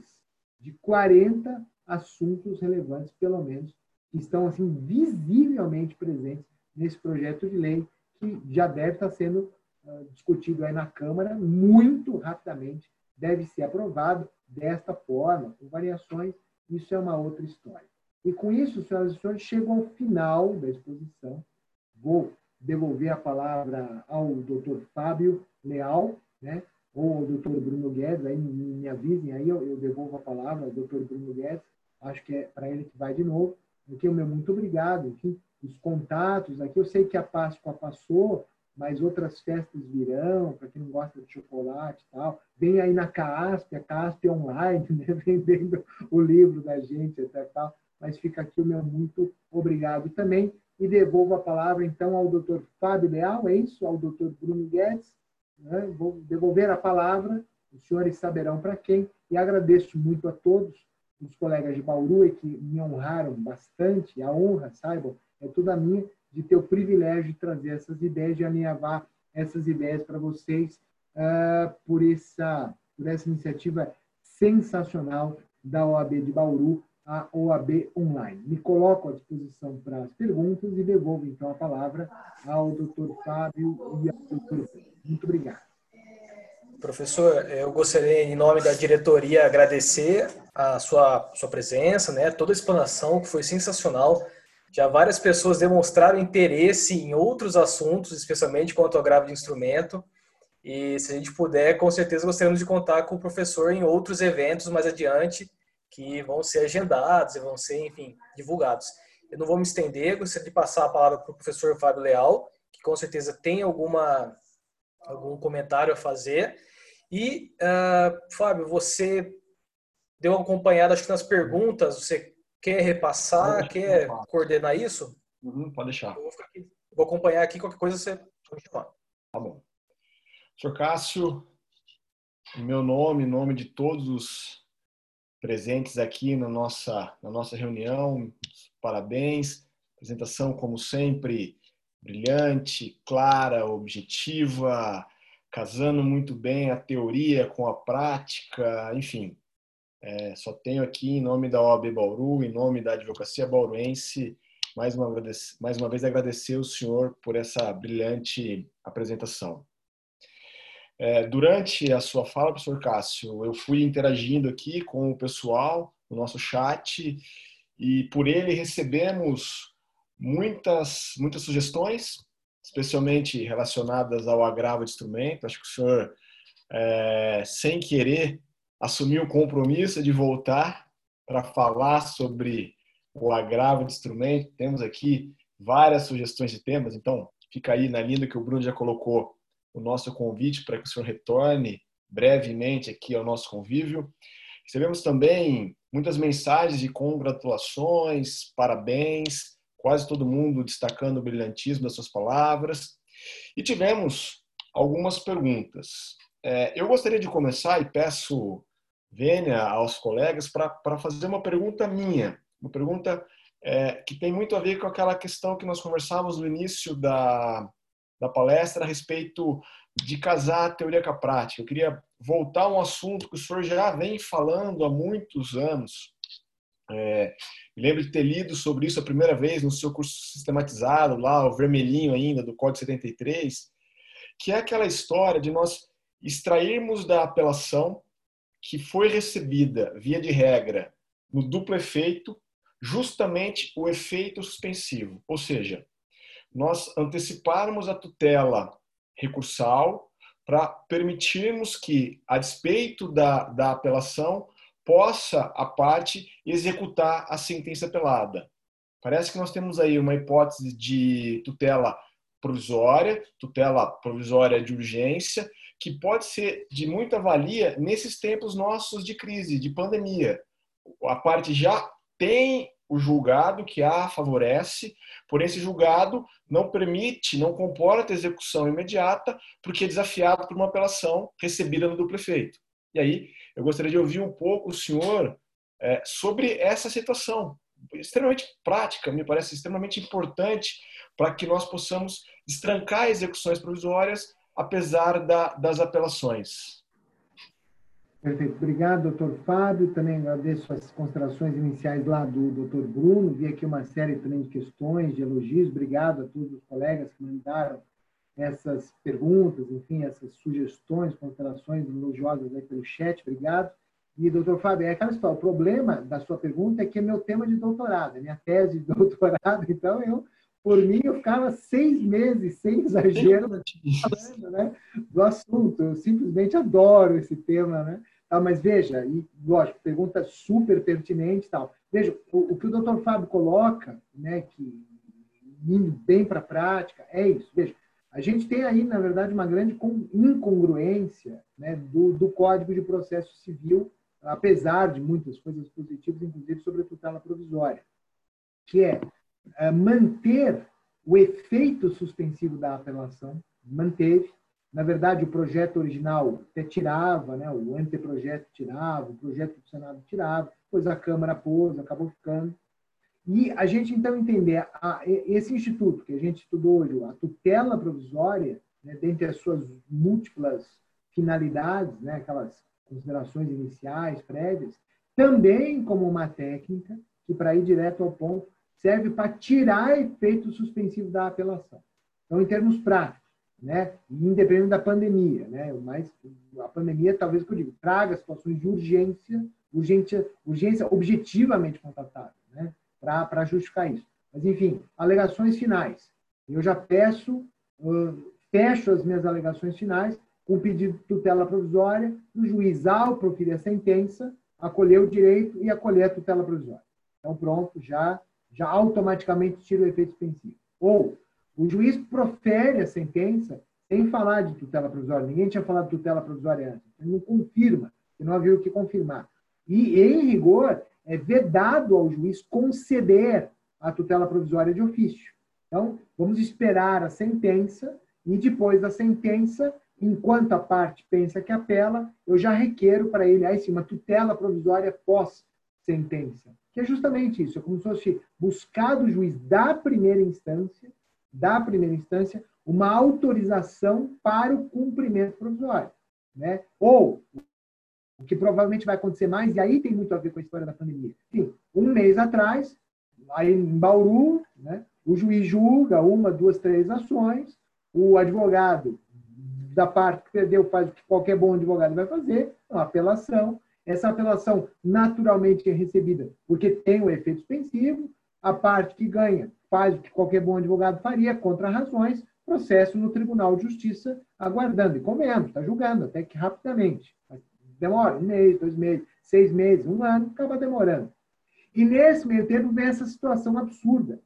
de 40 assuntos relevantes, pelo menos, que estão assim visivelmente presentes nesse projeto de lei que já deve estar sendo uh, discutido aí na Câmara muito rapidamente, deve ser aprovado desta forma, com variações, isso é uma outra história. E com isso, senhoras e senhores, chego ao final da exposição. Vou devolver a palavra ao doutor Fábio Leal, né? ou ao doutor Bruno Guedes, aí me avisem, aí eu, eu devolvo a palavra ao doutor Bruno Guedes, acho que é para ele que vai de novo. Aqui o meu muito obrigado, enfim, os contatos aqui, eu sei que a Páscoa passou, mas outras festas virão, para quem não gosta de chocolate e tal. Vem aí na CASP, a CASP online, *laughs* né? vendendo o livro da gente até tal. Mas fica aqui o meu muito obrigado também. E devolvo a palavra, então, ao doutor Fábio Leal, é isso? Ao doutor Bruno Guedes. Né? Vou devolver a palavra, os senhores saberão para quem. E agradeço muito a todos os colegas de Bauru que me honraram bastante. A honra, saibam, é toda minha de ter o privilégio de trazer essas ideias, de alinhavar essas ideias para vocês uh, por, essa, por essa iniciativa sensacional da OAB de Bauru, a OAB Online. Me coloco à disposição para as perguntas e devolvo então a palavra ao doutor Fábio e ao doutor. Muito obrigado. Professor, eu gostaria, em nome da diretoria, agradecer a sua, sua presença, né, toda a explanação que foi sensacional já várias pessoas demonstraram interesse em outros assuntos, especialmente quanto ao grave de instrumento. E se a gente puder, com certeza gostaríamos de contar com o professor em outros eventos mais adiante, que vão ser agendados e vão ser, enfim, divulgados. Eu não vou me estender, gostaria de passar a palavra para o professor Fábio Leal, que com certeza tem alguma, algum comentário a fazer. E, uh, Fábio, você deu uma acompanhada, acho que nas perguntas, você Quer repassar? Quer coordenar isso? Uhum, pode deixar. vou, vou, acompanhar aqui, qualquer coisa você chamar. Tá bom. Senhor Cássio, em meu nome, em nome de todos os presentes aqui na nossa, na nossa reunião, parabéns. Apresentação, como sempre, brilhante, clara, objetiva, casando muito bem a teoria com a prática, enfim, é, só tenho aqui, em nome da OAB Bauru, em nome da Advocacia Bauruense, mais uma, mais uma vez agradecer o senhor por essa brilhante apresentação. É, durante a sua fala, professor Cássio, eu fui interagindo aqui com o pessoal no nosso chat e por ele recebemos muitas, muitas sugestões, especialmente relacionadas ao agravo de instrumento. Acho que o senhor, é, sem querer, assumiu o compromisso de voltar para falar sobre o agravo de instrumento. Temos aqui várias sugestões de temas, então fica aí na linha que o Bruno já colocou o nosso convite para que o senhor retorne brevemente aqui ao nosso convívio. Recebemos também muitas mensagens de congratulações, parabéns, quase todo mundo destacando o brilhantismo das suas palavras. E tivemos algumas perguntas. É, eu gostaria de começar e peço venha aos colegas para fazer uma pergunta minha, uma pergunta é, que tem muito a ver com aquela questão que nós conversávamos no início da, da palestra a respeito de casar a teoria com a prática. Eu queria voltar a um assunto que o senhor já vem falando há muitos anos. É, me lembro de ter lido sobre isso a primeira vez no seu curso sistematizado, lá, o vermelhinho ainda, do Código 73, que é aquela história de nós extrairmos da apelação que foi recebida, via de regra, no duplo efeito, justamente o efeito suspensivo. Ou seja, nós anteciparmos a tutela recursal para permitirmos que, a despeito da, da apelação, possa a parte executar a sentença apelada. Parece que nós temos aí uma hipótese de tutela provisória, tutela provisória de urgência, que pode ser de muita valia nesses tempos nossos de crise, de pandemia. A parte já tem o julgado que a favorece, porém esse julgado não permite, não comporta execução imediata, porque é desafiado por uma apelação recebida no duplo efeito. E aí, eu gostaria de ouvir um pouco o senhor é, sobre essa situação, extremamente prática, me parece extremamente importante para que nós possamos destrancar execuções provisórias apesar da, das apelações. Perfeito. Obrigado, doutor Fábio. Também agradeço as considerações iniciais lá do doutor Bruno. Vi aqui uma série também de questões, de elogios. Obrigado a todos os colegas que mandaram essas perguntas, enfim, essas sugestões, considerações elogiosas aí pelo chat. Obrigado. E, doutor Fábio, é aquela história. O problema da sua pergunta é que é meu tema de doutorado, é minha tese de *laughs* doutorado. Então, eu por mim, eu ficava seis meses, sem exagero, falando né, do assunto. Eu simplesmente adoro esse tema, né? Tá, mas veja, e lógico, pergunta super pertinente tal. Veja, o, o que o doutor Fábio coloca, né, que indo bem para a prática, é isso. Veja, a gente tem aí, na verdade, uma grande incongruência né, do, do Código de Processo Civil, apesar de muitas coisas positivas, inclusive sobre a tutela provisória, que é manter o efeito suspensivo da apelação, manteve. Na verdade, o projeto original até tirava, né, o anteprojeto tirava, o projeto do Senado tirava, depois a Câmara pôs, acabou ficando. E a gente, então, entender a, esse instituto que a gente estudou hoje, a tutela provisória, né, dentre as suas múltiplas finalidades, né, aquelas considerações iniciais, prévias, também como uma técnica que, para ir direto ao ponto, serve para tirar efeito suspensivo da apelação. Então, em termos práticos, né, independente da pandemia, né, mas a pandemia, talvez eu digo, traga situações de urgência, urgência, urgência objetivamente contatável, né, para justificar isso. Mas, enfim, alegações finais. Eu já peço, uh, fecho as minhas alegações finais com pedido de tutela provisória, o juiz, ao proferir a sentença, acolher o direito e acolher a tutela provisória. Então, pronto, já, já automaticamente tira o efeito suspensivo. Ou o juiz profere a sentença sem falar de tutela provisória. Ninguém tinha falado de tutela provisória antes. Ele não confirma, que não havia o que confirmar. E, em rigor, é vedado ao juiz conceder a tutela provisória de ofício. Então, vamos esperar a sentença e depois da sentença, enquanto a parte pensa que apela, eu já requeiro para ele aí sim uma tutela provisória pós sentença, que é justamente isso, é como se fosse buscar do juiz da primeira instância, da primeira instância, uma autorização para o cumprimento provisório, né? Ou o que provavelmente vai acontecer mais, e aí tem muito a ver com a história da pandemia. Sim, um mês atrás, aí em Bauru, né, o juiz julga uma, duas, três ações, o advogado da parte que perdeu faz o que qualquer bom advogado vai fazer, uma apelação. Essa apelação naturalmente é recebida porque tem o efeito suspensivo, a parte que ganha faz o que qualquer bom advogado faria, contra razões, processo no Tribunal de Justiça, aguardando, e comendo, está julgando, até que rapidamente. Demora um mês, dois meses, seis meses, um ano, acaba demorando. E nesse meio tempo vem essa situação absurda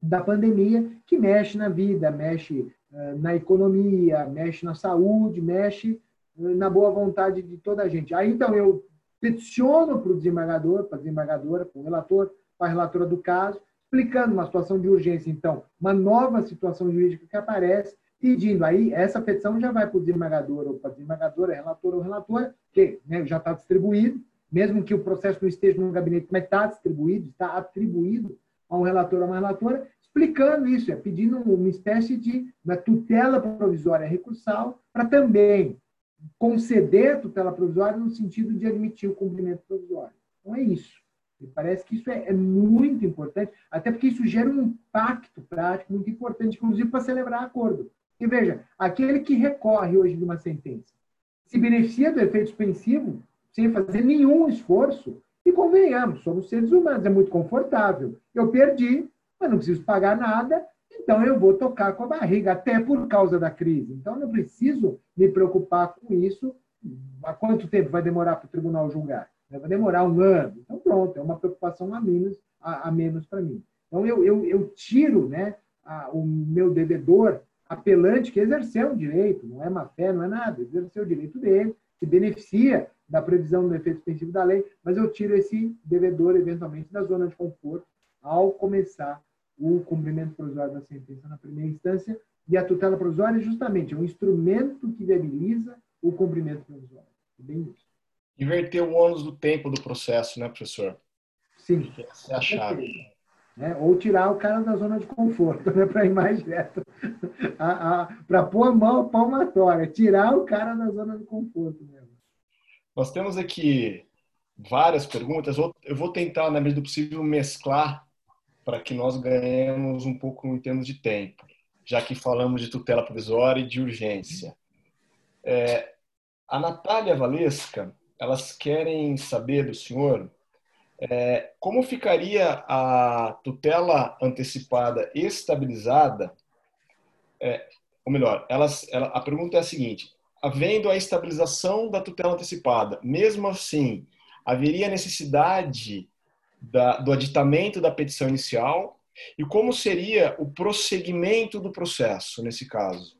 da pandemia que mexe na vida, mexe uh, na economia, mexe na saúde, mexe uh, na boa vontade de toda a gente. Aí então eu peticiono para o desembargador, para a desembargadora, para o relator, para a relatora do caso, explicando uma situação de urgência, então, uma nova situação jurídica que aparece, pedindo aí, essa petição já vai para o desembargador ou para a desembargadora, relator ou relatora, que né, já está distribuído, mesmo que o processo não esteja no gabinete, mas está distribuído, está atribuído a um relator ou uma relatora, explicando isso, é pedindo uma espécie de uma tutela provisória recursal para também conceder tutela provisória no sentido de admitir o cumprimento provisório. Então é isso. Me parece que isso é, é, muito importante, até porque isso gera um impacto prático muito importante, inclusive para celebrar acordo. E veja, aquele que recorre hoje de uma sentença se beneficia do efeito suspensivo sem fazer nenhum esforço. E convenhamos, somos seres humanos, é muito confortável. Eu perdi, mas não preciso pagar nada, então eu vou tocar com a barriga, até por causa da crise. Então não preciso me preocupar com isso. Há quanto tempo vai demorar para o tribunal julgar? Vai demorar um ano. Então pronto, é uma preocupação a menos, a, a menos para mim. Então eu, eu, eu tiro né, a, o meu devedor apelante que exerceu um direito, não é má fé, não é nada, exerceu o direito dele, se beneficia da previsão do efeito suspensivo da lei, mas eu tiro esse devedor, eventualmente, da zona de conforto ao começar o cumprimento provisório da sentença na primeira instância, e a tutela provisória é justamente um instrumento que viabiliza o cumprimento provisório. É bem isso. Inverter o ônus do tempo do processo, né, professor? Sim. Essa é a chave. Né? Ou tirar o cara da zona de conforto, né? para ir mais direto, para pôr a mão palmatória, tirar o cara da zona de conforto mesmo. Nós temos aqui várias perguntas, eu vou tentar, na medida do possível, mesclar para que nós ganhemos um pouco em termos de tempo, já que falamos de tutela provisória e de urgência. É, a Natália Valesca, elas querem saber do senhor é, como ficaria a tutela antecipada estabilizada? É, ou melhor, elas, ela, a pergunta é a seguinte: havendo a estabilização da tutela antecipada, mesmo assim, haveria necessidade da, do aditamento da petição inicial? E como seria o prosseguimento do processo nesse caso?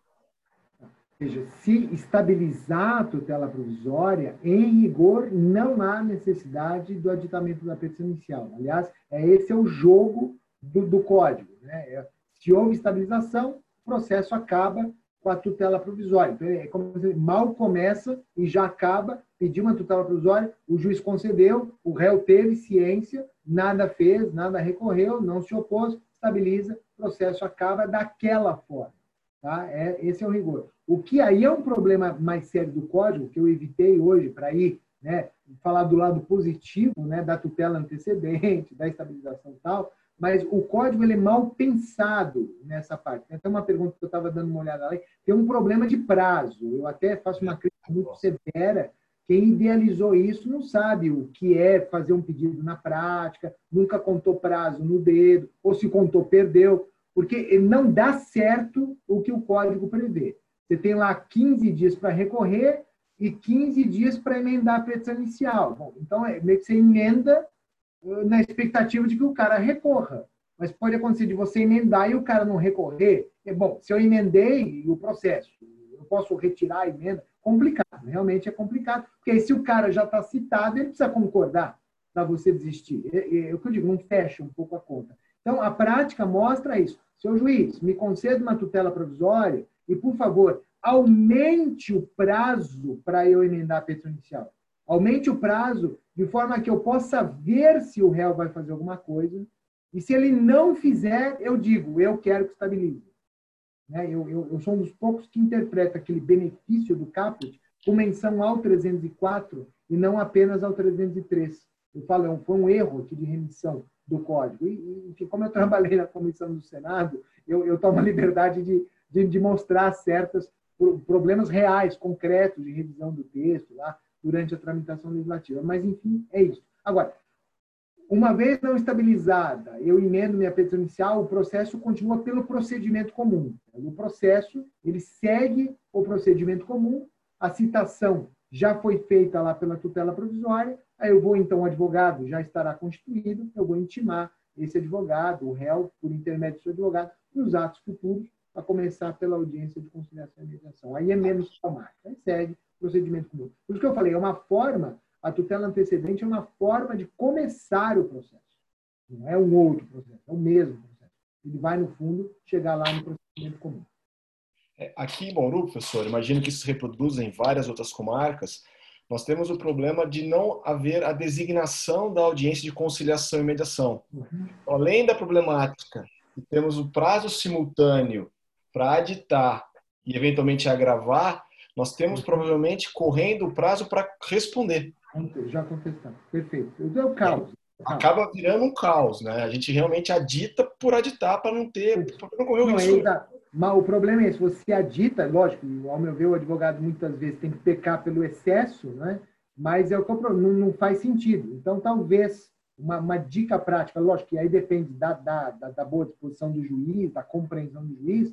Ou seja, se estabilizar a tutela provisória, em rigor, não há necessidade do aditamento da petição inicial. Aliás, é, esse é o jogo do, do código. Né? É, se houve estabilização, o processo acaba com a tutela provisória. Então, é como se mal começa e já acaba, pediu uma tutela provisória, o juiz concedeu, o réu teve ciência, nada fez, nada recorreu, não se opôs, estabiliza, o processo acaba daquela forma. Tá? É, esse é o rigor. O que aí é um problema mais sério do código, que eu evitei hoje para ir né, falar do lado positivo né, da tutela antecedente, da estabilização e tal, mas o código ele é mal pensado nessa parte. Tem até uma pergunta que eu estava dando uma olhada lá, tem um problema de prazo. Eu até faço uma crítica muito severa. Quem idealizou isso não sabe o que é fazer um pedido na prática, nunca contou prazo no dedo, ou se contou, perdeu, porque não dá certo o que o código prevê. Você tem lá 15 dias para recorrer e 15 dias para emendar a petição inicial. Bom, então, é meio que você emenda na expectativa de que o cara recorra. Mas pode acontecer de você emendar e o cara não recorrer. É bom, se eu emendei o processo, eu posso retirar a emenda. Complicado, realmente é complicado. Porque aí, se o cara já está citado, ele precisa concordar para você desistir. É, é, é, o que eu digo, não fecha um pouco a conta. Então, a prática mostra isso. Seu juiz, me conceda uma tutela provisória e, por favor, aumente o prazo para eu emendar a petição inicial. Aumente o prazo de forma que eu possa ver se o réu vai fazer alguma coisa. E se ele não fizer, eu digo, eu quero que estabilize. Né? Eu, eu, eu sou um dos poucos que interpreta aquele benefício do caput com menção ao 304 e não apenas ao 303. Eu falo, é foi um erro aqui de remissão do código. E, e como eu trabalhei na comissão do Senado, eu, eu tomo a liberdade de, de, de mostrar certos problemas reais, concretos de revisão do texto lá, durante a tramitação legislativa. Mas, enfim, é isso. Agora, uma vez não estabilizada, eu emendo minha petição inicial, o processo continua pelo procedimento comum. O processo, ele segue o procedimento comum, a citação já foi feita lá pela tutela provisória, aí eu vou, então, o advogado já estará constituído, eu vou intimar esse advogado, o réu, por intermédio do seu advogado, nos atos futuros, a começar pela audiência de conciliação e mediação. Aí é menos traumático. Aí segue procedimento comum. Por isso que eu falei, é uma forma, a tutela antecedente é uma forma de começar o processo. Não é um outro processo, é o mesmo processo. Ele vai, no fundo, chegar lá no procedimento comum. É, aqui em Bauru, professor, imagino que isso se reproduz em várias outras comarcas, nós temos o problema de não haver a designação da audiência de conciliação e mediação. Uhum. Além da problemática, temos o prazo simultâneo para aditar e eventualmente agravar, nós temos provavelmente correndo o prazo para responder. Já contestamos. Perfeito. O caos. Acaba virando um caos, né? A gente realmente adita por aditar para não ter, para não correr o risco. Mas o problema é esse, você adita, lógico, ao meu ver, o advogado muitas vezes tem que pecar pelo excesso, né? mas é o não, não faz sentido. Então, talvez uma, uma, dica prática, lógico que aí depende da, da, da boa disposição do juiz, da compreensão do juiz,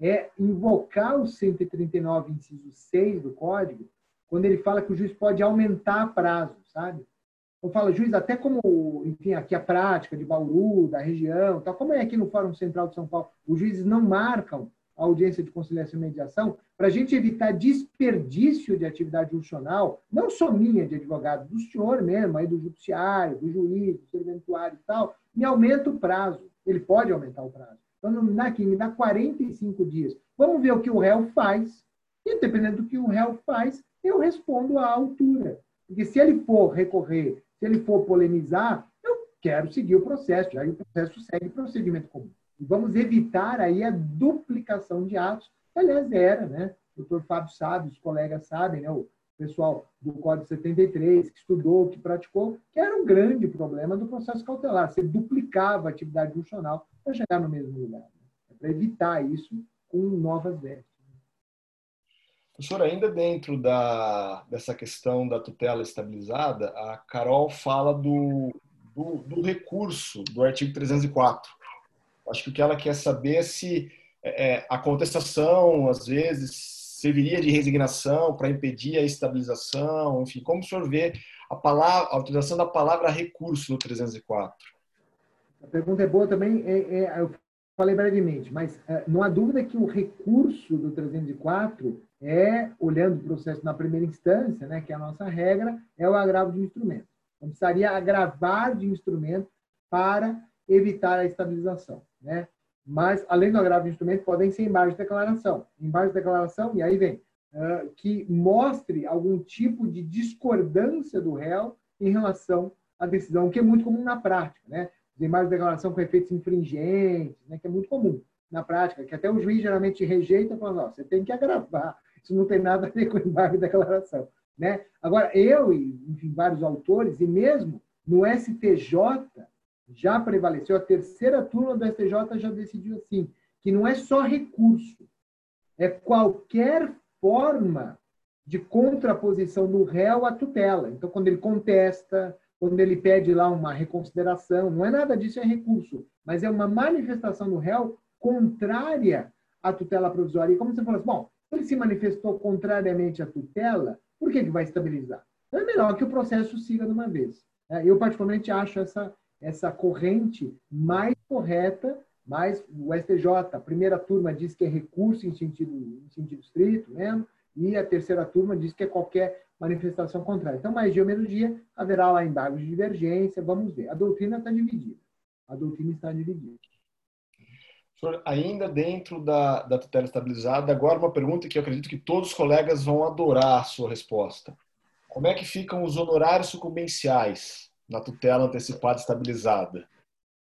é invocar o 139, inciso 6 do Código, quando ele fala que o juiz pode aumentar prazo, sabe? Eu falo, juiz, até como, enfim, aqui a prática de Bauru, da região, tal, como é aqui no Fórum Central de São Paulo, os juízes não marcam a audiência de conciliação e mediação, para a gente evitar desperdício de atividade judicional, não só minha de advogado, do senhor mesmo, aí do judiciário, do juiz, do serventuário e tal, me aumenta o prazo. Ele pode aumentar o prazo. Então, aqui, me dá 45 dias. Vamos ver o que o réu faz. E, dependendo do que o réu faz, eu respondo à altura. Porque se ele for recorrer, se ele for polemizar, eu quero seguir o processo. Aí o processo segue procedimento comum. E vamos evitar aí a duplicação de atos, aliás, era, né? O doutor Fábio sabe, os colegas sabem, né? O pessoal do Código 73, que estudou, que praticou, que era um grande problema do processo cautelar. Você duplicava a atividade funcional para chegar no mesmo lugar. Né? É para evitar isso com novas vestes. Professor, ainda dentro da, dessa questão da tutela estabilizada, a Carol fala do, do, do recurso do artigo 304. Acho que o que ela quer saber é se é, é, a contestação, às vezes, serviria de resignação para impedir a estabilização, enfim, como o senhor vê a, palavra, a utilização da palavra recurso no 304? A pergunta é boa também. É, é, eu falei brevemente, mas é, não há dúvida que o recurso do 304 é, olhando o processo na primeira instância, né, que é a nossa regra, é o agravo de instrumento. Então, precisaria agravar de instrumento para evitar a estabilização. Né? Mas, além do agravo de instrumento, podem ser embargos de declaração. Embargos de declaração, e aí vem, uh, que mostre algum tipo de discordância do réu em relação à decisão, o que é muito comum na prática. Né? Os embargos de declaração com efeitos infringentes, né, que é muito comum na prática, que até o juiz geralmente rejeita e fala, você tem que agravar, isso não tem nada a ver com embargo de declaração. Né? Agora, eu e enfim, vários autores, e mesmo no STJ, já prevaleceu, a terceira turma do STJ já decidiu assim, que não é só recurso, é qualquer forma de contraposição do réu à tutela. Então, quando ele contesta, quando ele pede lá uma reconsideração, não é nada disso, é recurso, mas é uma manifestação do réu contrária à tutela provisória. E como você falou assim, bom, ele se manifestou contrariamente à tutela, por que, que vai estabilizar? Então, é melhor que o processo siga de uma vez. É, eu, particularmente, acho essa, essa corrente mais correta, mas o STJ, a primeira turma diz que é recurso em sentido, em sentido estrito mesmo, e a terceira turma diz que é qualquer manifestação contrária. Então, mais dia ou menos dia, haverá lá embargos de divergência, vamos ver. A doutrina está dividida. A doutrina está dividida. Senhor, ainda dentro da, da tutela estabilizada, agora uma pergunta que eu acredito que todos os colegas vão adorar a sua resposta. Como é que ficam os honorários sucumbenciais na tutela antecipada estabilizada?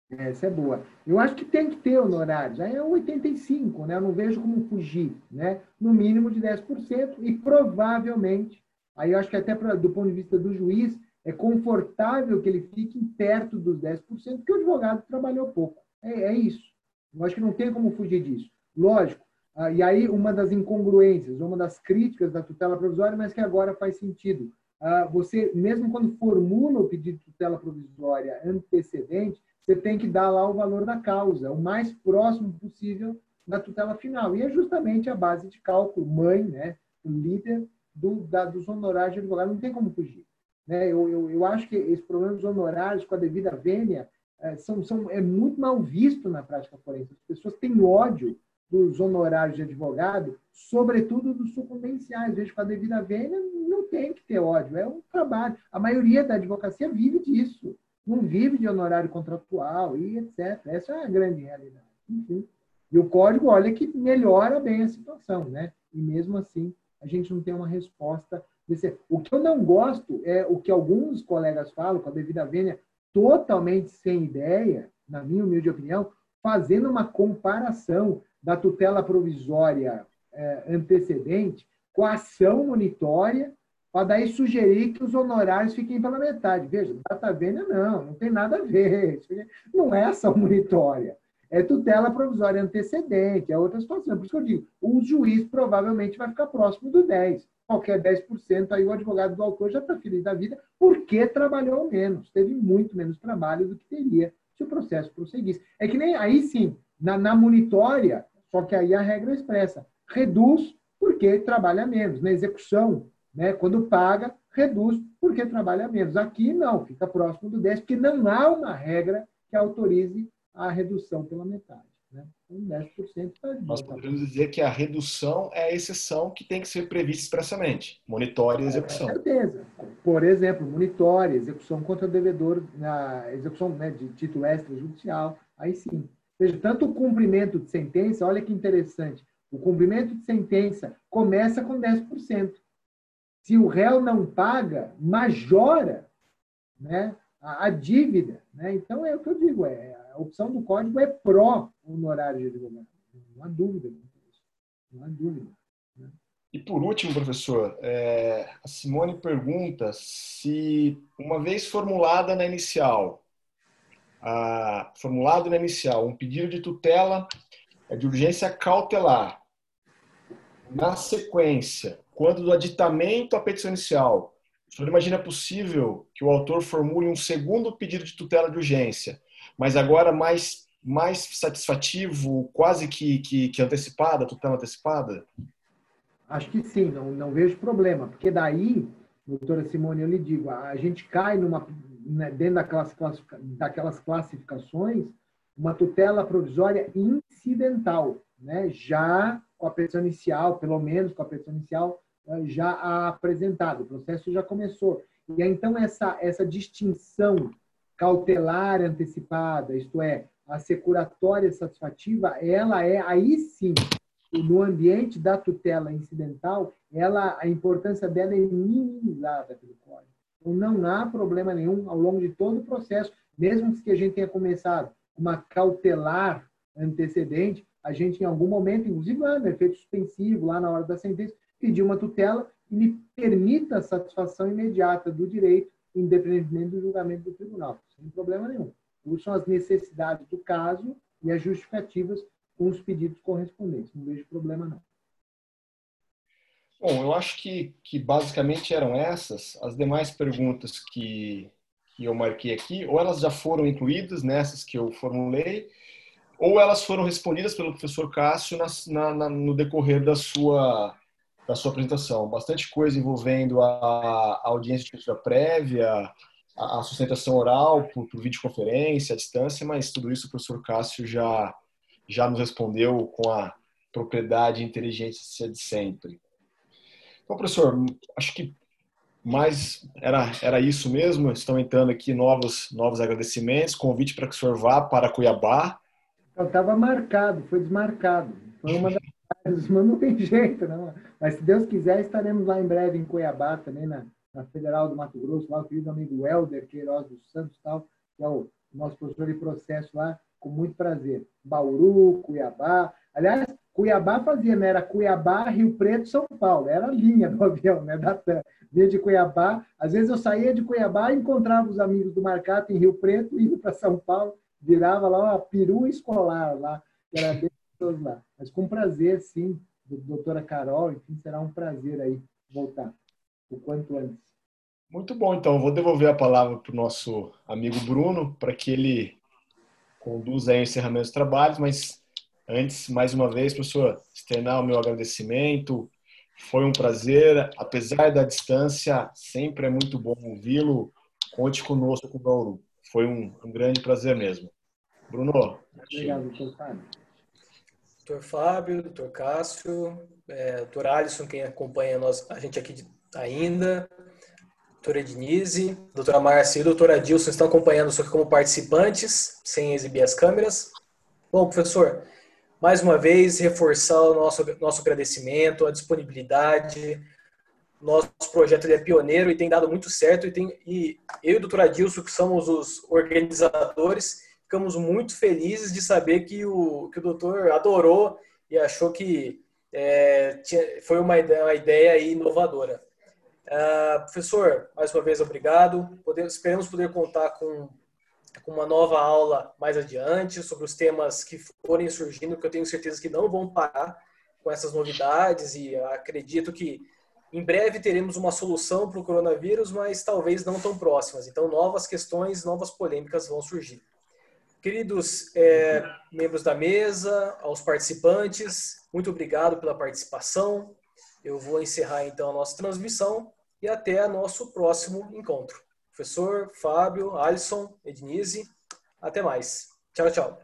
Essa é boa. Eu acho que tem que ter honorários. Aí é 85, né? Eu não vejo como fugir, né? No mínimo de 10% e provavelmente, aí eu acho que até pra, do ponto de vista do juiz, é confortável que ele fique perto dos 10%, porque o advogado trabalhou pouco. É, é isso. Eu acho que não tem como fugir disso. Lógico. Ah, e aí, uma das incongruências, uma das críticas da tutela provisória, mas que agora faz sentido. Ah, você, mesmo quando formula o pedido de tutela provisória antecedente, você tem que dar lá o valor da causa, o mais próximo possível da tutela final. E é justamente a base de cálculo, mãe, né, o líder do, da, dos honorários de advogado. Não tem como fugir. Né? Eu, eu, eu acho que esse problema dos honorários com a devida vênia é, são, são, é muito mal visto na prática forense. As pessoas têm ódio dos honorários de advogado, sobretudo dos sucumbenciais. Vejo com a devida vênia, não tem que ter ódio, é um trabalho. A maioria da advocacia vive disso, não vive de honorário contratual e etc. Essa é a grande realidade. Enfim. E o código, olha que melhora bem a situação, né? E mesmo assim, a gente não tem uma resposta. Desse... O que eu não gosto é o que alguns colegas falam com a devida vênia, totalmente sem ideia, na minha humilde opinião, fazendo uma comparação da tutela provisória é, antecedente com a ação monitória, para daí sugerir que os honorários fiquem pela metade. Veja, data vênia não, não tem nada a ver. *laughs* Não é ação monitória. É tutela provisória antecedente, é outra situação. Por isso que eu digo, o juiz provavelmente vai ficar próximo do 10 qualquer 10%, aí o advogado do autor já está feliz da vida, porque trabalhou menos, teve muito menos trabalho do que teria se o processo prosseguisse. É que nem aí sim, na, na monitória, só que aí a regra é expressa, reduz porque trabalha menos. Na execução, né, quando paga, reduz porque trabalha menos. Aqui não, fica próximo do 10, porque não há uma regra que autorize a redução pela metade. Né? Então, 10% está Nós poderíamos dizer que a redução é a exceção que tem que ser prevista expressamente. Monitore e execução. Com certeza. Por exemplo, monitore, execução contra o devedor, na execução né, de título extrajudicial, aí sim. Veja, tanto o cumprimento de sentença, olha que interessante, o cumprimento de sentença começa com 10%. Se o réu não paga, majora né, a, a dívida. Né? Então, é o que eu digo, é, a opção do código é pró-honorário de advogado. Não há dúvida. Não há dúvida. Né? E por último, professor, é, a Simone pergunta se, uma vez formulada na inicial, formulado na inicial, um pedido de tutela é de urgência cautelar, na sequência, quando do aditamento à petição inicial, o senhor imagina possível que o autor formule um segundo pedido de tutela de urgência, mas agora mais, mais satisfativo, quase que, que, que antecipada, tutela antecipada? Acho que sim, não, não vejo problema, porque daí, doutora Simone, eu lhe digo, a gente cai numa, né, dentro daquelas, daquelas classificações, uma tutela provisória incidental, né? já com a petição inicial, pelo menos com a petição inicial eh, já apresentada. O processo já começou. E então essa, essa distinção cautelar antecipada, isto é, a securatória satisfativa, ela é aí sim, no ambiente da tutela incidental, ela a importância dela é minimizada pelo código. Então não há problema nenhum ao longo de todo o processo, mesmo que a gente tenha começado uma cautelar antecedente, a gente em algum momento, inclusive lá no efeito suspensivo, lá na hora da sentença, pedir uma tutela e me permita a satisfação imediata do direito, independentemente do julgamento do tribunal, sem problema nenhum. São as necessidades do caso e as justificativas com os pedidos correspondentes. Não vejo problema, não. Bom, eu acho que, que basicamente eram essas. As demais perguntas que, que eu marquei aqui, ou elas já foram incluídas nessas que eu formulei, ou elas foram respondidas pelo professor Cássio na, na, no decorrer da sua, da sua apresentação. Bastante coisa envolvendo a, a audiência de cultura prévia, a, a sustentação oral por, por videoconferência, à distância, mas tudo isso o professor Cássio já, já nos respondeu com a propriedade e inteligência de sempre. Então, professor, acho que mais era, era isso mesmo. Estão entrando aqui novos, novos agradecimentos. Convite para que o senhor vá para Cuiabá. Estava marcado, foi desmarcado. Foi uma das *laughs* mas não tem jeito, não. Mas se Deus quiser, estaremos lá em breve em Cuiabá, também na, na Federal do Mato Grosso, lá o querido amigo Helder Queiroz dos Santos, tal, que é o nosso professor de processo lá, com muito prazer. Bauru, Cuiabá. Aliás, Cuiabá fazia, né? Era Cuiabá, Rio Preto, São Paulo. Era a linha do *laughs* avião, né? Da Vinha de Cuiabá. Às vezes eu saía de Cuiabá e encontrava os amigos do Marcato em Rio Preto, *laughs* indo para São Paulo, virava lá uma perua escolar lá, era bem lá. Mas com prazer, sim, doutora Carol, enfim, será um prazer aí voltar o quanto antes. Muito bom, então. Vou devolver a palavra para o nosso amigo Bruno, para que ele conduza aí o encerramento dos trabalhos, mas antes, mais uma vez, professor, externar o meu agradecimento. Foi um prazer, apesar da distância, sempre é muito bom ouvi-lo. Conte conosco com o Bauru. Foi um, um grande prazer mesmo. Bruno. Obrigado, doutor Fábio. Doutor Fábio, doutor Cássio, é, doutor Alisson, quem acompanha nós, a gente aqui ainda, doutora Ednise, doutora Márcia e doutora Dilson estão acompanhando só que como participantes, sem exibir as câmeras. Bom, professor, mais uma vez, reforçar o nosso, nosso agradecimento, a disponibilidade. Nosso projeto é pioneiro e tem dado muito certo. E, tem, e eu e o doutor Adilson, que somos os organizadores, ficamos muito felizes de saber que o, que o doutor adorou e achou que é, tinha, foi uma ideia, uma ideia inovadora. Uh, professor, mais uma vez, obrigado. Podemos, esperamos poder contar com, com uma nova aula mais adiante sobre os temas que forem surgindo, que eu tenho certeza que não vão parar com essas novidades e acredito que em breve teremos uma solução para o coronavírus, mas talvez não tão próximas. Então, novas questões, novas polêmicas vão surgir. Queridos é, membros da mesa, aos participantes, muito obrigado pela participação. Eu vou encerrar então a nossa transmissão e até nosso próximo encontro. Professor Fábio, Alisson, Ednise, até mais. Tchau, tchau.